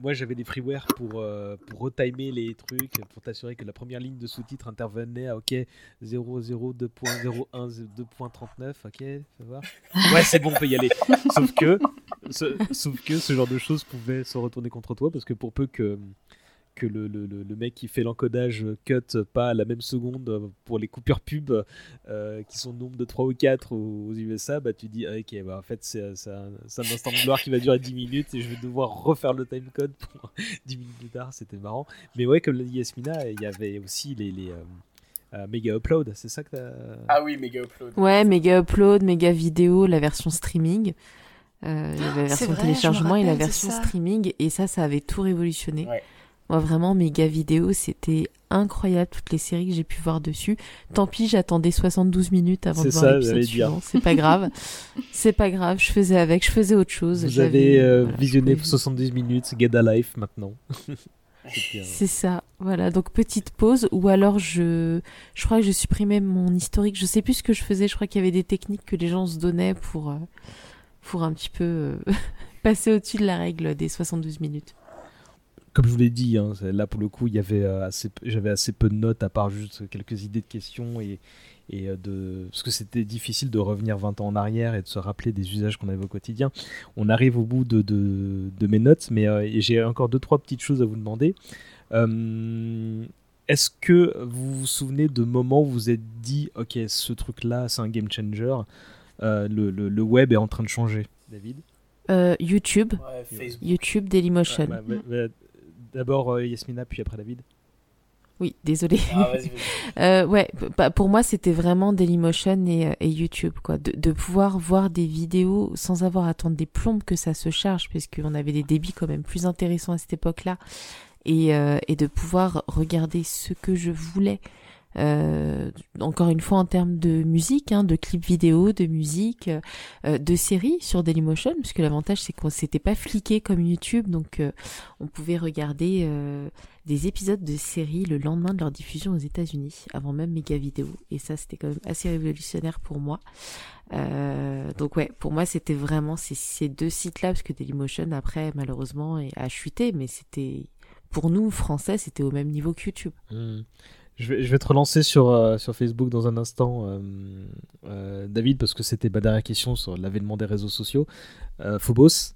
S3: moi, j'avais des freewares pour, euh, pour retimer les trucs, pour t'assurer que la première ligne de sous-titres intervenait à OK 002.01, 2.39. OK, ça va Ouais, c'est bon, on peut y aller. Sauf que, ce, sauf que ce genre de choses pouvait se retourner contre toi parce que pour peu que que le, le, le- le mec qui fait l'encodage cut pas à la même seconde euh, pour les coupures pub euh, qui sont nombre de 3 ou 4 aux, aux USA, bah tu dis ah, ok bah en fait c'est un, c'est un instant de gloire qui va durer 10 minutes et je vais devoir refaire le timecode pour 10 minutes plus tard, c'était marrant. Mais ouais comme l'a dit Yasmina, il y avait aussi les, les euh, euh, méga upload, c'est ça que t'as...
S11: Ah oui, méga upload.
S2: Ouais, méga upload, méga vidéo, la version streaming. Euh, il y avait la
S12: c'est
S2: version
S12: vrai,
S2: téléchargement et la version streaming. Et ça, ça avait tout révolutionné. Moi, vraiment, méga vidéo, c'était incroyable. Toutes les séries que j'ai pu voir dessus. Tant pis, j'attendais 72 minutes avant de
S3: C'est
S2: voir l'épisode suivant. C'est pas grave. C'est pas grave. Je faisais avec, je faisais autre chose.
S3: Vous avez euh,
S2: voilà,
S3: visionné
S2: pouvais-
S3: 70 minutes, Get a Life maintenant.
S2: C'est ça, voilà. Donc petite pause, ou alors je, je crois que je supprimais mon historique. Je sais plus ce que je faisais. Je crois qu'il y avait des techniques que les gens se donnaient pour, euh, pour un petit peu euh, passer au-dessus de la règle des 72 minutes.
S3: Comme je vous l'ai dit, hein, là pour le coup, il y avait euh, assez, j'avais assez peu de notes à part juste quelques idées de questions et, et euh, de parce que c'était difficile de revenir 20 ans en arrière et de se rappeler des usages qu'on avait au quotidien. On arrive au bout de, de, de mes notes, mais euh, j'ai encore deux trois petites choses à vous demander. Euh, Est-ce que vous vous souvenez de moments où vous vous êtes dit, ok, ce truc-là, c'est un game changer, euh, le, le, le web est en train de changer, David
S2: Euh, YouTube,
S11: Ouais.
S2: YouTube, Dailymotion.
S3: Ouais, D'abord euh, Yasmina, puis après David.
S2: Oui, désolé.
S11: Ah, vas-y, vas-y.
S2: Euh, ouais, bah, pour moi, c'était vraiment Dailymotion et, euh, et YouTube, quoi. De, de pouvoir voir des vidéos sans avoir à attendre des plombes que ça se charge, parce qu'on avait des débits quand même plus intéressants à cette époque-là, et, euh, et de pouvoir regarder ce que je voulais. Euh, encore une fois en termes de musique, hein, de clips vidéo, de musique, euh, de séries sur Dailymotion, puisque l'avantage c'est qu'on s'était pas fliqué comme YouTube, donc euh, on pouvait regarder euh, des épisodes de séries le lendemain de leur diffusion aux États-Unis, avant même Mega Vidéo, et ça c'était quand même assez révolutionnaire pour moi. Euh, donc ouais, pour moi c'était vraiment ces, deux sites-là, parce que Dailymotion après malheureusement a chuté, mais c'était pour nous français c'était au même niveau que YouTube.
S3: Hmm. Je vais, te relancer sur, euh, sur Facebook dans un instant, euh, euh, David, parce que c'était ma dernière question sur l'avènement des réseaux sociaux. Phobos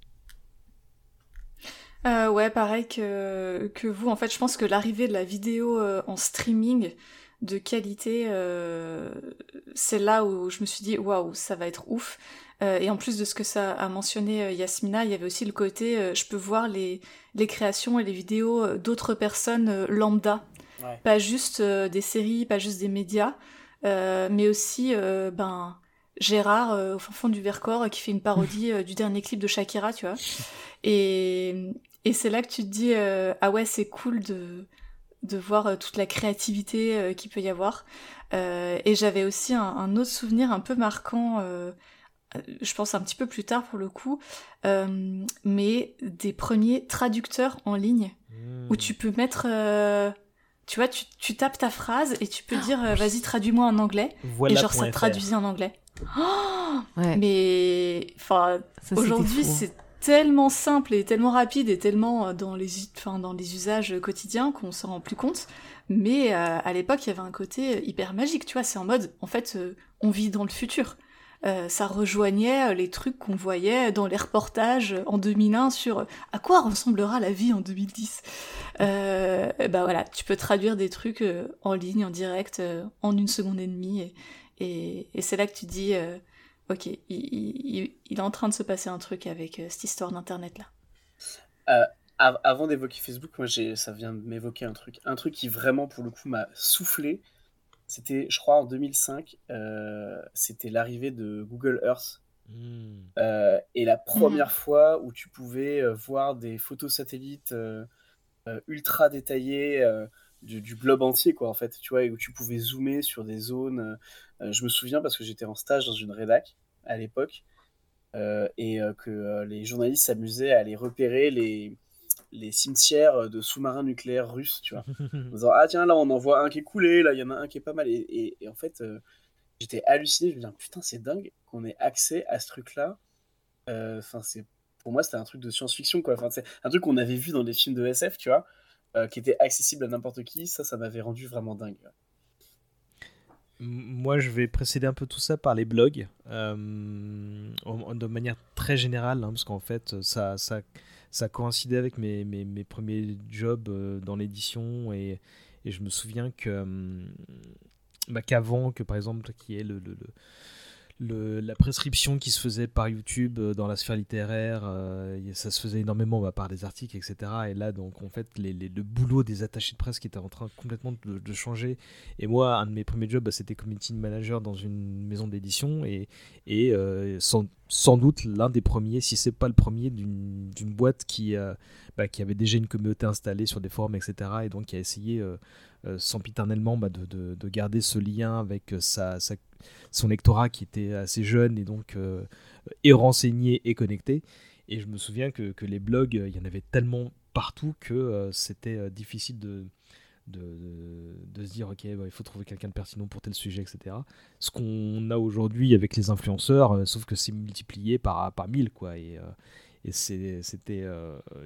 S12: ouais, pareil que, que vous. En fait, je pense que l'arrivée de la vidéo en streaming de qualité, c'est là où je me suis dit waouh, ça va être ouf. Et en plus de ce que ça a mentionné Yasmina, il y avait aussi le côté je peux voir les, les créations et les vidéos d'autres personnes lambda.
S11: Ouais.
S12: Pas juste euh, des séries, pas juste des médias, euh, mais aussi euh, ben Gérard au fin fond du Vercors qui fait une parodie du dernier clip de Shakira, tu vois. Et, et c'est là que tu te dis ah ouais c'est cool de de voir toute la créativité qu'il peut y avoir. Et j'avais aussi un, un autre souvenir un peu marquant, je pense un petit peu plus tard pour le coup, euh, mais des premiers traducteurs en ligne où tu peux mettre, euh, tu vois, tu, tu tapes ta phrase et tu peux dire euh, vas-y traduis-moi en anglais
S3: Voilà
S12: et genre ça traduisait en anglais. Oh
S2: Ouais.
S12: Mais enfin aujourd'hui c'est tellement simple et tellement rapide et tellement euh, dans les, enfin, dans les usages quotidiens qu'on s'en rend plus compte. Mais euh, à l'époque, il y avait un côté hyper magique, tu vois. C'est en mode, en fait, euh, on vit dans le futur. Euh, ça rejoignait euh, les trucs qu'on voyait dans les reportages en 2001 sur euh, à quoi ressemblera la vie en 2010. Euh, bah voilà, tu peux traduire des trucs en ligne, en direct, en une seconde et demie. Et, c'est là que tu dis, ok, il, est en train de se passer un truc avec cette histoire d'internet là.
S11: Avant d'évoquer Facebook, moi, ça vient de m'évoquer un truc. Un truc qui vraiment, pour le coup, m'a soufflé. C'était, je crois, en 2005. Euh, c'était l'arrivée de Google Earth. Hmm. Euh, et la première fois où tu pouvais euh, voir des photos satellites ultra détaillées du, du, globe entier, quoi, en fait. Tu vois, et où tu pouvais zoomer sur des zones. je me souviens parce que j'étais en stage dans une rédac à l'époque. et que les journalistes s'amusaient à aller repérer les, les cimetières de sous-marins nucléaires russes, tu vois. en disant, ah tiens, là on en voit un qui est coulé, là il y en a un qui est pas mal. Et, en fait, euh, j'étais halluciné, je me disais, putain, c'est dingue qu'on ait accès à ce truc-là. Euh, enfin, c'est pour moi, c'était un truc de science-fiction, quoi. Enfin, c'est un truc qu'on avait vu dans des films de SF, tu vois, euh, qui était accessible à n'importe qui. Ça, ça m'avait rendu vraiment dingue.
S3: Moi, je vais précéder un peu tout ça par les blogs, de manière très générale, hein, parce qu'en fait, ça, ça, ça coïncidait avec mes, mes, mes premiers jobs euh, dans l'édition et, et, je me souviens que hum, bah, qu'avant que par exemple qui est le, le, la prescription qui se faisait par YouTube euh, dans la sphère littéraire, euh, ça se faisait énormément bah, par des articles, etc. Et là, donc, en fait, les, le boulot des attachés de presse qui était en train complètement de, changer. Et moi, un de mes premiers jobs, bah, c'était community manager dans une maison d'édition et, et sans, sans, doute l'un des premiers, si c'est pas le premier, d'une boîte qui, bah, qui avait déjà une communauté installée sur des forums, etc. Et donc qui a essayé euh, sempiternellement bah, de, de, garder ce lien avec euh, sa, son lectorat qui était assez jeune et donc euh, et renseigné et connecté. Et je me souviens que, que les blogs, il y en avait tellement partout que c'était difficile de, de, se dire ok bah, il faut trouver quelqu'un de pertinent pour tel sujet etc ce qu'on a aujourd'hui avec les influenceurs sauf que c'est multiplié par, par mille quoi et, et c'était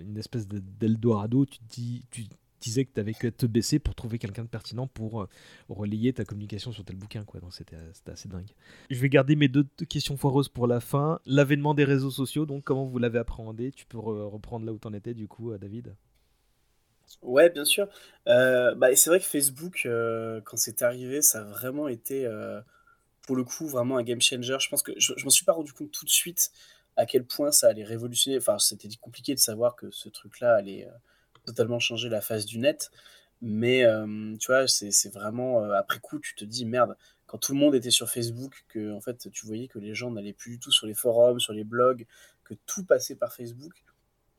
S3: une espèce d'Eldorado tu dis tu, disais que tu avais que te baisser pour trouver quelqu'un de pertinent pour euh, relayer ta communication sur tel bouquin. Quoi. Donc c'était, assez dingue. Je vais garder mes deux questions foireuses pour la fin. L'avènement des réseaux sociaux, donc comment vous l'avez appréhendé? Tu peux reprendre là où tu en étais du coup, euh, David?
S11: Ouais, bien sûr. Euh, bah, c'est vrai que Facebook, quand c'est arrivé, ça a vraiment été, pour le coup, vraiment un game changer. Je pense que je, je m'en suis pas rendu compte tout de suite à quel point ça allait révolutionner. Enfin, c'était compliqué de savoir que ce truc-là allait totalement changé la face du net. Mais euh, tu vois, c'est vraiment euh, après coup, tu te dis merde, quand tout le monde était sur Facebook, que en fait, tu voyais que les gens n'allaient plus du tout sur les forums, sur les blogs, que tout passait par Facebook.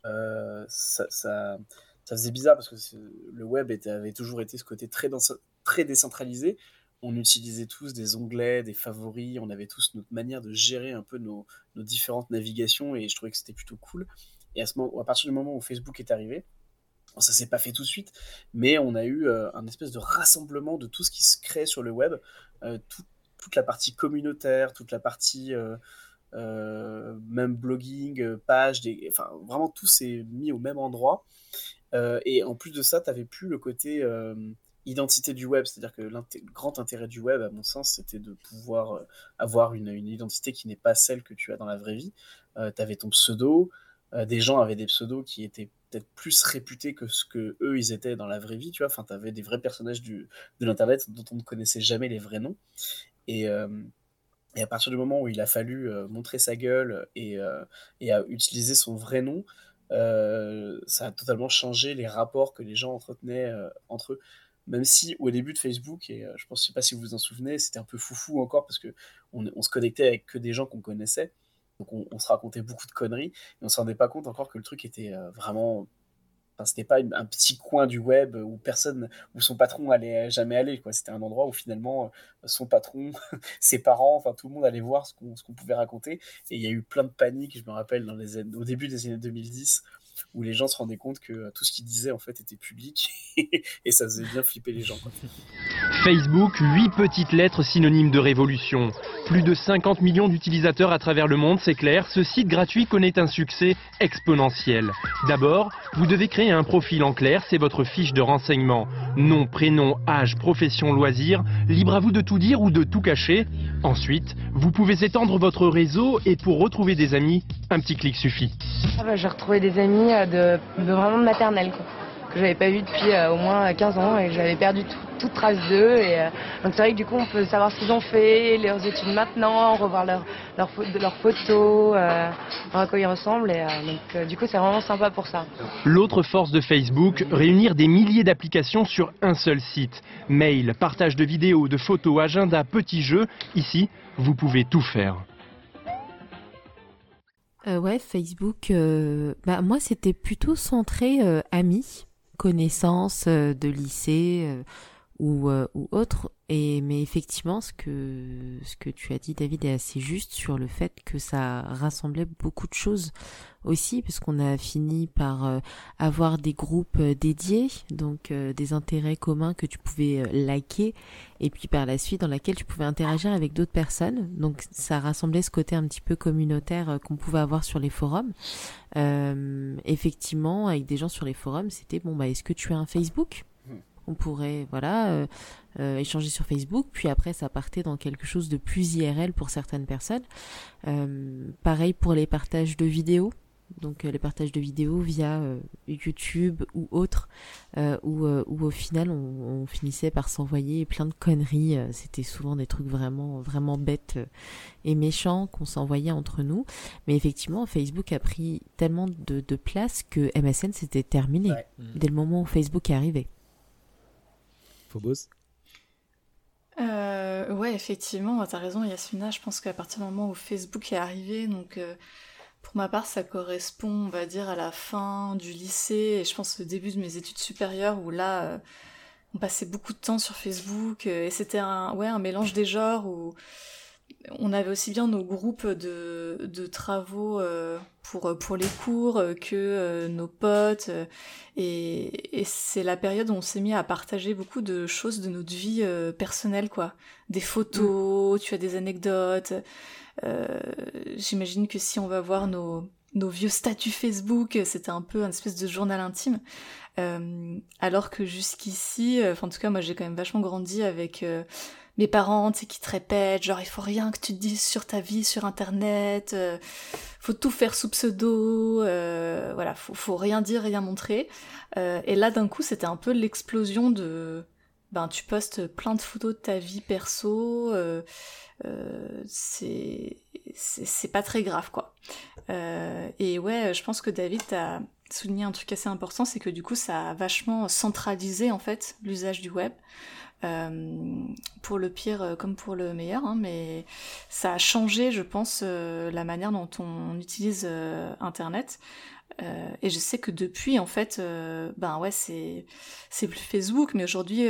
S11: Euh, ça, ça, faisait bizarre parce que le web avait toujours été ce côté très, décentralisé. On utilisait tous des onglets, des favoris, on avait tous notre manière de gérer un peu nos, différentes navigations et je trouvais que c'était plutôt cool. Et à, partir du moment où Facebook est arrivé, ça s'est pas fait tout de suite, mais on a eu euh, un espèce de rassemblement de tout ce qui se crée sur le web, euh, toute la partie communautaire, toute la partie euh, même blogging, page, enfin vraiment tout s'est mis au même endroit. Et en plus de ça, tu n'avais plus le côté identité du web, c'est-à-dire que le grand intérêt du web, à mon sens, c'était de pouvoir avoir une, une, identité qui n'est pas celle que tu as dans la vraie vie. tu avais ton pseudo, des gens avaient des pseudos qui étaient peut-être plus réputés que ce que eux ils étaient dans la vraie vie, tu vois. Enfin, t'avais des vrais personnages du, de l'internet dont on ne connaissait jamais les vrais noms. Et, euh, et à partir du moment où il a fallu euh, montrer sa gueule et, euh, et utiliser son vrai nom, ça a totalement changé les rapports que les gens entretenaient entre eux. Même si au début de Facebook, et je pense, je sais pas si vous vous en souvenez, c'était un peu foufou encore parce que on, on se connectait avec que des gens qu'on connaissait. Donc on, se racontait beaucoup de conneries, et on se rendait pas compte encore que le truc était euh, vraiment. Enfin, c'était pas un petit coin du web où personne, où son patron allait jamais aller. Quoi. C'était un endroit où finalement euh, son patron, ses parents, enfin tout le monde allait voir ce qu'on, pouvait raconter. Et il y a eu plein de panique, je me rappelle, au début des années 2010, où les gens se rendaient compte que euh, tout ce qu'ils disaient en fait était public et ça faisait bien flipper les gens.
S24: Facebook, 8 petites lettres synonymes de révolution. Plus de 50 millions d'utilisateurs à travers le monde, c'est clair, ce site gratuit connaît un succès exponentiel. D'abord, vous devez créer un profil en clair, c'est votre fiche de renseignement. Nom, prénom, âge, profession, loisir, libre à vous de tout dire ou de tout cacher. Ensuite, vous pouvez étendre votre réseau et pour retrouver des amis, un petit clic suffit.
S25: Ah bah, j'ai retrouvé des amis euh, de, vraiment de maternelle.
S26: que j'avais pas vu depuis au moins 15 ans et j'avais perdu toute trace d'eux. Et donc c'est vrai que du coup on peut savoir ce qu'ils ont fait, leurs études maintenant, revoir leurs leur, photos, voir à quoi ils ressemblent. Donc du coup c'est vraiment sympa pour ça.
S24: L'autre force de Facebook, réunir des milliers d'applications sur un seul site. Mail, partage de vidéos, de photos, agenda, petits jeux. Ici, vous pouvez tout faire.
S2: Euh, ouais, Facebook, euh, bah, moi c'était plutôt centré euh, amis, connaissances de lycée ou, ou autre. Et, mais effectivement, ce que, ce que tu as dit, David, est assez juste sur le fait que ça rassemblait beaucoup de choses aussi, puisqu'on a fini par euh, avoir des groupes euh, dédiés, donc euh, des intérêts communs que tu pouvais liker, et puis par la suite dans laquelle tu pouvais interagir avec d'autres personnes. Donc ça rassemblait ce côté un petit peu communautaire qu'on pouvait avoir sur les forums. effectivement, avec des gens sur les forums, c'était bon bah est-ce que tu as un Facebook? On pourrait voilà euh, euh, échanger sur Facebook puis après ça partait dans quelque chose de plus IRL pour certaines personnes. Euh, pareil pour les partages de vidéos. Donc les partages de vidéos via YouTube ou autre où, où, au final on, finissait par s'envoyer plein de conneries. C'était souvent des trucs vraiment vraiment bêtes et méchants qu'on s'envoyait entre nous. Mais effectivement Facebook a pris tellement de, de place que MSN c'était terminé dès le moment où Facebook est arrivé
S12: Euh, Ouais, effectivement, tu as raison, Yasmina. Je pense qu'à partir du moment où Facebook est arrivé, donc euh, pour ma part, ça correspond, on va dire, à la fin du lycée et je pense au début de mes études supérieures où là, euh, on passait beaucoup de temps sur Facebook et c'était un, ouais, un mélange des genres où on avait aussi bien nos groupes de, de travaux euh, pour, pour les cours que euh, nos potes. et, et c'est la période où on s'est mis à partager beaucoup de choses de notre vie euh, personnelle, quoi. Des photos, tu as des anecdotes. J'imagine que si on va voir nos, nos vieux statuts Facebook, c'était un peu un espèce de journal intime. alors que jusqu'ici, en tout cas, moi j'ai quand même vachement grandi avec mes parents, tu sais, qui te répètent, genre, il faut rien que tu te dises sur ta vie sur Internet, euh, faut tout faire sous pseudo, euh, voilà, faut, faut rien dire, rien montrer. Euh, et là, d'un coup, c'était un peu l'explosion de, ben, tu postes plein de photos de ta vie perso, euh, c'est, c'est pas très grave, quoi. et ouais, je pense que David a souligné un truc assez important, c'est que du coup, ça a vachement centralisé, en fait, l'usage du web. Euh, pour le pire euh, comme pour le meilleur, hein, mais ça a changé, je pense, euh, la manière dont on utilise Internet. et je sais que depuis, en fait, ben ouais, c'est c'est plus Facebook, mais aujourd'hui,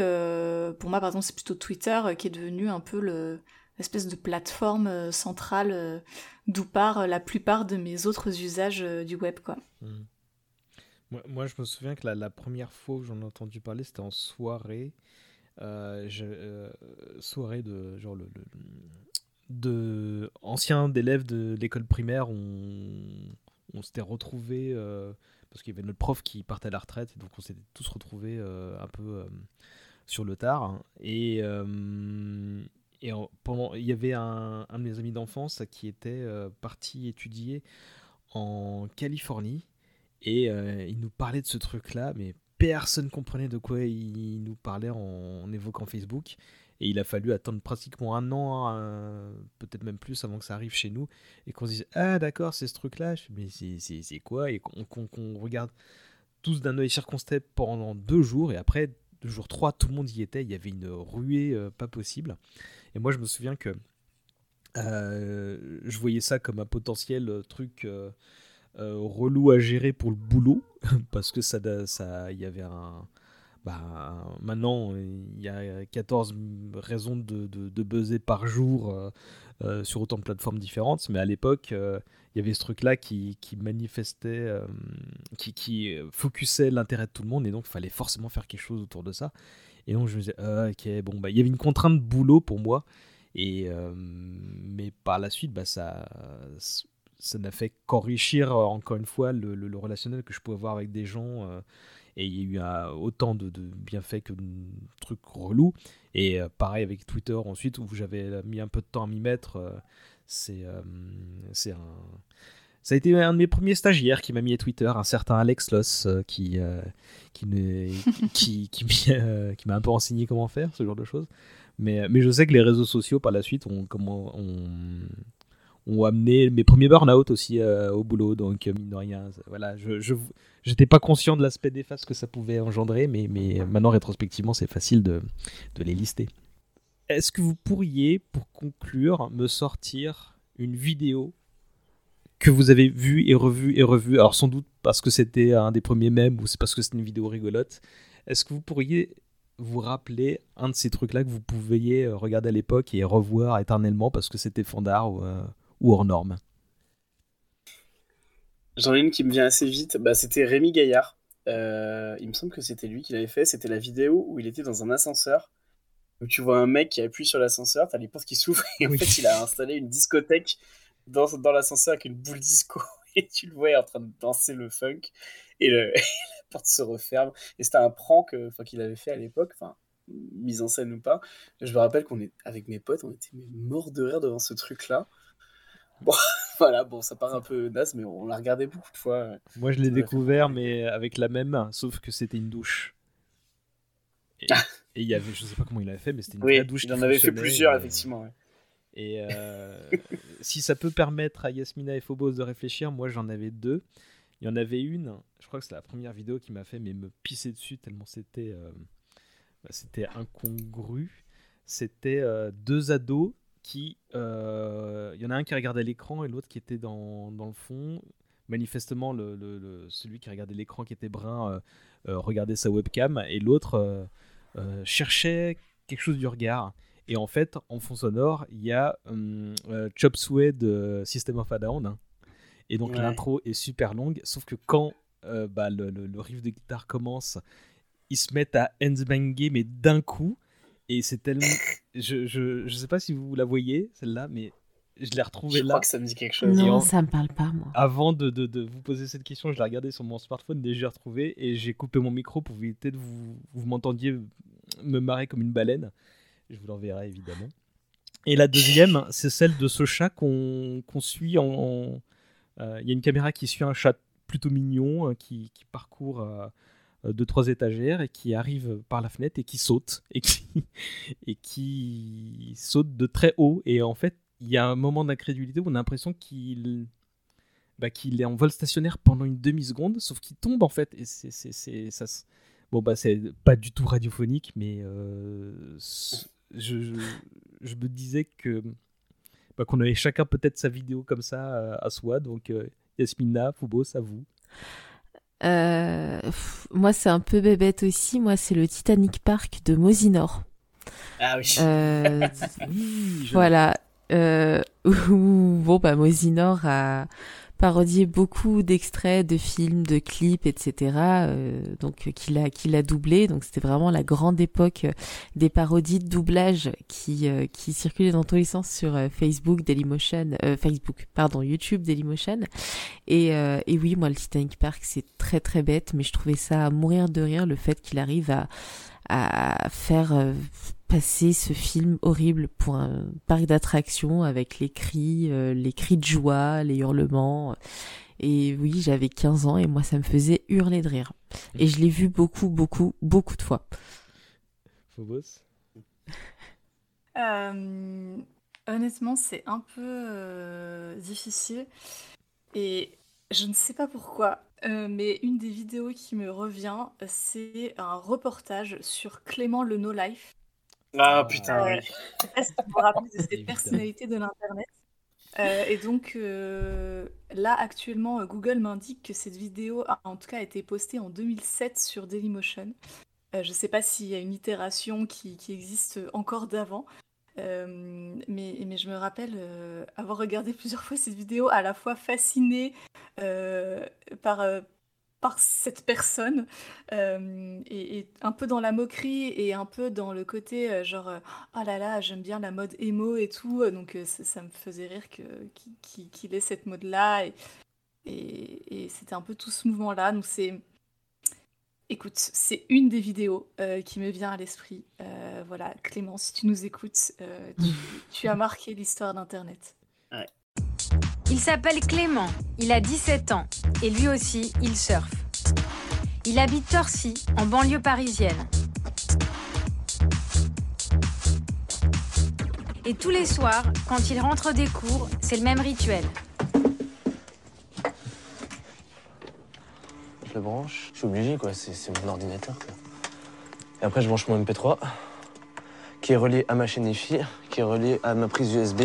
S12: pour moi, par exemple, c'est plutôt Twitter qui est devenu un peu le l'espèce de plateforme centrale d'où part la plupart de mes autres usages du web, quoi.
S3: Mmh. Moi, je me souviens que la, la première fois où j'en ai entendu parler, c'était en soirée. Euh, euh, soirée de genre le, de anciens d'élèves de l'école primaire on, s'était retrouvés euh, parce qu'il y avait notre prof qui partait à la retraite donc on s'était tous retrouvés un peu sur le tard. Et et pendant il y avait un, un de mes amis d'enfance qui était parti étudier en Californie et il nous parlait de ce truc là mais personne comprenait de quoi il nous parlait en, évoquant Facebook. Et il a fallu attendre pratiquement un an, hein, peut-être même plus, avant que ça arrive chez nous. Et qu'on se dise Ah, d'accord, c'est ce truc-là. Mais c'est quoi? Et qu'on regarde tous d'un œil circonspect pendant deux jours. Et après, le jour 3, tout le monde y était. Il y avait une ruée euh, pas possible. Et moi, je me souviens que euh, je voyais ça comme un potentiel euh, truc. Euh, relou à gérer pour le boulot parce que ça ça il y avait un bah, maintenant il y a 14 raisons de, de, buzzer par jour euh, euh, sur autant de plateformes différentes mais à l'époque il y avait ce truc là qui, qui manifestait qui, qui focusait l'intérêt de tout le monde et donc il fallait forcément faire quelque chose autour de ça. Et donc je me disais ah, ok bon bah il y avait une contrainte de boulot pour moi et mais par la suite bah ça ça n'a fait qu'enrichir euh, encore une fois le, relationnel que je pouvais avoir avec des gens. Euh, et il y a eu euh, autant de, bienfaits que de trucs relous. Et pareil avec Twitter ensuite, où j'avais mis un peu de temps à m'y mettre. c'est c'est un Ça a été un de mes premiers stagiaires qui m'a mis à Twitter, un certain Alex Loss, euh, qui, euh, qui, euh, qui m'a un peu enseigné comment faire, ce genre de choses. Mais, mais je sais que les réseaux sociaux, par la suite, ont, comment, ont, ont amené mes premiers burn-out aussi euh, au boulot. Donc, euh, mine de rien, ça- voilà, je je- j'étais pas conscient de l'aspect néfaste que ça pouvait engendrer, mais, mais maintenant, rétrospectivement, c'est facile de, de les lister. Est-ce que vous pourriez, pour conclure, me sortir une vidéo que vous avez vue et revue et revue? Alors sans doute parce que c'était un des premiers mèmes ou c'est parce que c'était une vidéo rigolote. Est-ce que vous pourriez vous rappeler un de ces trucs-là que vous pouviez euh, regarder à l'époque et revoir éternellement parce que c'était fandard ou, euh, ou hors norme
S11: J'en ai une qui me vient assez vite. Bah, c'était Rémi Gaillard. Euh, il me semble que c'était lui qui l'avait fait. C'était la vidéo où il était dans un ascenseur. Où tu vois un mec qui appuie sur l'ascenseur, t'as les portes qui s'ouvrent et en
S3: Oui.
S11: fait il a installé une discothèque dans, dans l'ascenseur avec une boule disco et tu le vois en train de danser le funk et, le, la porte se referme. Et c'était un prank euh, qu'il avait fait à l'époque, enfin mise en scène ou pas. Je me rappelle qu'on est avec mes potes, on était morts de rire devant ce truc là. Bon, voilà, bon, ça part un peu naze, mais on l'a regardé beaucoup de fois.
S3: Moi je l'ai découvert mais avec la même, sauf que c'était une douche. Et et il y avait, je sais pas comment il avait fait, mais c'était une
S11: Oui,
S3: vraie douche.
S11: il en avait fait plusieurs,
S3: et-
S11: effectivement, ouais.
S3: Et euh, si ça peut permettre à Yasmina et Phobos de réfléchir, moi j'en avais deux. Il y en avait une, je crois que c'est la première vidéo qui m'a fait mais me pisser dessus tellement c'était euh, bah, c'était incongru. C'était euh, deux ados qui, euh, il y en a un qui regardait l'écran et l'autre qui était dans, dans le fond. Manifestement, le, le- le- celui qui regardait l'écran qui était brun euh, euh, regardait sa webcam et l'autre cherchait quelque chose du regard. Et en fait, en fond sonore, il y a hum, Chop Suey de System of a Down. hein. Et donc
S11: Ouais.
S3: l'intro est super longue, sauf que quand bah, le, riff de guitare commence, ils se mettent à handsbanger, mais d'un coup. Et c'est tellement. Je, je, je sais pas si vous la voyez, celle-là, mais je l'ai retrouvée
S11: Je
S3: là.
S11: crois que ça me dit quelque chose.
S2: Non,
S3: en-
S2: ça me parle pas, moi.
S3: Avant de, de- de vous poser cette question, je l'ai regardé sur mon smartphone et j'ai retrouvé. Et j'ai coupé mon micro pour éviter de vous, vous m'entendiez me marrer comme une baleine. Je vous l'enverrai évidemment. Et la deuxième, c'est celle de ce chat qu'on qu'on suit en. en- euh, Il y a une caméra qui suit un chat plutôt mignon euh, qui, qui parcourt euh, deux trois étagères et qui arrive par la fenêtre et qui saute et qui, et qui saute de très haut. Et en fait, il y a un moment d'incrédulité où on a l'impression qu'il bah, qu'il est en vol stationnaire pendant une demi-seconde, sauf qu'il tombe en fait. Et c'est, bon, bah, c'est pas du tout radiophonique, mais euh, je, je, me disais que bah, qu'on avait chacun peut-être sa vidéo comme ça euh, à soi. Donc, euh, Yasmina, Phobos, à vous.
S2: Euh, pff, moi, c'est un peu bébête aussi. Moi, c'est le Titanic Park de Mosinor.
S11: Ah oui.
S2: Euh,
S11: Oui,
S2: voilà. Euh, où, bon, bah, Mosinor a parodié beaucoup d'extraits de films, de clips, etc. euh, donc, euh, qu'il a, qu'il a doublé. Donc, c'était vraiment la grande époque euh, des parodies de doublage qui, qui circulaient dans tous les sens sur Facebook, Dailymotion, Facebook, pardon, YouTube, Dailymotion. Et, et oui, moi, le Titanic Park, c'est très très bête, mais je trouvais ça à mourir de rire, le fait qu'il arrive à, à faire passer ce film horrible pour un parc d'attractions avec les cris, euh, les cris de joie, les hurlements. Et oui, j'avais 15 ans et moi, ça me faisait hurler de rire. Et je l'ai vu beaucoup, beaucoup, beaucoup de fois.
S3: Phobos
S12: Euh, honnêtement, c'est un peu euh, difficile. Et je ne sais pas pourquoi, euh, mais une des vidéos qui me revient, c'est un reportage sur Clément le No Life.
S11: Ah putain,
S12: Euh,
S11: oui.
S12: je sais pas si vous vous rappelez de cette personnalité de l'Internet. Euh, et donc euh, là, actuellement, euh, Google m'indique que cette vidéo a en tout cas été postée en 2007 sur Dailymotion. Euh, je ne sais pas s'il y a une itération qui, qui existe encore d'avant. Euh, mais, mais je me rappelle euh, avoir regardé plusieurs fois cette vidéo, à la fois fascinée euh, par, euh, par cette personne, euh, et, et un peu dans la moquerie et un peu dans le côté euh, genre euh, oh là là, j'aime bien la mode emo et tout, donc euh, ça, ça me faisait rire que, qu'il, qu'il ait cette mode-là, et, et, et c'était un peu tout ce mouvement-là. Donc c'est. Écoute, c'est une des vidéos euh, qui me vient à l'esprit. Euh, voilà, Clément, si tu nous écoutes, euh, tu, tu as marqué l'histoire d'Internet.
S27: Il s'appelle Clément. il a 17 ans et lui aussi, il surfe. Il habite Torcy, en banlieue parisienne. Et tous les soirs, quand il rentre des cours, c'est le même rituel.
S25: Je le branche, je suis obligé quoi, c'est mon ordinateur. Et après je branche mon MP3, qui est relié à ma chaîne IFI, qui est relié à ma prise USB.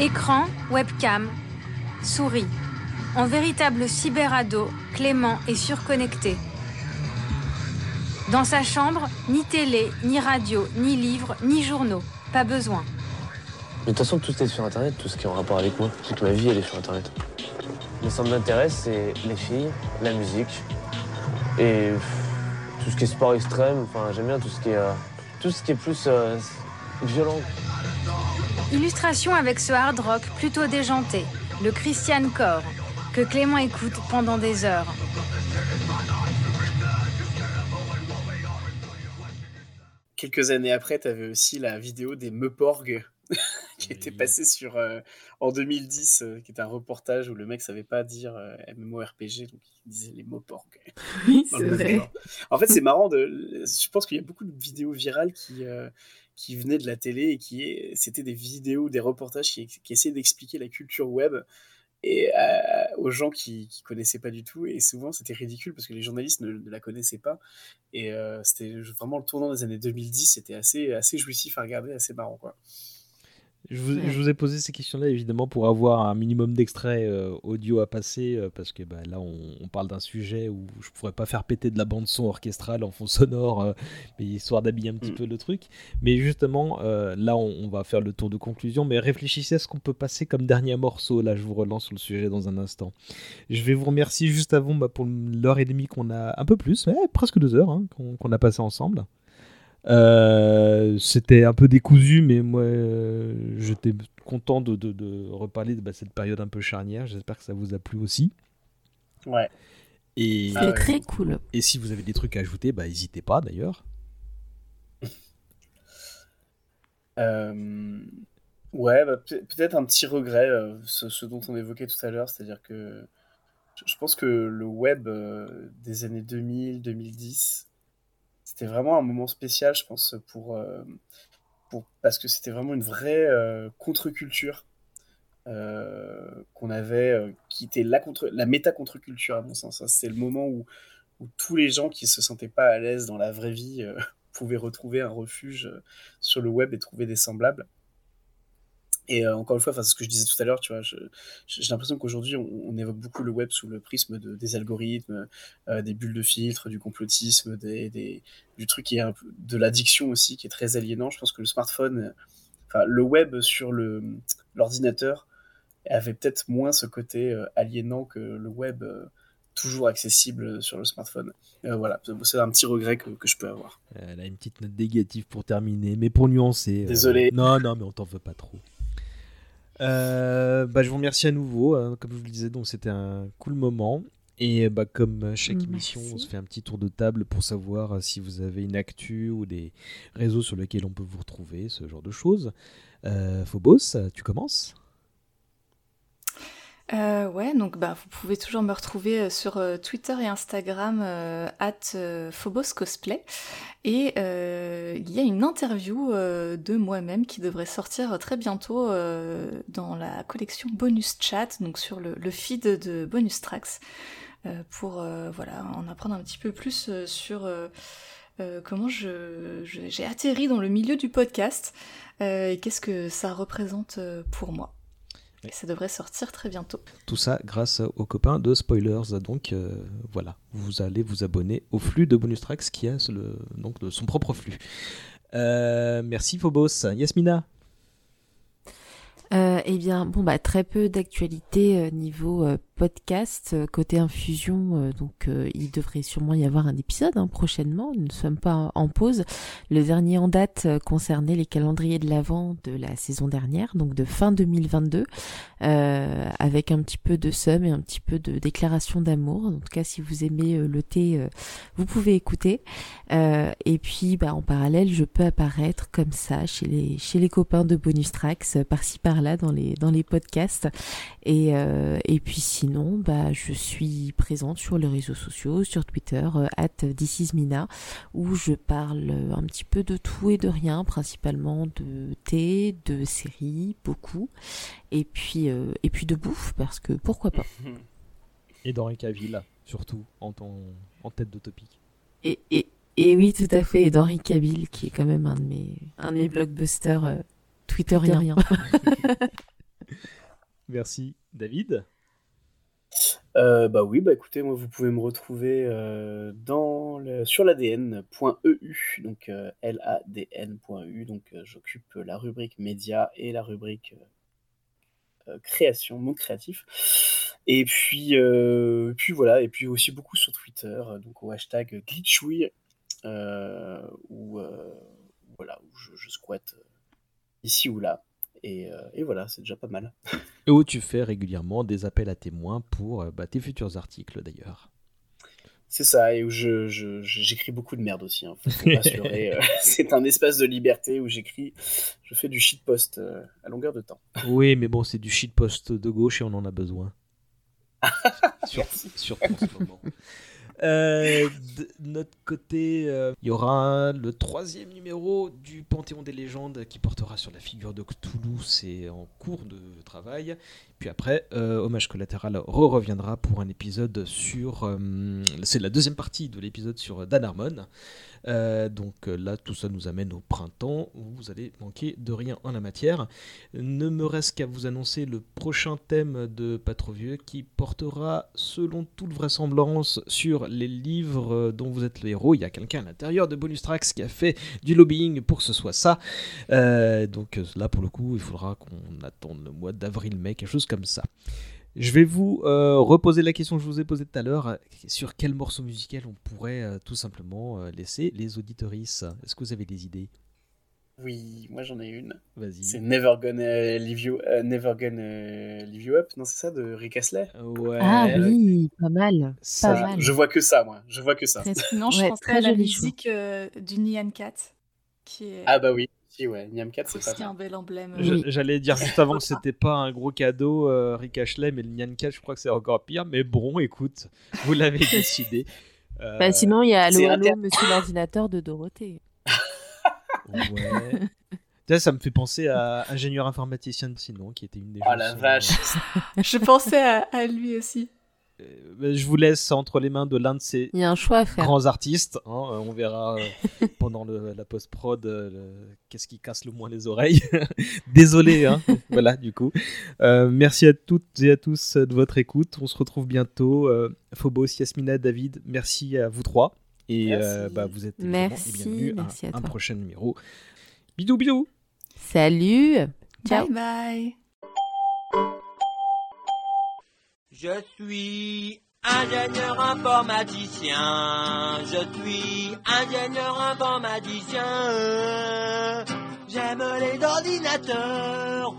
S27: Écran, webcam, souris. En véritable cyberado, Clément est surconnecté. Dans sa chambre, ni télé, ni radio, ni livres, ni journaux. Pas besoin.
S25: Mais de toute façon, tout est sur Internet, tout ce qui est en rapport avec moi. Toute ma vie, elle est sur Internet. Mes centres d'intérêt, c'est les filles, la musique et tout ce qui est sport extrême. Enfin, j'aime bien tout ce qui est, euh, tout ce qui est plus euh, violent.
S27: Illustration avec ce hard rock plutôt déjanté, le Christian Core, que Clément écoute pendant des heures.
S11: Quelques années après, tu avais aussi la vidéo des Meuporg qui était passée sur, euh, en 2010, euh, qui était un reportage où le mec savait pas dire euh, MMORPG, donc il disait les Meuporg.
S2: Oui, c'est vrai.
S11: En fait, c'est marrant, de, je pense qu'il y a beaucoup de vidéos virales qui, qui venaient de la télé et qui c'était des vidéos, des reportages qui, essayaient d'expliquer la culture web et aux gens qui, connaissaient pas du tout. Et souvent c'était ridicule parce que les journalistes ne, la connaissaient pas. Et c'était vraiment le tournant des années 2010 c'était assez assez jouissif à regarder assez marrant quoi
S3: je vous, je vous, ai posé ces questions-là évidemment pour avoir un minimum d'extraits euh, audio à passer euh, parce que bah, là on, on parle d'un sujet où je pourrais pas faire péter de la bande son orchestrale en fond sonore euh, mais histoire d'habiller un petit mm. peu le truc. Mais justement là on, on, va faire le tour de conclusion mais réfléchissez à ce qu'on peut passer comme dernier morceau. Là je vous relance sur le sujet dans un instant. Je vais vous remercier juste avant bah, pour l'heure et demie qu'on a un peu plus ouais, presque deux heures hein, qu'on qu a passé ensemble euh, c'était un peu décousu, mais moi, euh, j'étais content de, de, de, reparler de bah, cette période un peu charnière. J'espère que ça vous a plu aussi.
S11: Ouais.
S2: Et c'est très cool.
S3: Et si vous avez des trucs à ajouter, bah, n'hésitez pas d'ailleurs.
S11: euh... Ouais, bah, peut-être un petit regret, euh, ce, ce, dont on évoquait tout à l'heure, c'est-à-dire que je pense que le web euh, des années 2000-2010 c'était vraiment un moment spécial, je pense, pour, euh, parce que c'était vraiment une vraie euh, contre-culture euh, qu'on avait, qui était la, contre, la méta-contre-culture, à mon sens. C'est le moment où, où tous les gens qui se sentaient pas à l'aise dans la vraie vie pouvaient retrouver un refuge sur le web et trouver des semblables. Et euh, encore une fois, c'est ce que je disais tout à l'heure, tu vois, j'ai l'impression qu'aujourd'hui, on, on, évoque beaucoup le web sous le prisme de, des algorithmes, euh, des bulles de filtre, du complotisme, des, des, du truc qui est un peu, de l'addiction aussi, qui est très aliénant. Je pense que le smartphone, enfin, le web sur l'ordinateur avait peut-être moins ce côté euh, aliénant que le web toujours accessible sur le smartphone. Euh, voilà, c'est un petit regret que, que, je peux avoir.
S3: Elle a une petite note négative pour terminer, mais pour nuancer.
S11: Désolé.
S3: Euh, non, non, mais on t'en veut pas trop. Euh, bah, je vous remercie à nouveau. Hein, comme je vous le disais, donc c'était un cool moment. Et bah, comme chaque Merci. émission, on se fait un petit tour de table pour savoir si vous avez une actu ou des réseaux sur lesquels on peut vous retrouver, ce genre de choses. Euh, Phobos, tu commences?
S12: Euh, ouais, donc bah, vous pouvez toujours me retrouver sur euh, Twitter et Instagram euh, at Phobos Cosplay. Et il y a une interview de moi-même qui devrait sortir très bientôt dans la collection Bonus Chat, donc sur le, feed de Bonus Tracks, pour voilà en apprendre un petit peu plus sur comment je, j'ai atterri dans le milieu du podcast et qu'est-ce que ça représente pour moi. Et ça devrait sortir très bientôt.
S3: Tout ça grâce aux copains de Spoilers. Donc euh, voilà, vous allez vous abonner au flux de Bonus Tracks qui a le, donc son propre flux. Euh, merci Phobos. Yasmina
S2: euh, eh bien, bon bah très peu d'actualité euh, niveau euh, podcast côté infusion, donc il devrait sûrement y avoir un épisode hein, prochainement. Nous ne sommes pas en pause. Le dernier en date concernait les calendriers de l'avant de la saison dernière, donc de fin 2022, avec un petit peu de somme et un petit peu de déclaration d'amour. En tout cas, si vous aimez le thé, vous pouvez écouter. et puis, bah, en parallèle, je peux apparaître comme ça chez les chez les copains de Bonus Tracks, par-ci par-là dans les dans les podcasts. Et et puis sinon, bah, je suis présente sur les réseaux sociaux, sur Twitter, at Mina, où je parle un petit peu de tout et de rien, principalement de thé, de séries, beaucoup, et puis, euh, et puis de bouffe, parce que pourquoi pas.
S3: Et d'Henri Cavill, surtout, en, en tête de topic.
S2: Et, et, et, oui, tout à fait, et d'Henri Cavill, qui est quand même un de mes, un de mes blockbusters euh, twitteriens.
S3: Merci. David
S11: euh, bah oui, bah écoutez, moi vous pouvez me retrouver euh, sur l'ADN.eu, donc euh, L-A-D-N.eu, donc j'occupe la rubrique média et la rubrique création, monde créatif. Et puis, puis voilà, et puis aussi beaucoup sur Twitter, donc au hashtag glitchoui, où, voilà, où je squatte ici ou là. Euh, et, voilà, c'est déjà pas mal.
S3: Et où tu fais régulièrement des appels à témoins pour euh, bah, tes futurs articles d'ailleurs.
S11: C'est ça, et où je, j'écris beaucoup de merde aussi. Hein, euh, c'est un espace de liberté où j'écris, je fais du shitpost à longueur de temps.
S3: Oui, mais bon, c'est du shitpost de gauche et on en a besoin. surtout en ce moment. Euh, de notre côté, euh, il y aura le troisième numéro du Panthéon des légendes qui portera sur la figure de Cthulhu. C'est en cours de travail. Puis après, euh, Hommage collatéral re-reviendra pour un épisode sur. c'est la deuxième partie de l'épisode sur Dan Harmon. Euh, donc euh, là, tout ça nous amène au printemps où vous allez manquer de rien en la matière. Ne me reste qu'à vous annoncer le prochain thème de Pas trop vieux qui portera, selon toute vraisemblance, sur les livres dont vous êtes le héros. Il y a quelqu'un à l'intérieur de Bonus Tracks qui a fait du lobbying pour que ce soit ça. Euh, donc là, pour le coup, il faudra qu'on attende le mois d'avril-mai, quelque chose comme ça. Je vais vous euh, reposer la question que je vous ai posée tout à l'heure. Euh, sur quel morceau musical on pourrait euh, tout simplement laisser les auditoristes Est-ce que vous avez des idées?
S11: Oui, moi j'en ai une.
S3: Vas-y.
S11: C'est Never Gonna Leave You, Never Gonna Leave You Up, non c'est ça, de Rick Astley?
S3: Ouais.
S2: Ah oui, pas mal.
S11: Ça,
S2: pas mal.
S11: Je vois que ça, moi. Je vois que ça.
S12: Non, je
S2: Ouais,
S12: pense
S2: très
S12: à la musique du Nyan Cat, qui est
S11: Ah bah oui. Si, ouais, Niam 4, c'est pas
S12: aussi un bel emblème.
S3: J'allais dire juste avant que c'était pas un gros cadeau, euh, Rick Ashley, mais le Nyan 4, je crois que c'est encore pire. Mais bon, écoute, vous l'avez décidé. Euh,
S2: Bah, sinon, il y a Allo Allo,
S11: inter-
S2: Monsieur l'ordinateur de Dorothée.
S3: Ouais. Sais, ça me fait penser à Ingénieur informaticien sinon, qui était une des
S11: Oh la vache.
S12: Je pensais à, à lui aussi.
S3: Euh, Je vous laisse entre les mains de l'un de ces
S2: Il y a un choix à faire.
S3: grands artistes. hein. Euh, on verra euh, pendant le- la post-prod euh, qu'est-ce qui casse le moins les oreilles. Désolé, hein. voilà, du coup. Euh, merci à toutes et à tous de votre écoute. On se retrouve bientôt. Euh, Phobos, Yasmina, David, merci à vous trois. Et euh, bah, vous êtes
S2: Merci,
S3: bienvenus
S2: merci
S3: à
S2: à
S3: un prochain numéro. Bisous, bisous.
S2: Salut Ciao
S12: Bye bye.
S28: Je suis ingénieur informaticien. Je suis ingénieur informaticien. J'aime les ordinateurs.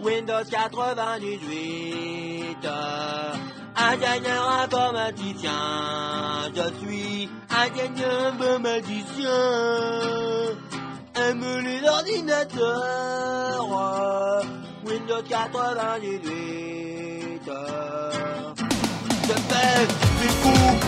S28: Windows 98. euh, Ingénieur informaticien. Je suis ingénieur informaticien. Aime les ordinateurs. Windows 98. euh. Je fais des concours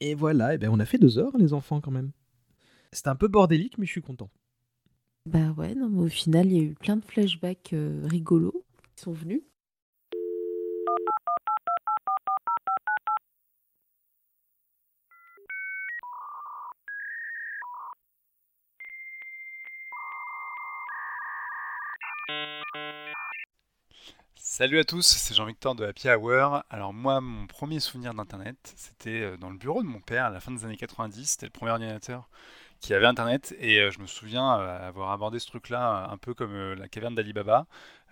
S28: Et
S3: voilà, et ben on a fait deux heures, les enfants, quand même. C'était un peu bordélique, mais je suis content.
S2: Bah ouais, non, mais au final, il y a eu plein de flashbacks euh, rigolos qui sont venus.
S29: Salut à tous, c'est Jean-Victor de Happy Hour. Alors moi, mon premier souvenir d'Internet, c'était euh, dans le bureau de mon père à la fin des années 90. C'était le premier ordinateur qui avait Internet et euh, je me souviens euh, avoir abordé ce truc-là un peu comme la caverne d'Alibaba.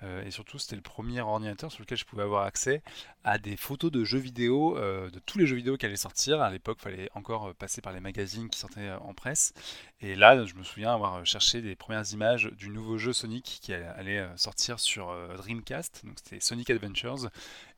S29: Euh, et surtout, c'était le premier ordinateur sur lequel je pouvais avoir accès à des photos de jeux vidéo, euh, de tous les jeux vidéo qui allaient sortir. À l'époque, il fallait encore euh, passer par les magazines qui sortaient en presse. Et là, je me souviens avoir cherché des premières images du nouveau jeu Sonic qui allait sortir sur Dreamcast. Donc c'était Sonic Adventures.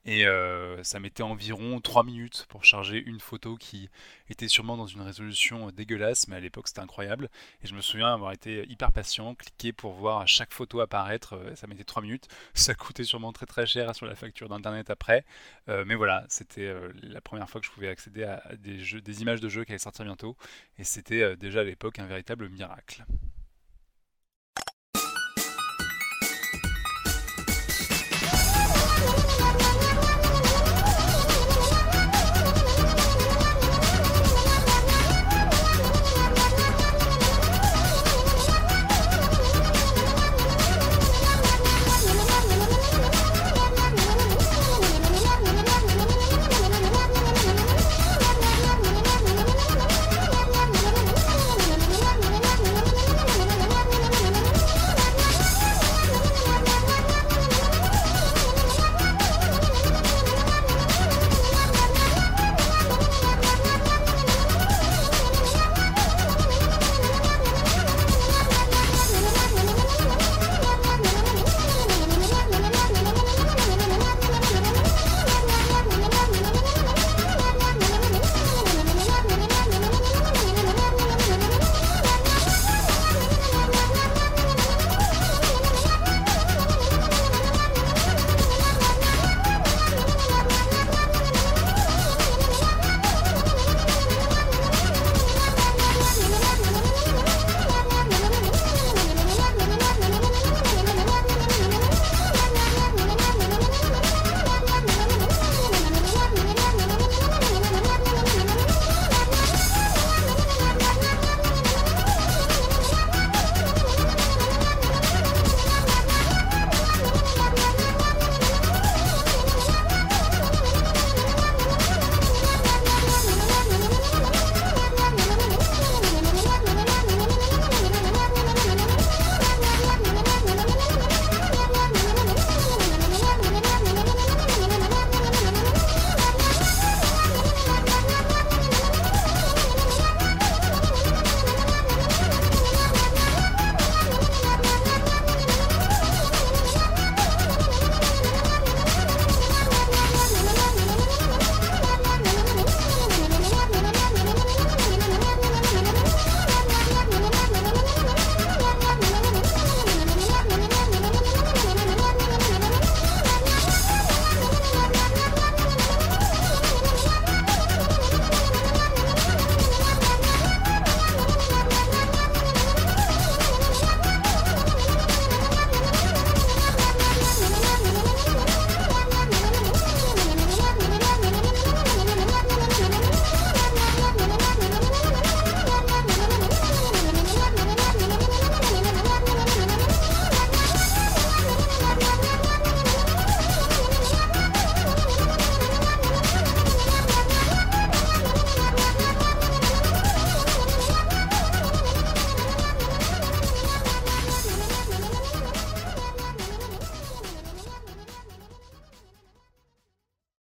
S29: Et euh, ça mettait environ 3 minutes pour charger une photo qui était sûrement dans une résolution euh, dégueulasse, mais à l'époque c'était incroyable. Et je me souviens avoir été hyper patient, cliquer pour voir chaque photo apparaître, euh, ça mettait 3 minutes. Ça coûtait sûrement très très cher sur la facture d'internet après. Mais voilà, c'était la première fois que je pouvais accéder à des, des images de jeux qui allaient sortir bientôt. Et c'était déjà à l'époque un véritable miracle.